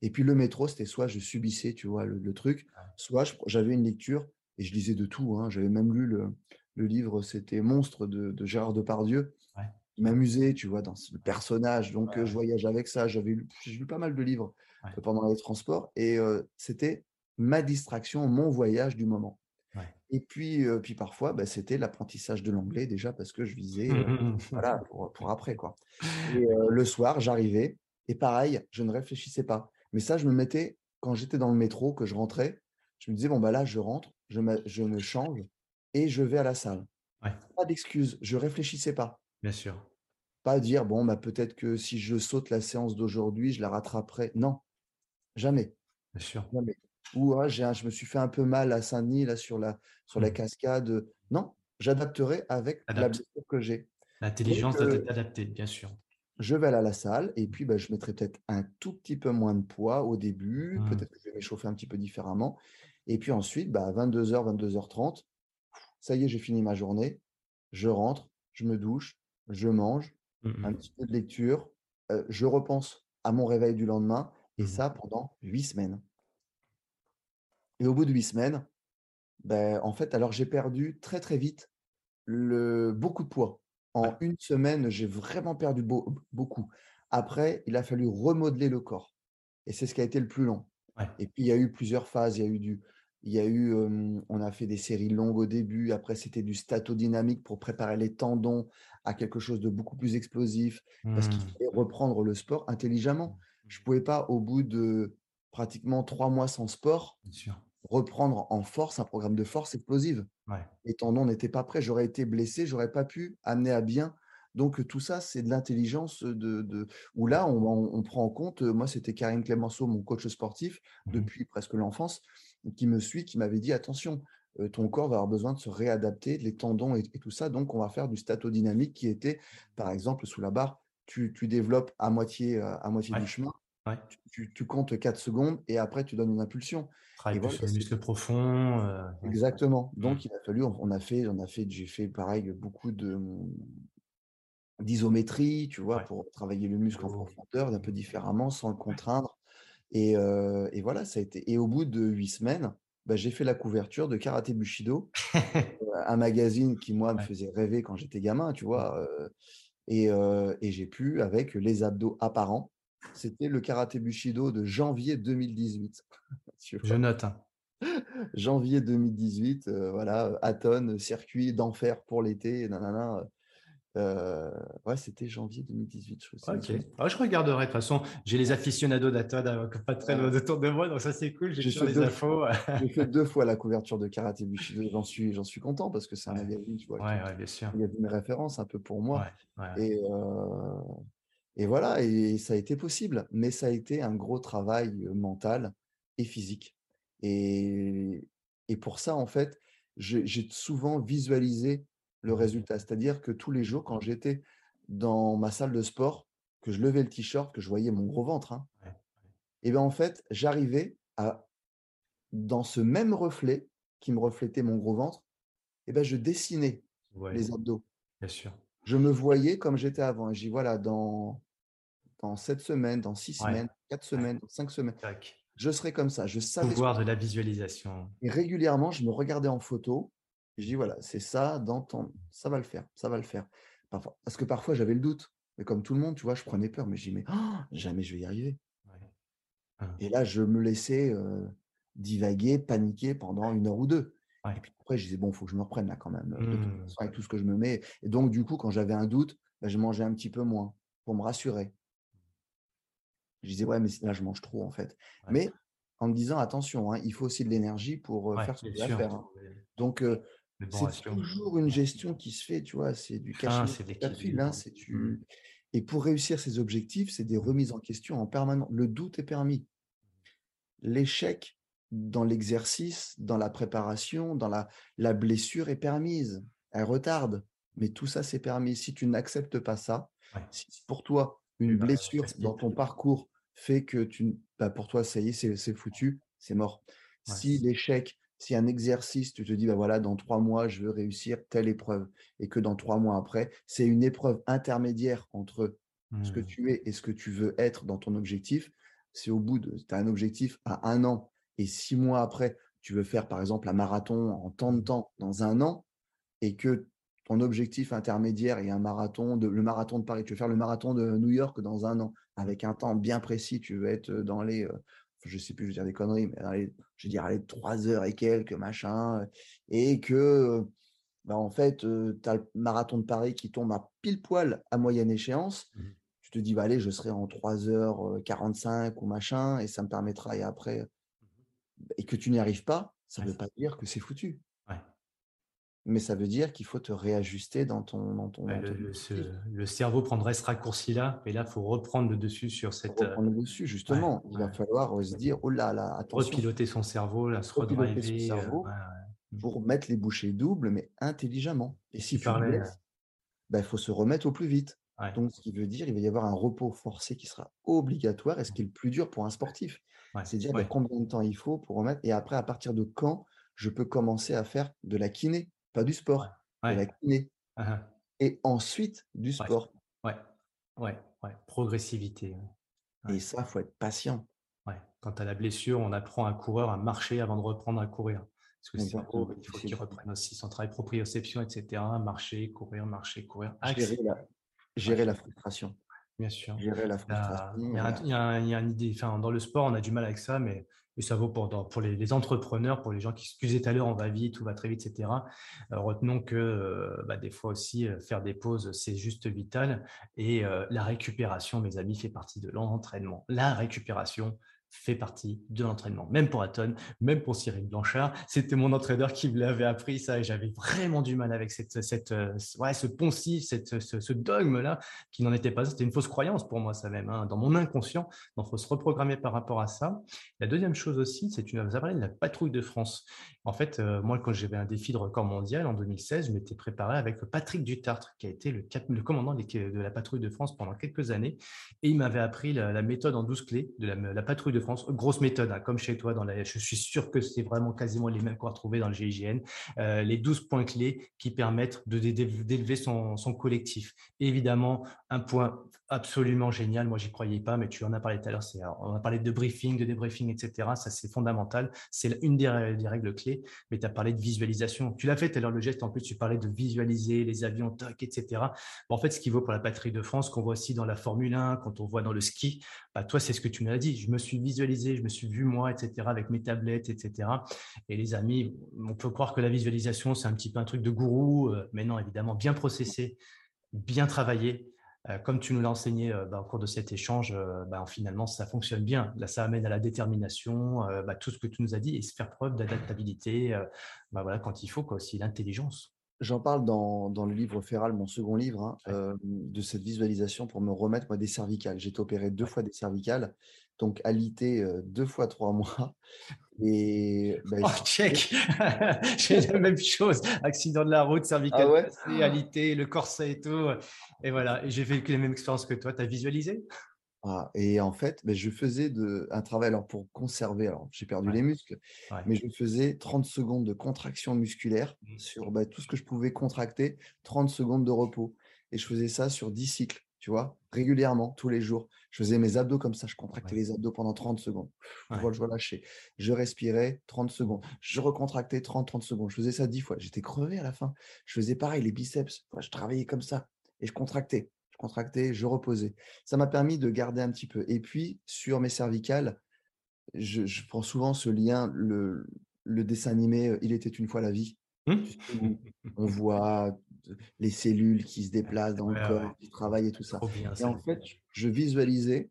Et puis le métro, c'était soit je subissais, tu vois, le, truc, soit j'avais une lecture et je lisais de tout. Hein. J'avais même lu le, livre, c'était Monstre de, Gérard Depardieu. Ouais. Il m'amusait, tu vois, dans le personnage. Donc, je voyage avec ça. J'avais lu, j'ai lu pas mal de livres pendant les transports et c'était ma distraction, mon voyage du moment. Et puis, puis parfois, bah, c'était l'apprentissage de l'anglais déjà parce que je visais voilà, pour, après. Quoi. Et le soir, j'arrivais et pareil, je ne réfléchissais pas. Mais ça, je me mettais, quand j'étais dans le métro, que je rentrais, je me disais, bon, bah là, je rentre, je me, je me change et je vais à la salle. Pas d'excuses, je réfléchissais pas. Bien sûr. Pas dire, bon, bah, peut-être que si je saute la séance d'aujourd'hui, je la rattraperai. Non, jamais. Bien sûr. Jamais ou je me suis fait un peu mal à Saint-Denis, là, sur la, sur la mmh. cascade. Non, j'adapterai avec la blessure que j'ai. L'intelligence d'adapter, bien sûr. Je vais aller à la salle et puis bah, je mettrai peut-être un tout petit peu moins de poids au début. Mmh. Peut-être que je vais m'échauffer un petit peu différemment. Et puis ensuite, bah, 22h, 22h30, ça y est, j'ai fini ma journée. Je rentre, je me douche, je mange, mmh, un petit peu de lecture. je repense à mon réveil du lendemain. Et ça pendant huit semaines. Et au bout de huit semaines, ben, en fait, alors j'ai perdu très très vite le, beaucoup de poids. En une semaine, j'ai vraiment perdu beaucoup. Après, il a fallu remodeler le corps. Et c'est ce qui a été le plus long. Et puis, il y a eu plusieurs phases. Il y a eu du, il y a eu, on a fait des séries longues au début. Après, c'était du statodynamique pour préparer les tendons à quelque chose de beaucoup plus explosif. Parce qu'il mmh. fallait reprendre le sport intelligemment. Je ne pouvais pas, au bout de pratiquement trois mois sans sport, Bien sûr reprendre en force un programme de force explosive. Les tendons n'étaient pas prêts, j'aurais été blessé, j'aurais pas pu amener à bien. Donc tout ça, c'est de l'intelligence de, où là, on, prend en compte. Moi, c'était Karim Clémenceau, mon coach sportif mmh depuis presque l'enfance, qui me suit, qui m'avait dit attention, ton corps va avoir besoin de se réadapter, les tendons et, tout ça. Donc on va faire du statodynamique qui était, par exemple, sous la barre, tu, développes à moitié, à moitié du chemin. Tu, comptes 4 secondes et après tu donnes une impulsion. Travail voilà, sur le muscle profond. Euh, exactement. Mmh. Donc il a fallu, on a fait, on a fait, j'ai fait pareil beaucoup de d'isométrie, tu vois, pour travailler le muscle en profondeur d'un peu différemment, sans le contraindre. Et, euh, et, voilà, ça a été. Et au bout de huit semaines, bah, j'ai fait la couverture de Karaté Bushido, euh, un magazine qui moi me faisait rêver quand j'étais gamin, tu vois. et, et j'ai pu, avec les abdos apparents, c'était le karaté Bushido de janvier 2018. Je note. Hein. janvier 2018, euh, voilà, Aton, circuit d'enfer pour l'été, nanana. Euh, ouais, c'était janvier 2018. Je, ok. Ah, je regarderai. De toute façon, j'ai les aficionados d'Aton euh, pas très loin de tour de moi, donc ça c'est cool. J'ai les infos. j'ai fait deux fois la couverture de Karaté Bushido. J'en suis, j'en suis content parce que c'est un magazine, tu vois. Ouais, bien sûr. Il y a une référence un peu pour moi. Et, et voilà, et ça a été possible, mais ça a été un gros travail mental et physique. Et, et pour ça, en fait, j'ai souvent visualisé le mmh résultat. C'est-à-dire que tous les jours, quand j'étais dans ma salle de sport, que je levais le t-shirt, que je voyais mon gros ventre, hein, et bien en fait, j'arrivais à, dans ce même reflet qui me reflétait mon gros ventre, et ben je dessinais les abdos. Bien sûr. Je me voyais comme j'étais avant. Et j'ai voilà, dans dans sept semaines, dans six semaines, quatre semaines, cinq semaines. Je serai comme ça. Je savais. Pouvoir de la visualisation. Et régulièrement, je me regardais en photo. Et je dis voilà, c'est ça, dans ça va le faire, ça va le faire. Parfois, parce que parfois j'avais le doute. Mais comme tout le monde, tu vois, je prenais peur. Mais je dis mais oh, jamais je vais y arriver. Hein. Et là, je me laissais divaguer, paniquer pendant une heure ou deux. Et puis après, je disais, bon, il faut que je me reprenne là quand même, de toute Mmh. façon, avec tout ce que je me mets. Et donc, du coup, quand j'avais un doute, bah, je mangeais un petit peu moins pour me rassurer. Je disais, ouais, mais là, je mange trop en fait. Ouais. Mais en me disant, attention, hein, il faut aussi de l'énergie pour Ouais, faire ce que à sûr, faire. hein. Donc, euh, bon c'est toujours une gestion qui se fait, tu vois, c'est du Ah, c'est de l'équilibre. hein, Mmh. Et pour réussir ces objectifs, c'est des Mmh. remises en question en permanence. Le doute est permis. L'échec dans l'exercice, dans la préparation, dans la, la blessure est permise. Elle retarde. Mais tout ça, c'est permis. Si tu n'acceptes pas ça, Ouais. si pour toi, une bah, blessure dans ton parcours fait que tu, bah, pour toi, ça y est, c'est foutu, c'est mort. Ouais. Si l'échec, si un exercice, tu te dis, bah voilà, dans trois mois, je veux réussir telle épreuve, et que dans trois mois après, c'est une épreuve intermédiaire entre ce que Mmh. tu es et ce que tu veux être dans ton objectif, c'est au bout de, tu as un objectif à un an, et six mois après, tu veux faire par exemple un marathon en tant de Mmh. temps dans un an, et que ton objectif intermédiaire est un marathon, de, le marathon de Paris, tu veux faire le marathon de New York dans un an, avec un temps bien précis, tu veux être dans les, euh, je sais plus, je veux dire des conneries, mais dans les, je veux dire, allez, trois heures et quelques, machin, euh, et que, euh, bah, en fait, tu as le marathon de Paris qui tombe à pile poil à moyenne échéance, Mmh. tu te dis, bah, allez, je serai en 3h45 ou machin, et ça me permettra, et après, et que tu n'y arrives pas, ça ne Ouais. veut pas dire que c'est foutu. Mais ça veut dire qu'il faut te réajuster dans ton, dans ton, dans le, ton le- objectif. ce- le cerveau prendrait ce raccourci-là, et là, il faut reprendre le dessus sur cette. euh, reprendre le dessus, justement, il va falloir euh, se dire, oh là là, attention, repiloter son cerveau, là, se repiloter son redriver. euh, cerveau ouais, ouais. pour mettre les bouchées doubles, mais intelligemment. Et si Tu tu euh, bah, il faut se remettre au plus vite. ouais. Donc, ce qui veut dire, il va y avoir un repos forcé qui sera obligatoire, et ce qui est le plus dur pour un sportif. Ouais, C'est dire bah, combien de temps il faut pour remettre, et après, à partir de quand je peux commencer à faire de la kiné, pas du sport, de la kiné, Ah, ah. et ensuite du sport. Ouais, ouais, ouais. Progressivité. Et ça, il faut être patient. Ouais. Quand as la blessure, on apprend à un coureur à marcher avant de reprendre à courir. Parce que Exactement. il faut qu'il reprenne aussi son travail proprioception, etc. Marcher, courir, marcher, courir. gérer la, gérer la frustration. Bien sûr. Gérer la Il y a, frustration. il y a une idée. Enfin, dans le sport, on a du mal avec ça, mais, mais ça vaut pour, les, entrepreneurs, pour les gens qui se disaient tout à l'heure, on va vite, tout va très vite, etc. Euh, retenons que euh, bah, des fois aussi, euh, faire des pauses, c'est juste vital. Et la récupération, mes amis, fait partie de l'entraînement. La récupération fait partie de l'entraînement. Même pour Aton, même pour Cyril Blanchard. C'était mon entraîneur qui me l'avait appris ça et j'avais vraiment du mal avec cette, cette, euh, ouais, ce poncif, cette, ce, dogme-là qui n'en était pas. C'était une fausse croyance pour moi, ça même, hein, dans mon inconscient. Donc, il faut se reprogrammer par rapport à ça. La deuxième chose aussi, c'est nous as parlé de la patrouille de France. En fait, euh, moi, quand j'avais un défi de record mondial en 2016, je m'étais préparé avec Patrick Dutartre, qui a été le, commandant de la patrouille de France pendant quelques années. Et il m'avait appris la, la méthode en 12 clés de la, la patrouille de France. Grosse méthode, hein, comme chez toi. Dans la, je suis sûr que c'est vraiment quasiment les mêmes qu'on va retrouver dans le GIGN. Euh, les 12 points clés qui permettent d'élever son, collectif. Évidemment, un point absolument génial, moi j'y croyais pas, mais tu en as parlé tout à l'heure, on a parlé de briefing, de débriefing, etc. Ça c'est fondamental, c'est une des, rè- des règles clés, mais tu as parlé de visualisation. Tu l'as fait tout à l'heure le geste, en plus tu parlais de visualiser les avions, etc. En fait, ce qui vaut pour la patrie de France, qu'on voit aussi dans la Formule 1, quand on voit dans le ski, bah, toi c'est ce que tu nous as dit, je me suis visualisé, je me suis vu moi, etc., avec mes tablettes, etc. Et les amis, on peut croire que la visualisation c'est un petit peu un truc de gourou, euh, mais non, évidemment, bien processé, bien travaillé, euh, comme tu nous l'as enseigné euh, bah, au cours de cet échange, bah, finalement, ça fonctionne bien. Là, ça amène à la détermination, bah, tout ce que tu nous as dit, et se faire preuve d'adaptabilité, voilà, quand il faut, quoi, aussi l'intelligence. J'en parle dans, dans le livre Feral, mon second livre, hein, Ouais. euh, de cette visualisation pour me remettre moi, des cervicales. J'ai été opéré deux fois des cervicales, donc alité deux fois trois mois. Et bah, Oh, check J'ai la même chose. Accident de la route, cervical Ah ouais? cassé, alité, le corset et tout. Et voilà, et j'ai vécu les mêmes expériences que toi. Tu as visualisé? Ah, et en fait, bah, je faisais de, un travail alors, pour conserver, alors j'ai perdu Ouais. les muscles, Ouais. mais je faisais 30 secondes de contraction musculaire Mhm. sur bah, tout ce que je pouvais contracter, 30 secondes de repos. Et je faisais ça sur 10 cycles, tu vois, régulièrement, tous les jours. Je faisais mes abdos comme ça, je contractais Ouais. les abdos pendant 30 secondes. Ouais. Je relâchais. Je respirais 30 secondes. Je recontractais 30-30 secondes. Je faisais ça 10 fois. J'étais crevé à la fin. Je faisais pareil, les biceps. Enfin, je travaillais comme ça et je contractais. Je contractais, je reposais. Ça m'a permis de garder un petit peu. Et puis, sur mes cervicales, je, je prends souvent ce lien, le, le dessin animé Il était une fois la vie. Mmh. on voit les cellules qui se déplacent dans le corps, qui travaillent et tout ça. et en fait, je visualisais,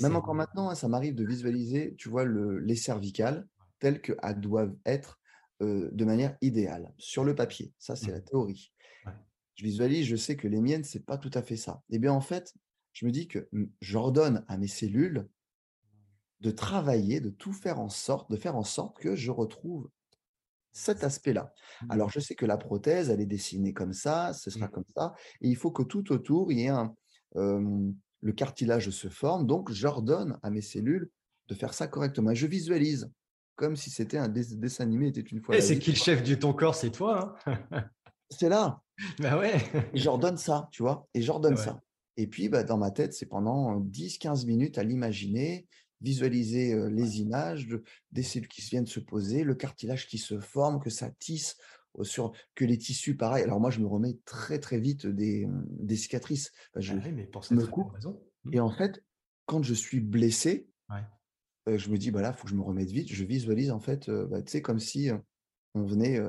même encore maintenant, hein, ça m'arrive de visualiser, tu vois, le, les cervicales telles qu'elles doivent être de manière idéale, sur le papier. Ça, c'est la mmh. théorie. Je visualise, je sais que les miennes, c'est pas tout à fait ça. Et eh bien, en fait, je me dis que j'ordonne à mes cellules de travailler, de tout faire en sorte, de faire en sorte que je retrouve cet aspect-là. Mmh. Alors, je sais que la prothèse, elle est dessinée comme ça, ce sera mmh. comme ça, et il faut que tout autour, il y ait un, le cartilage se forme, donc j'ordonne à mes cellules de faire ça correctement. je visualise comme si c'était un dessin animé était une fois. Et c'est qui le chef de ton corps C'est toi. Hein? C'est là. Bah ouais. et j'ordonne ça, tu vois, et j'ordonne ça. Et puis, bah, dans ma tête, c'est pendant 10-15 minutes à l'imaginer, visualiser les images des cellules qui viennent se poser, le cartilage qui se forme, que ça tisse, sur, que les tissus, pareil. Alors moi, je me remets très très vite des, mmh, cicatrices. je ah mais pour me coupe. Raison. Et en fait, quand je suis blessé, je me dis, bah là, il faut que je me remette vite. Je visualise en fait, bah, tu sais, comme si on venait,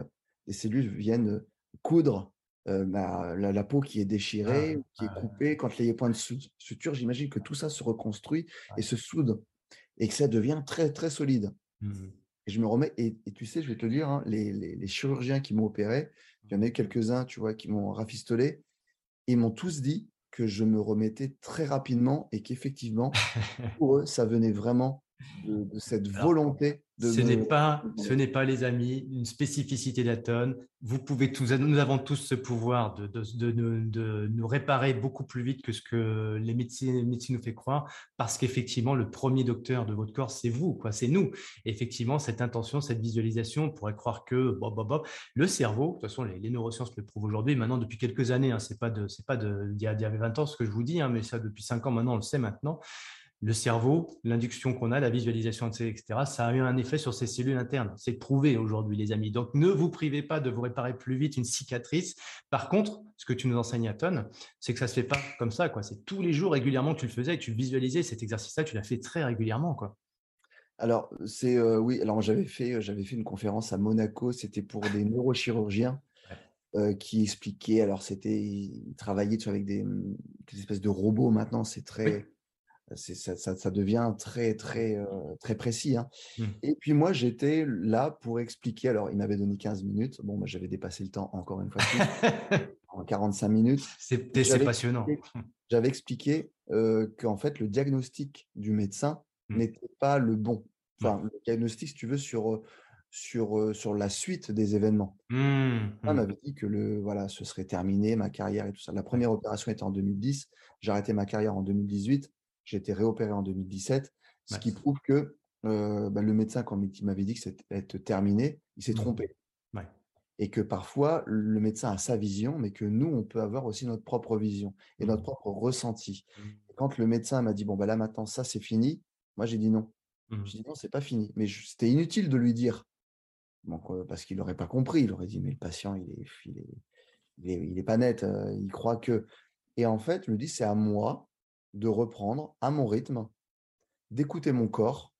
les cellules viennent coudre bah, la, peau qui est déchirée, qui est coupée. Quand a points de suture, j'imagine que tout ça se reconstruit et se soude et que ça devient très, très solide. Mmh et je me remets, et, tu sais, je vais te dire, hein, les, chirurgiens qui m'ont opéré, il y en a eu quelques-uns, tu vois, qui m'ont rafistolé, ils m'ont tous dit que je me remettais très rapidement et qu'effectivement, pour eux, ça venait vraiment de, cette volonté de ce n'est pas ce n'est pas les amis une spécificité d'Aton. Vous pouvez tous nous avons tous ce pouvoir de, de, de, nous réparer beaucoup plus vite que ce que les médecins, médecins nous fait croire parce qu'effectivement le premier docteur de votre corps c'est vous quoi c'est nous. Effectivement cette intention cette visualisation on pourrait croire que bon, bon, bon, le cerveau de toute façon les, neurosciences le prouvent aujourd'hui maintenant depuis quelques années hein, c'est pas de c'est pas de il y, a, 20 ans ce que je vous dis hein, mais ça depuis 5 ans maintenant on le sait maintenant le cerveau, l'induction qu'on a, la visualisation, etc., ça a eu un effet sur ces cellules internes. C'est prouvé aujourd'hui, les amis. Donc, ne vous privez pas de vous réparer plus vite une cicatrice. Par contre, ce que tu nous enseignes à tonne, c'est que ça se fait pas comme ça. quoi. C'est tous les jours régulièrement que tu le faisais et tu visualisais cet exercice-là, tu l'as fait très régulièrement. quoi. Alors, c'est euh, oui, alors j'avais fait, j'avais fait une conférence à Monaco, c'était pour des neurochirurgiens. Euh, qui expliquaient, alors c'était, ils travaillaient avec des, des, espèces de robots maintenant, c'est très, ça, ça, devient très, très, euh, très précis. Hein. Mmh. Et puis moi, j'étais là pour expliquer. Alors, il m'avait donné 15 minutes. Bon, moi, j'avais dépassé le temps encore une fois. en 45 minutes. C'est passionnant. J'avais expliqué euh, qu'en fait, le diagnostic du médecin mmh. n'était pas le bon. Enfin, le diagnostic, si tu veux, sur, sur, sur la suite des événements. Mmh. On m'avait dit que le, voilà, ce serait terminé, ma carrière et tout ça. La première opération était en 2010. J'ai arrêté ma carrière en 2018. J'ai été réopéré en 2017, ce qui prouve que bah, le médecin, quand il m'avait dit que c'était terminé, il s'est mmh. trompé. Et que parfois, le médecin a sa vision, mais que nous, on peut avoir aussi notre propre vision et notre mmh. propre ressenti. Mmh. quand le médecin m'a dit, bon, bah là maintenant, ça, c'est fini, moi, j'ai dit non. J'ai dit non, c'est pas fini. Mais c'était inutile de lui dire. parce qu'il n'aurait pas compris. Il aurait dit, mais le patient, il est, il est, il est, pas net. il croit que. Et en fait, je me dis, c'est à moi de reprendre à mon rythme, d'écouter mon corps,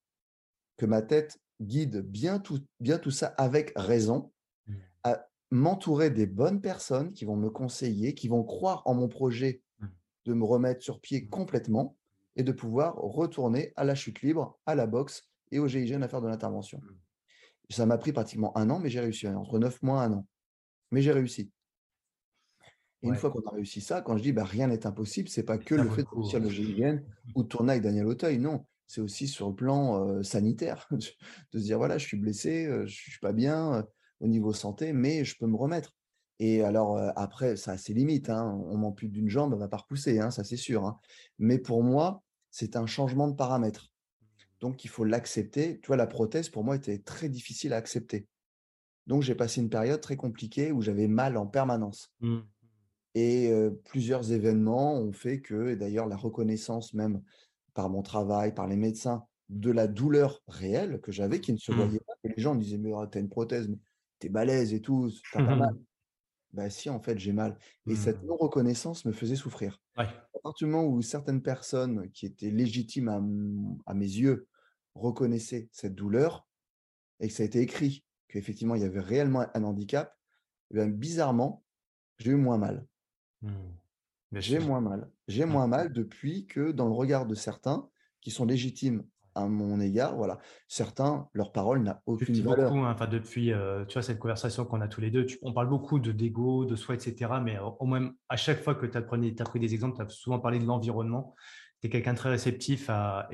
que ma tête guide bien tout, bien tout ça avec raison, mmh. à m'entourer des bonnes personnes qui vont me conseiller, qui vont croire en mon projet mmh. de me remettre sur pied mmh. complètement et de pouvoir retourner à la chute libre, à la boxe et au GIGN à faire de l'intervention. Ça m'a pris pratiquement un an, mais j'ai réussi, hein, entre neuf mois et un an. Mais j'ai réussi. Et une fois qu'on a réussi ça, quand je dis bah, rien n'est impossible, c'est pas que le fait de réussir le GIGN ou de tourner avec Daniel Auteuil, non. C'est aussi sur le plan sanitaire, de se dire voilà, je suis blessé, je suis pas bien au niveau santé, mais je peux me remettre. Et alors après, ça a ses limites. Hein. On m'ampute d'une jambe, elle va pas repousser, hein, ça c'est sûr. Hein. Mais pour moi, c'est un changement de paramètre. Donc il faut l'accepter. Tu vois, la prothèse pour moi était très difficile à accepter. Donc j'ai passé une période très compliquée où j'avais mal en permanence. Mmh. Et plusieurs événements ont fait que, et d'ailleurs la reconnaissance même par mon travail, par les médecins, de la douleur réelle que j'avais, qui ne se mmh. voyait pas, que les gens disaient, mais oh, t'as une prothèse, mais t'es balèze et tout, t'as pas mal. Ben si, en fait, j'ai mal. Et cette mmh. non-reconnaissance me faisait souffrir. À partir du moment où certaines personnes qui étaient légitimes à, à mes yeux reconnaissaient cette douleur, et que ça a été écrit qu'effectivement, il y avait réellement un handicap, eh bizarrement, j'ai eu moins mal. Mmh. J'ai moins mal. J'ai mmh. moins mal depuis que dans le regard de certains qui sont légitimes à mon égard, voilà, certains, leur parole n'a aucune valeur. Beaucoup, hein, enfin, depuis, euh, tu vois, cette conversation qu'on a tous les deux, on parle beaucoup de d'ego, de soi, etc. Mais au moins, à chaque fois que tu as, pris des exemples, tu as souvent parlé de l'environnement tu es quelqu'un très réceptif à,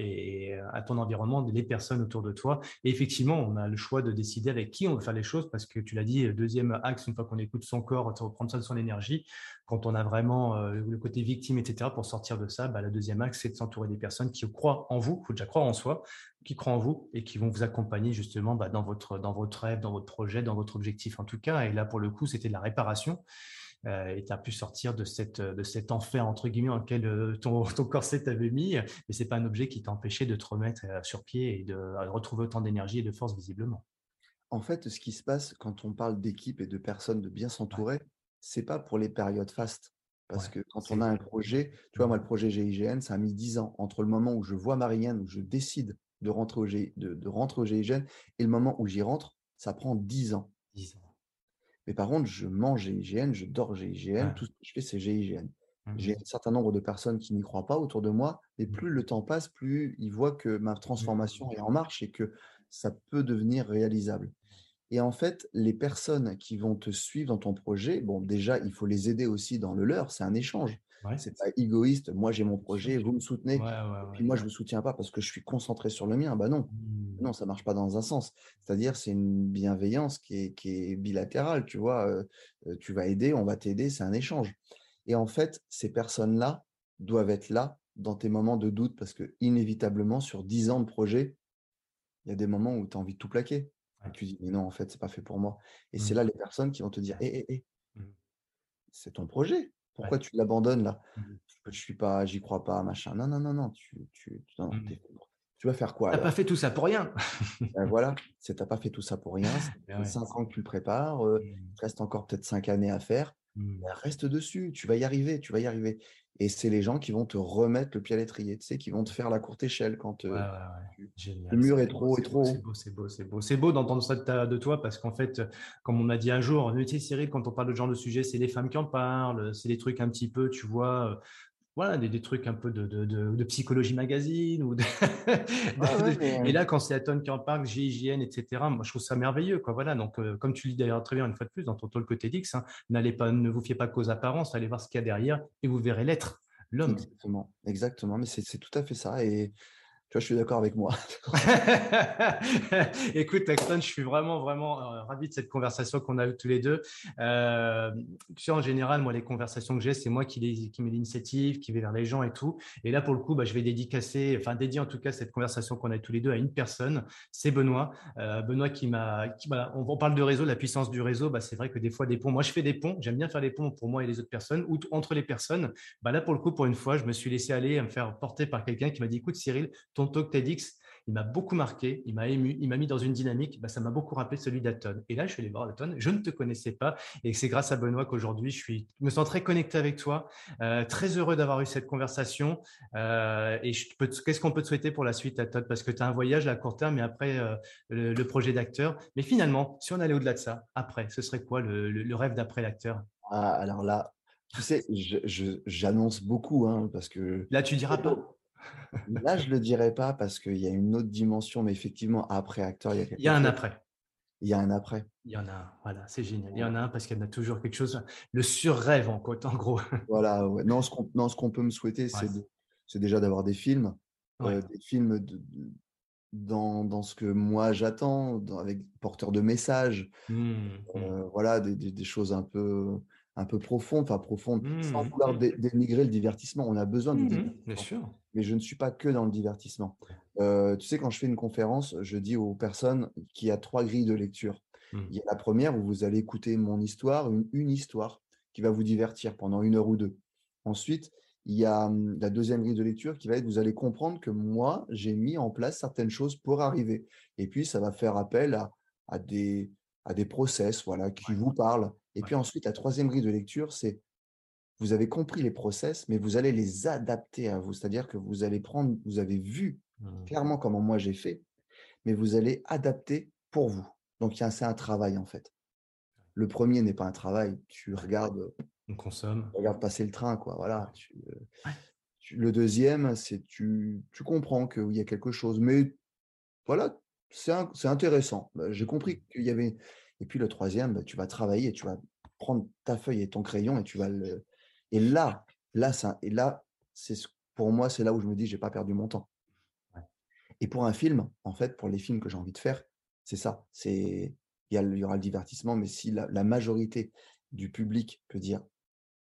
ton environnement, les personnes autour de toi. Et effectivement, on a le choix de décider avec qui on veut faire les choses parce que tu l'as dit, deuxième axe, une fois qu'on écoute son corps, reprendre ça de son énergie, quand on a vraiment euh, le côté victime, etc., pour sortir de ça, bah, le deuxième axe, c'est de s'entourer des personnes qui croient en vous, il faut déjà croire en soi, qui croient en vous et qui vont vous accompagner justement bah, dans, votre, dans votre rêve, dans votre projet, dans votre objectif en tout cas. Et là, pour le coup, c'était de la réparation. Euh, et tu as pu sortir de, cette, de cet enfer, entre guillemets, dans lequel euh, ton, ton corset t'avait mis, mais ce n'est pas un objet qui t'a empêché de te remettre euh, sur pied et de retrouver autant d'énergie et de force visiblement. En fait, ce qui se passe quand on parle d'équipe et de personnes de bien s'entourer, ce c'est pas pour les périodes fastes. Parce que quand on a un projet, tu vois, moi, le projet GIGN, ça a mis 10 ans entre le moment où je vois Marianne, où je décide de rentrer au, de, de rentrer au GIGN, et le moment où j'y rentre, ça prend 10 ans. 10 ans. Mais par contre, je mange GIGN, je dors GIGN, tout ce que je fais, c'est GIGN. Mmh J'ai un certain nombre de personnes qui n'y croient pas autour de moi, et mmh. plus le temps passe, plus ils voient que ma transformation mmh. est en marche et que ça peut devenir réalisable. Et en fait, les personnes qui vont te suivre dans ton projet, bon, déjà, il faut les aider aussi dans le leur, c'est un échange. C'est pas égoïste. Moi, j'ai mon projet, vous me soutenez. et puis moi, je ne vous soutiens pas parce que je suis concentré sur le mien. Bah non, mmh. non, ça marche pas dans un sens. C'est-à-dire, c'est une bienveillance qui est, qui est bilatérale. Tu vois, tu vas aider, on va t'aider, c'est un échange. Et en fait, ces personnes-là doivent être là dans tes moments de doute parce que inévitablement, sur 10 ans de projet, il y a des moments où tu as envie de tout plaquer. Et tu dis, mais non, en fait, c'est pas fait pour moi. Et c'est mmh. là les personnes qui vont te dire, hé, hé, hé, c'est ton projet. Pourquoi tu l'abandonnes là? Mmh Je suis pas, j'y crois pas, machin. Non, non, non, non. Tu, tu, tu, mmh vas faire quoi Tu n'as pas fait tout ça pour rien. ben voilà, tu n'as pas fait tout ça pour rien. C'est 5 ans que tu le prépares. Euh, mmh. Il te reste encore peut-être 5 années à faire. Ben, reste dessus. Tu vas y arriver. Tu vas y arriver. Et c'est les gens qui vont te remettre le pied à l'étrier, tu sais, qui vont te faire la courte échelle quand euh, le mur est, trop et trop. C'est beau, c'est beau, c'est beau. C'est beau d'entendre ça de, toi parce qu'en fait, comme on a dit un jour, tu sais, Cyril, quand on parle de ce genre de sujet, c'est les femmes qui en parlent, c'est des trucs un petit peu, tu vois, euh, voilà, des, trucs un peu de, de, psychologie magazine. Ou ah Et là, quand c'est Aton qui en parle, GIGN, etc., moi, je trouve ça merveilleux. Quoi. Voilà, donc, euh, comme tu le dis d'ailleurs très bien une fois de plus dans ton talk TEDx, hein, n'allez pas, ne vous fiez pas qu'aux apparences, allez voir ce qu'il y a derrière et vous verrez l'être, l'homme. Exactement, exactement. Mais c'est tout à fait ça. Et je suis d'accord avec moi. Écoute, Axton, je suis vraiment, vraiment euh, ravi de cette conversation qu'on a eue tous les deux. Euh, tu sais, en général, moi, les conversations que j'ai, c'est moi qui, les, mets l'initiative, qui vais vers les gens et tout. Et là, pour le coup, bah, je vais dédicacer, enfin, dédier en tout cas cette conversation qu'on a eue tous les deux à une personne. C'est Benoît. Euh, Benoît qui m'a. Voilà, on, parle de réseau, la puissance du réseau. Bah, c'est vrai que des fois, des ponts. Moi, je fais des ponts. J'aime bien faire des ponts pour moi et les autres personnes ou entre les personnes. Bah, là, pour le coup, pour une fois, je me suis laissé aller à me faire porter par quelqu'un qui m'a dit écoute, Cyril, ton talk TEDx, il m'a beaucoup marqué, il m'a ému, il m'a mis dans une dynamique, bah, ça m'a beaucoup rappelé celui d'Aton. Et là, je suis allé voir Aton, je ne te connaissais pas, et c'est grâce à Benoît qu'aujourd'hui, je suis, me sens très connecté avec toi, euh, très heureux d'avoir eu cette conversation. Euh, et qu'est-ce qu'on peut te souhaiter pour la suite, Aton Parce que tu as un voyage à court terme, mais après euh, le, projet d'acteur. Mais finalement, si on allait au-delà de ça, après, ce serait quoi le, rêve d'après l'acteur? Ah, Alors là, tu sais, j'annonce beaucoup, hein, parce que. Là, tu diras pas. Là, je ne le dirais pas parce qu'il y a une autre dimension, mais effectivement, après acteur, il y a Il y a un après. Il y a un après. Il y en a un, voilà, c'est génial. Il y en a un parce qu'il y en a toujours quelque chose, le surrêve en en gros. Voilà, non, ce qu'on peut me souhaiter, c'est déjà d'avoir des films, euh, des films dans, dans, ce que moi j'attends, avec porteurs de messages, mmh, euh, mmh. voilà, des, des, choses un peu un peu profonde, enfin profonde, sans mmh, vouloir dénigrer le divertissement. On a besoin de Bien sûr. Mais je ne suis pas que dans le divertissement. Euh, tu sais, quand je fais une conférence, je dis aux personnes qu'il y a trois grilles de lecture. Il y a la première où vous allez écouter mon histoire, une, histoire qui va vous divertir pendant une heure ou deux. Ensuite, il y a la deuxième grille de lecture qui va être, vous allez comprendre que moi, j'ai mis en place certaines choses pour arriver. Et puis, ça va faire appel à, des, à des process voilà, qui vous parlent et puis ensuite, la troisième grille de lecture, c'est vous avez compris les process, mais vous allez les adapter à vous. C'est-à-dire que vous allez prendre, vous avez vu mmh. clairement comment moi j'ai fait, mais vous allez adapter pour vous. Donc, c'est un travail, en fait. Le premier n'est pas un travail. Tu regardes. On consomme. Tu regardes passer le train, quoi. Voilà. le deuxième, c'est tu, tu comprends qu'il y a quelque chose. Mais voilà, c'est intéressant. Bah, j'ai compris qu'il y avait. Et puis le troisième, bah, tu vas travailler, tu vas prendre ta feuille et ton crayon et tu vas le. Et là, là, ça, et là, c'est pour moi, c'est là où je me dis, j'ai pas perdu mon temps. Et pour un film, en fait, pour les films que j'ai envie de faire, c'est ça. C'est il y, aura le divertissement, mais si la, majorité du public peut dire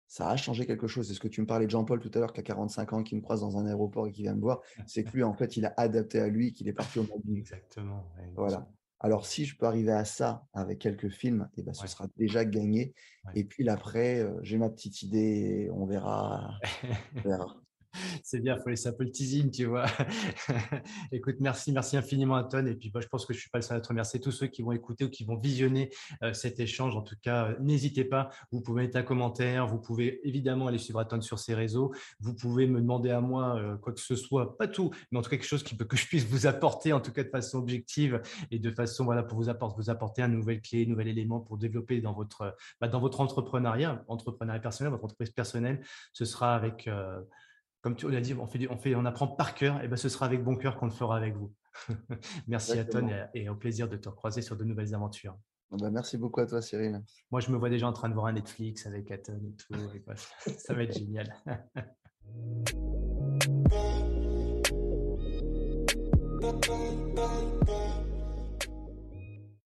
ça a changé quelque chose. C'est ce que tu me parlais de Jean-Paul tout à l'heure, qui a 45 ans, qui me croise dans un aéroport et qui vient me voir. C'est que lui, en fait, il a adapté à lui, qu'il est parti au Maldives. Exactement. Voilà. Alors, si je peux arriver à ça avec quelques films, et eh ben, ce sera déjà gagné. Et puis après, euh, j'ai ma petite idée et on verra. On verra. C'est bien, il faut laisser un peu le teasing, tu vois. Écoute, merci, merci infiniment, Anton. Et puis, bah, je pense que je suis pas le seul à te remercier. Tous ceux qui vont écouter ou qui vont visionner euh, cet échange, en tout cas, euh, n'hésitez pas. Vous pouvez mettre un commentaire. Vous pouvez évidemment aller suivre Anton sur ses réseaux. Vous pouvez me demander à moi euh, quoi que ce soit, pas tout, mais en tout cas quelque chose qui peut, que je puisse vous apporter, en tout cas de façon objective et de façon, voilà, pour vous apporter, vous apporter un nouvel clé, un nouvel élément pour développer dans votre, bah, dans votre entrepreneuriat, entrepreneuriat personnel, votre entreprise personnelle. Ce sera avec comme tu l'as dit, on, fait, on, fait, on apprend par cœur, et ben ce sera avec bon cœur qu'on le fera avec vous. merci à Ton et, au plaisir de te recroiser sur de nouvelles aventures. Bah, merci beaucoup à toi, Cyril. Moi, je me vois déjà en train de voir un Netflix avec Aton et tout. ça va être génial.